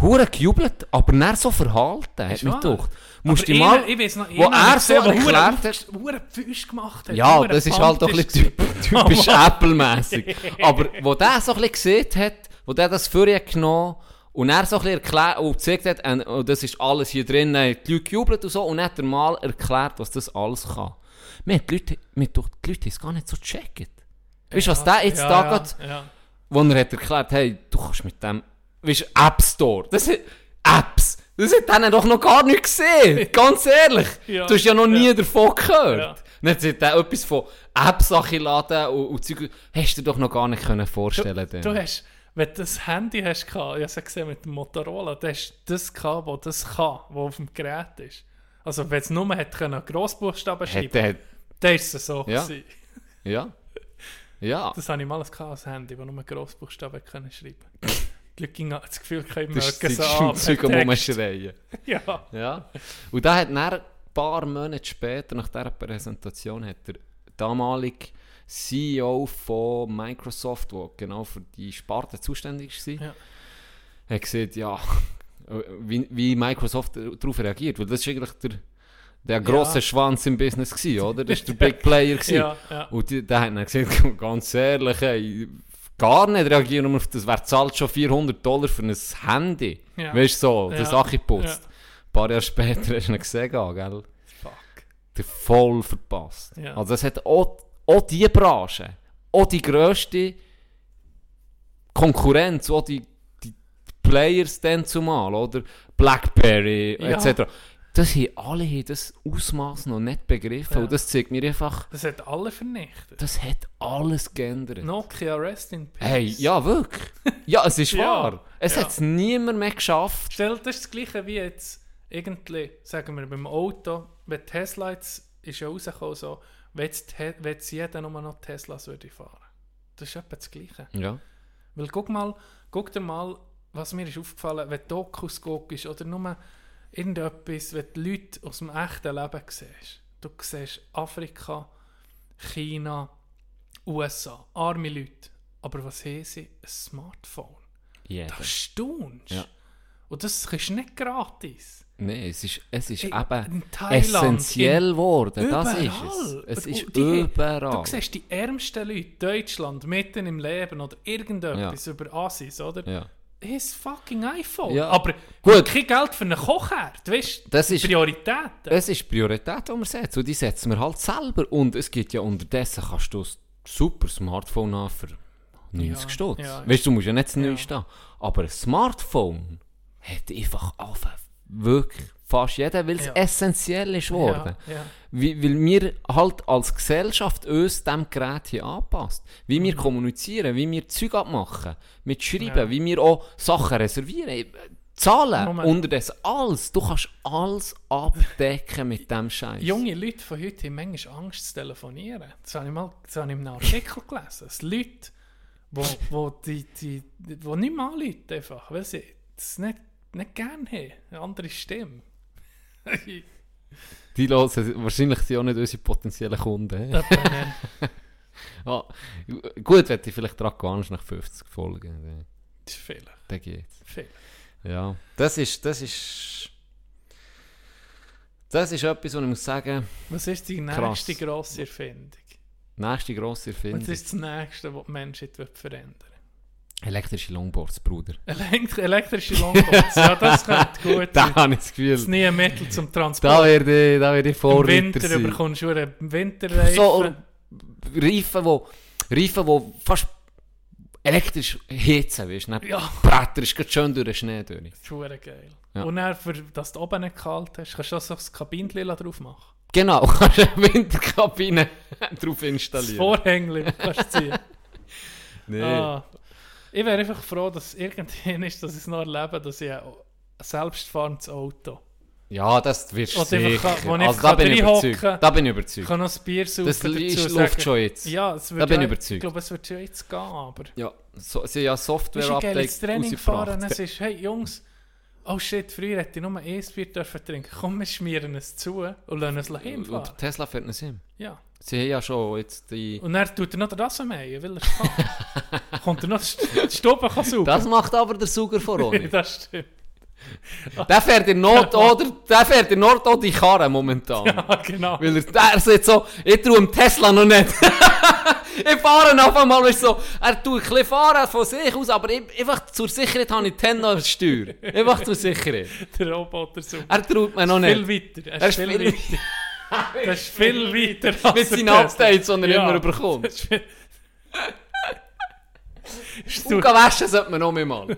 Hure gejubelt, aber nicht so verhalten, hat mich gedacht. Musst du mal... ich weiss noch, wo er so erklärt hat- hure Füße gemacht hat. Ja, das ist halt doch ein bisschen typisch Apple-mässig. Aber wo der so ein bisschen gesehen hat, wo der das für ihn genommen und er so ein bisschen erklärt und gezeigt hat, und, und das ist alles hier drin, die Leute gejubelt und so, und hat er mal erklärt, was das alles kann. Mir die Leute, mir die Leute haben es gar nicht so gecheckt. Weißt du, was der jetzt ja, da ja, geht, ja. wo er hat erklärt, hey, du kannst mit dem, weißt du, App Store, das sind Apps, das hat denen doch noch gar nicht gesehen, ganz ehrlich. Ja, Du hast ja noch nie ja. davon gehört. Ja. Dann hat er etwas von Apps-Sachen laden und, und Zeug, hast du dir doch noch gar nicht können vorstellen Du, können. du hast, wenn du das Handy hast, ich habe es gesehen mit dem Motorola, du hast das gehabt, wo das kann, wo auf dem Gerät ist. Also wenn es nur hat können, Grossbuchstaben schreiben, Hätte, hätte, dann ist es so Ja. gewesen. ja. Ja. Das habe ich mal als Handy, das nur Grossbuchstaben können schreiben Die Leute gingen das Gefühl, Das ist mögen so das an, Zeug am per Text. Rumschreien. Ja. Ja. Und da hat dann ein paar Monate später, nach dieser Präsentation, hat der damalige CEO von Microsoft, der genau für die Sparte zuständig war, Ja. hat gesagt, ja, wie, wie Microsoft darauf reagiert. Weil das ist eigentlich der, der grosse Ja. Schwanz im Business gewesen, oder? Das war der Big Player. Gewesen. Ja, ja. Und die, der hat dann gesagt, ganz ehrlich, ey, gar nicht reagieren auf das. Wer zahlt schon 400 Dollar für ein Handy? Ja. Weißt du, so, Ja. das Sache putzt. Ja. Ein paar Jahre später hast du ihn gesehen, gell? Fuck. Der voll verpasst. Ja. Also es hat auch, auch die Branche, auch die grösste Konkurrenz, auch die, die Players dann zumal, oder? Blackberry etc. Das haben alle haben das Ausmaß noch nicht begriffen. Ja. Und das zeigt mir einfach, Das hat alle vernichtet. das hat alles geändert. Nokia Rest in Peace. Hey, ja, wirklich. Ja, es ist Ja, wahr. Es ja. hat es niemand mehr geschafft. Stell, das ist das gleiche wie jetzt irgendwie, sagen wir beim Auto, wenn Tesla jetzt ist ja rausgekommen, so, wenn jetzt, Te- wenn jetzt jeder nur noch Teslas würde fahren. Das ist etwa das gleiche. Ja. Weil guck mal, guck dir mal, was mir ist aufgefallen, wenn Dokus guckst oder nur irgendetwas, wenn du Leute aus dem echten Leben siehst. Du siehst Afrika, China, USA, arme Leute. Aber was haben sie? Ein Smartphone. Jeder. Da staunst. Ja. Und das ist nicht gratis. Nein, es ist, es ist In- eben in Thailand, essentiell geworden. Das ist es. Es Und ist die überall. Du siehst die ärmsten Leute, Deutschland, mitten im Leben oder irgendetwas über Asis, oder? ja. Ist fucking iPhone. Ja. Aber Gut. kein Geld für einen Kochherd, weißt du? Das ist- Prioritäten. Es ist Priorität, die wir setzen. Und die setzen wir halt selber. Und es gibt ja unterdessen, kannst du ein super Smartphone haben für 90 Ja, Stutz. ja, Weißt du, du musst ja nicht das Ja. Neueste haben. Aber ein Smartphone hat einfach einfach wirklich fast jeder, weil es Ja. essentiell ist geworden. Ja, ja. Wie, weil wir halt als Gesellschaft uns diesem Gerät hier anpasst. Wie wir kommunizieren, wie wir Zeug abmachen, mit Schreiben, Mhm. Wie wir auch Sachen reservieren, äh, zahlen, Moment. unterdessen alles. Du kannst alles abdecken mit dem Scheiß. Junge Leute von heute haben manchmal Angst zu telefonieren. Das habe ich mal das habe ich in einem Artikel gelesen. Dass Leute, wo, wo, die, die, die, wo nicht mehr anrufen, einfach, weil sie das nicht, nicht gerne haben. Eine andere Stimme. Die hören wahrscheinlich sind auch nicht unsere potenziellen Kunden. Ah, gut, hätte ich vielleicht daran gewarnt nach 50 Folgen. Vielleicht. Dann geht's. Vielleicht. Ja. Das ist, das ist... Das ist etwas, was ich muss sagen, Was ist die Krass. nächste grosse Erfindung? nächste grosse Erfindung. Was ist das nächste, was die Menschheit verändern Elektrische Longboards, Bruder. Elekt elektrische Longboards, ja, das könnte gut Da habe ich das Das Gefühl. ist nie ein Mittel zum Da Transport. werde ich, da werde ich Im Winter sein. bekommst du einen Winterreifen. So Reifen, wo, Reifen, wo fast elektrisch heizen, weißt du? Ja. bretterst schön durch den Schnee durch. Das ist geil. Ja. Und dann, für, dass du oben nicht kalt hast, kannst du auch so das Kabinenlila drauf machen. Genau, kannst du eine Winterkabine drauf Das installieren. Vorhängli kannst du ziehen. Nee. ah. Ich wäre einfach froh, dass irgendwann ist, dass ich es noch erlebe, dass ich ein selbstfahrendes Auto Ja, das wirst du sicher. kann- Also, da kann bin überzeugt. Da bin ich Ich überzeugt. kann noch ein Bier saufen Das ist. Luft schon jetzt. Ja, es wird Da bin ja, ich überzeugt. Ich glaube, es wird schon jetzt gehen, aber... Ja, so, sie haben ja Software-Update geiles Training rausgebracht. es ist, hey Jungs, oh shit, früher hätte ich nur ein Bier dürfen trinken. Komm, wir schmieren es zu und lassen es hinfahren. Und Tesla fährt nicht hin. Ja. Sie haben ja schon jetzt die... Und dann tut er noch den Rasenmähen, weil er es kann. Kommt er noch die St- die Stube kann saugen. Das macht aber der Sauger voran. das stimmt. der fährt in Nord oder der fährt in auch die Karre momentan. Ja, genau. Weil er, der sagt so, ich traue dem Tesla noch nicht. ich fahre auf einmal, weißt so, er tut ein bisschen fahren von sich aus, aber ich, einfach zur Sicherheit habe ich auf der Steuer. Einfach zur Sicherheit. Der Roboter saugt. Er traut mir noch Viel nicht. weiter. Er Er ist viel viel- weiter. Das ist viel weiter Mit seinen. Updates, die er Ja. immer bekommt. Viel- du- waschen sollte man noch mal.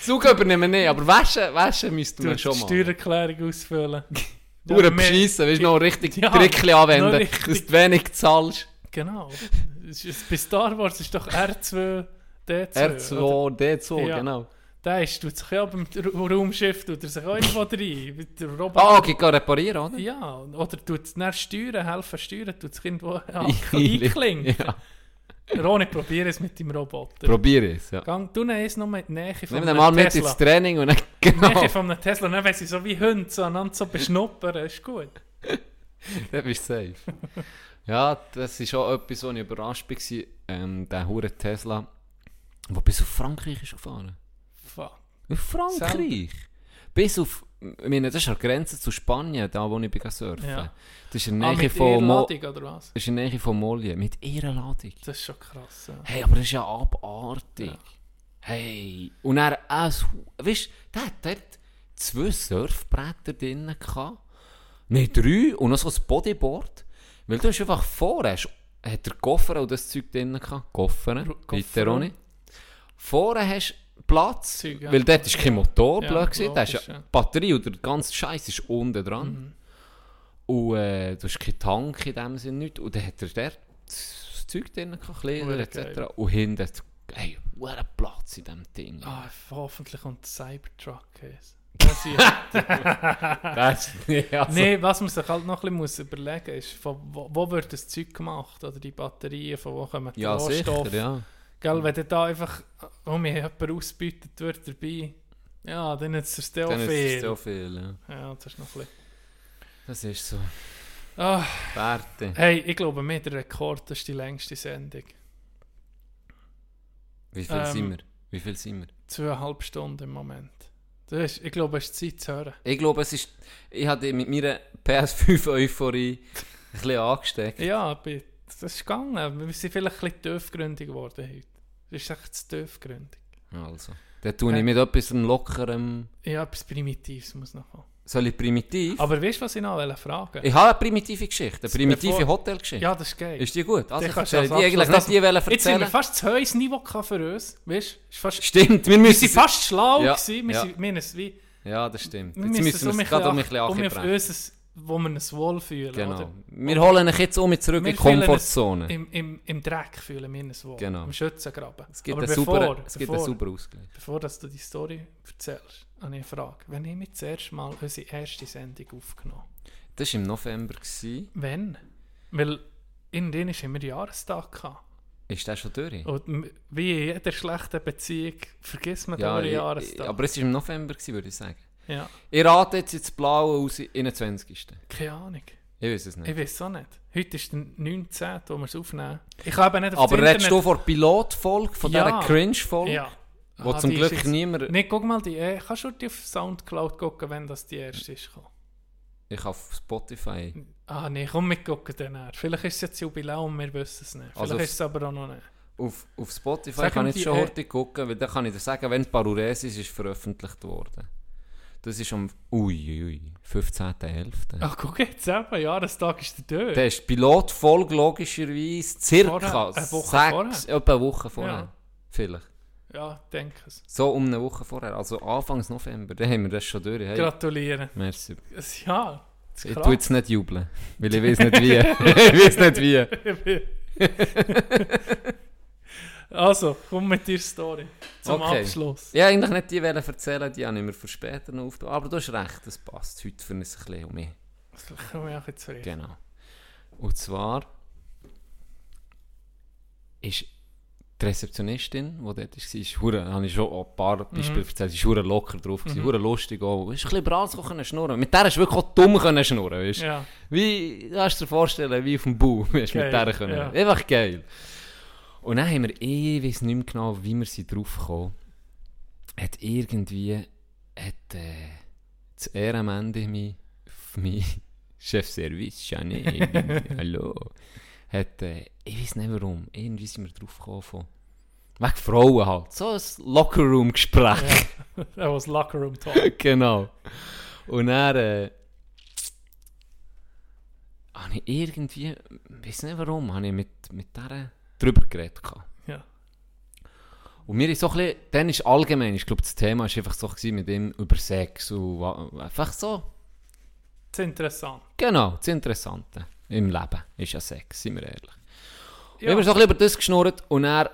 Saugen übernehmen wir nicht, aber waschen, waschen müssten du wir schon mal. Steuererklärung ausfüllen. Pure wir- beschissen, weißt du, noch richtig Ja, Trickchen anwenden, richtig. dass du wenig zahlst. Genau. Bei Star Wars ist doch R2, D2. oder? R2, D2, Ja. genau. Der ist, tut sich ja beim Ra- Raumschiff, tut er sich auch irgendwo rein. Mit der Roboter. Ah, okay, geh reparieren, oder? Ja, oder tut es steuern, helfen steuern, tut es irgendwo ja, einklinken. Ja. Ronny, probier es mit dem Roboter. Probier es, ja. Gang, du nimmst es noch mit Nähe von Nimm einem mal mit Tesla. ins Training und dann, Nähe genau, von einem Tesla, dann wenn sie so wie Hunde so aneinander so beschnuppern, ist gut. dann bist du safe. ja, das ist auch etwas, wo ich überrascht war, ähm, der hure Tesla, der bis auf Frankreich ist gefahren. Fuck. Auf Frankreich? Bis auf, ich meine, das ist an der Grenze zu Spanien, da wo ich bin surfen. Ja. Das ist in Ah, der Nähe mit von, Ladung oder was? das ist in der Nähe von Molje, mit ihrer Ladung. Das ist schon krass. Ja. Hey, aber das ist ja abartig. Ja. Hey, und er, weißt du, der hat zwei Surfbretter drin gehabt. Nein, drei und noch so ein Bodyboard. Weil du hast einfach vorne, hast, hat der Koffer und das Zeug drin gehabt. Koffer, bitte. Ronny. Vorne hast du Platz, Zeug, ja. weil dort ist kein Motor, Ja, blöd gewesen. Da ist logisch, ja. Mhm. Batterie und der ganze Scheiß ist unten dran. Und äh, du hast keinen Tank in dem Sinne nicht. Und dann hat er dort das Zeug drin Kleider etc. geil. Und hinten, hey, wo ein Platz in diesem Ding. Ah, hoffentlich kommt der Cybertruck. jetzt. Das ist- Das, ja, also, nee, was man sich halt noch ein bisschen überlegen muss, ist, von wo, wo wird das Zeug gemacht? Oder die Batterien, von wo kommen die ja, Rohstoffe? sicher, ja. Gell, wenn da einfach, oh, mir jemand ausbeutet wird dabei, ja, dann ist es sehr Dann ist viel. viel, ja. Ja, das ist noch ein bisschen... Das ist so. Ah, Werte. hey, ich glaube, mit der Rekord ist die längste Sendung. Wie viel Ähm, sind wir? Wie viel sind wir? Zweieinhalb Stunden im Moment. Das ist, ich glaube, es ist Zeit zu hören. Ich glaube, es ist. Ich hatte mit meiner PS5-Euphorie ein bisschen angesteckt. Ja, das ist gegangen. Wir sind vielleicht ein bisschen tiefgründig geworden heute. Das ist echt zu tiefgründig. Also. Dann tue ich mit etwas lockerem. Ja, etwas Primitives muss noch kommen. Soll ich primitiv? Aber weißt du, was ich noch fragen ich habe eine primitive Geschichte. Eine primitive Hotelgeschichte. Ja, das ist geil. Ist die gut? Also, ich erzähle die eigentlich nicht die wollen Jetzt sind erzählen. wir fast zu hohes Niveau für uns. Weißt du? Stimmt, wir Wir müssen. sind fast schlau Ja, gewesen. Wir, ja. sind, wir, wie, Ja, das stimmt. wir Jetzt müssen wir es gerade um ein bisschen bisschen wo wir uns wohlfühlen. Genau. Oder? Wir holen euch jetzt um zurück Wir in die Komfortzone. Im, im, Im Dreck fühlen wir uns wohl. Genau. Im Schützengraben. Es gibt Aber einen bevor, super, es gibt einen bevor, super Ausgleich. bevor dass du die Story erzählst, habe ich eine Frage. Wenn ich mir zuerst mal unsere erste Sendung aufgenommen Das war im November. Gewesen. Wenn? Weil in denen haben wir Jahrestag gehabt. Ist das schon durch? Und wie in jeder schlechten Beziehung vergisst man ja, den Jahrestag. aber es war im November, gewesen, würde ich sagen. Ja, Ich rate jetzt ins Blaue aus 21. keine Ahnung. Ich weiß es nicht. Ich weiß auch nicht. Heute ist der 19., wo wir es aufnehmen. Ich habe nicht auf Aber redest du von der Pilotfolge, von Ja. dieser Cringe-Folge? Ja. Wo Ah, zum ist Glück jetzt- niemand... Nee, guck mal, die, äh, kannst du die auf Soundcloud gucken, wenn das die erste ist? gekommen? Ich auf Spotify. Ah, nee, komm, wir gucken dann. Vielleicht ist es jetzt Jubiläum, wir wissen es nicht. Vielleicht Also ist es aber auch noch nicht. Auf, auf Spotify Sag kann ich jetzt schon äh, heute gucken, weil dann kann ich dir sagen, wenn Paruresis ist veröffentlicht worden. Das ist am ui, ui, 15.11. Ach, guck jetzt eben, Jahrestag ist der Död. Der ist Pilotfolge logischerweise circa Vorher, eine Woche sechs, etwa eine Woche vorher. Ja. Vielleicht. Ja, denke es. So um eine Woche vorher, also Anfangs November, dann haben wir das schon durch. Hey, Gratulieren. merci. Ja, das Ich tue jetzt nicht jubeln, weil ich weiß nicht wie. ich weiß nicht wie. Also, komm mit deiner Story. Zum Okay. Abschluss. Wollte eigentlich nicht die wollen erzählen, die habe ich mir für später noch aufgetan. Aber du hast recht, das passt heute für ein bisschen um mich. Das kann ich auch jetzt reden. Genau. Und zwar ist die Rezeptionistin, die dort war, ist hure, habe ich schon ein paar Beispiele erzählt, ist hure locker drauf, mhm. hure lustig auch. Ist ein bisschen alles können schnurren. Mit der du wirklich auch dumm können schnurren, weißt? Ja. Wie, du kannst dir vorstellen, wie auf dem Bau, weißt, mit der können. ja. Einfach geil. Und dann haben wir, ich weiß nicht mehr genau, wie wir sie drauf gekommen, hat irgendwie, hat äh, das Ehrenmende, mein, mein Chefservice, Janine, hallo, hat, äh, ich weiß nicht warum, irgendwie sind wir drauf gekommen von, wegen Frauen halt, so ein Lockerroom-Gespräch. Das was Locker Room Talk. genau. Und dann äh, habe ich irgendwie, weiß nicht warum, habe ich mit, mit der drüber geredet. Ja. Und mir ist so ein bisschen, dann ist allgemein, ich glaube, das Thema war einfach so gewesen mit ihm über Sex und einfach so, Das ist interessant. genau, das Interessante im Leben ist ja Sex, sind wir ehrlich. Ja. Wir haben so ein bisschen über das geschnurrt und dann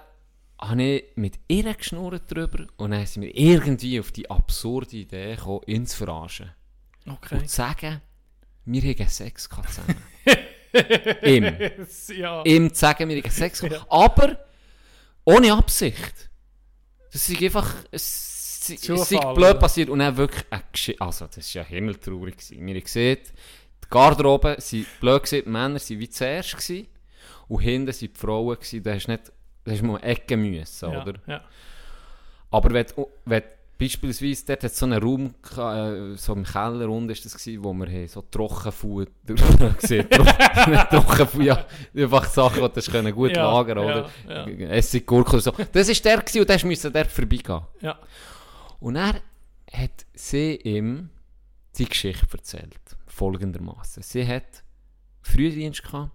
habe ich mit ihr geschnurrt drüber und dann sind wir irgendwie auf die absurde Idee gekommen, ihn zu verarschen. Okay. Und zu sagen, wir haben Sex zusammen. Ihm. ja. Ihm zu sagen, wir haben Sex gehabt. Aber ohne Absicht. Das ist einfach... Es, ist blöd passiert und dann wirklich ein Geschi- Also, das war ja himmeltraurig. gewesen. Wir gesehen, die Garderobe sind blöd gesehen, die Männer waren wie zuerst gewesen, und hinten waren die Frauen. Gewesen. Da hast du nicht... Da hast du mal Ecken müssen, ja. oder? Ja. Aber wenn, wenn beispielsweise, dort hat es so einen Raum, äh, so im Keller unten ist das gewesen, wo wir haben so Trockenfutter gesehen Trocken, nicht Trockenfutter, ja, einfach Sachen, die können gut Ja, lagern ja, oder? ja. Essig, Gurke oder so. Das war der gewesen, und der musste dort vorbeigehen. ja. Und er hat sie ihm die Geschichte erzählt. Folgendermaßen. Sie hat Frühdienst gehabt,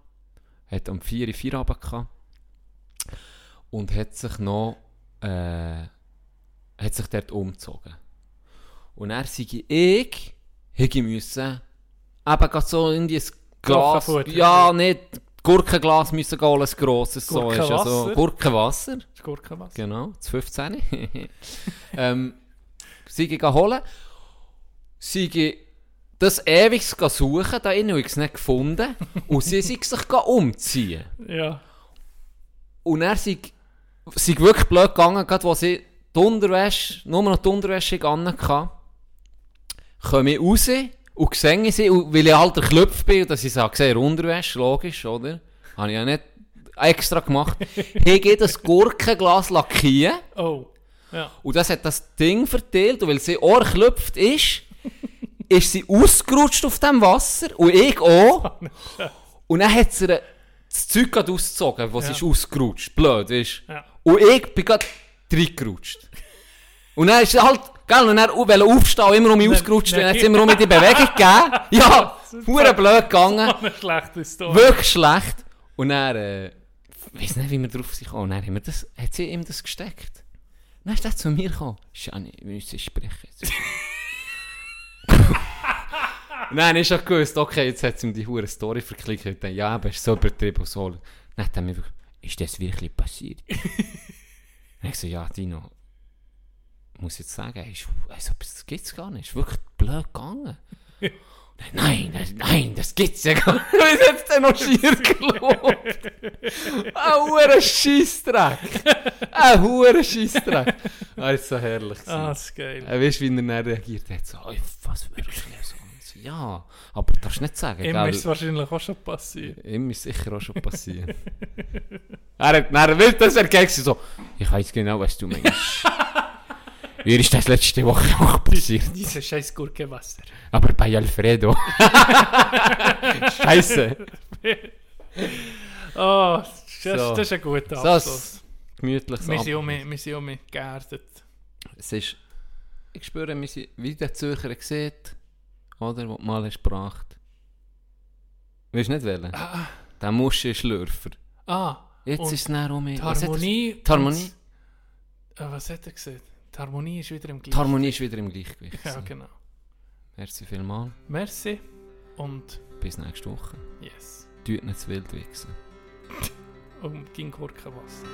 hat am 4 Uhr Feierabend gehabt und hat sich noch äh, hat sich dort umgezogen. Und er sei ich, hätte müssen eben gerade so in dieses Glas, ja, nicht Gurkenglas müssen gehen, ein grosses, so ist ja so. Gurkenwasser. Das Gurkenwasser. Genau, zu 15. ähm, sie gehen holen. Sie gehen das ewig suchen, da innen ich es nicht gefunden. und sie sind sich umziehen. Ja. Und er sind sie wirklich blöd gegangen, gerade wo sie die Unterwäsche, nur noch die Unterwäsche anhatten. Komme ich raus und sehe sie, und weil ich alter Klopf bin, und dass ich sage, sehe Unterwäsche, logisch, oder? Habe ich ja nicht extra gemacht. Hier geht das Gurkenglas lackieren. Oh. Ja. Und das hat das Ding verteilt, und weil sie Ohr geklopft ist, ist sie ausgerutscht auf dem Wasser und ich auch. Und dann hat sie das Zeug ausgezogen, sie Ja. ist ausgerutscht. Blöd, weißt Ja. Und ich bin gerade reingerutscht. Und dann ist halt, gell, und dann wollte aufstehen, immer um mich ausgerutscht, und dann hat sie immer um mich die Bewegung gegeben. Ja, hure blöd gegangen. Eine schlechte Story. Wirklich schlecht. Und dann, äh, ich weiß nicht, wie wir drauf sind gekommen. Und dann wir das, hat sie ihm das gesteckt. Dann ist er zu mir gekommen. Shani, wir müssen sprechen. jetzt. Dann ist er gewusst, okay, jetzt hat sie ihm die hure Story verklickt. Ja, aber ist so übertrieben und so. Dann hat er mir wirklich, ist das wirklich passiert? Und ich so, ja, Dino, muss jetzt sagen, ist, also, das gibt's gar nicht. Ist wirklich blöd gegangen. Nein, das, nein, das gibt's ja gar nicht. Was jetzt denn noch schier gelobt? Ein hoher Scheissdreck. Ein hoher Scheissdreck. Das ist so herrlich. Ah, das ist geil. Er weißt, wie er dann reagiert hat. So, «Ey, was wirklich? So, ja, aber du darfst nicht sagen, Immer gell? ist es wahrscheinlich auch schon passiert. Ihm ist sicher auch schon passiert. er dann, weil das gewesen, so, ich weiß genau, was du meinst. Mir ist das letzte Woche auch passiert. Dieses scheiß Gurkenwasser. Aber bei Alfredo. Scheiße. Oh, das, So. das ist ein guter Abschluss. Gemütliches Wir sind mit, wir sind mit geerdet. Es ist, ich spüre, wir sind, wie der Zürcher sieht, oder, wo du mal hast gebracht. Willst du nicht wählen? Ah, Der Muschelschlürfer. ah Jetzt ist es näher um mich. Was Harmonie... Die Harmonie, Und, äh, was hat er gesagt? Die Harmonie ist wieder im die Gleichgewicht. Harmonie ist wieder im Gleichgewicht. Ja, genau. Merci vielmals. Merci und Bis nächste Woche. yes. Tut nicht zu wild wichsen. Und ging Gurkenwasser.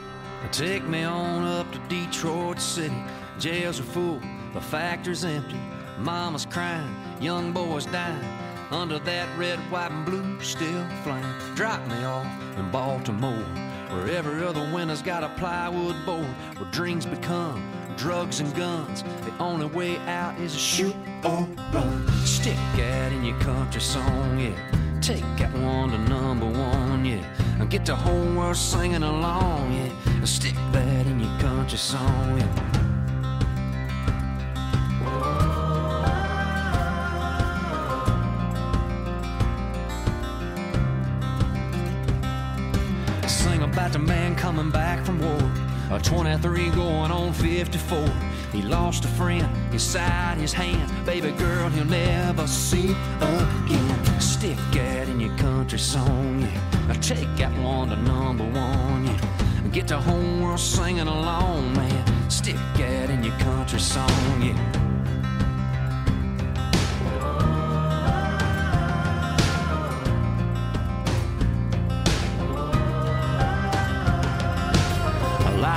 Take me on up to Detroit City. Jails are full, the factory's empty. Mama's crying, young boys dying. Under that red, white, and blue still flying. Drop me off in Baltimore, where every other winter's got a plywood board. Where dreams become drugs and guns. The only way out is to shoot or run. Stick that in your country song, yeah. Take that one to number one, yeah. And get the whole world singing along, yeah. Stick that in your country song, yeah. Coming back from war. A 23 going on 54. He lost a friend inside his hand. Baby girl he'll never see again. Stick that in your country song, yeah. Take that one to number one, yeah. Get the whole world singing along, man. Stick that in your country song, yeah.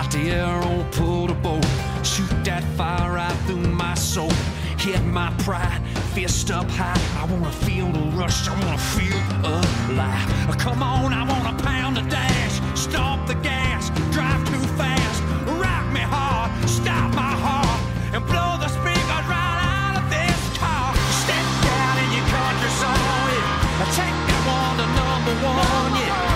I light the arrow, pull the bow, shoot that fire right through my soul. Hit my pride, fist up high. I wanna feel the rush, I wanna feel alive. Come on, I wanna pound the dash, stomp the gas, drive too fast, rock me hard, stop my heart, and blow the speakers right out of this car. Step down in your country song, yeah. Take that one to number one, yeah.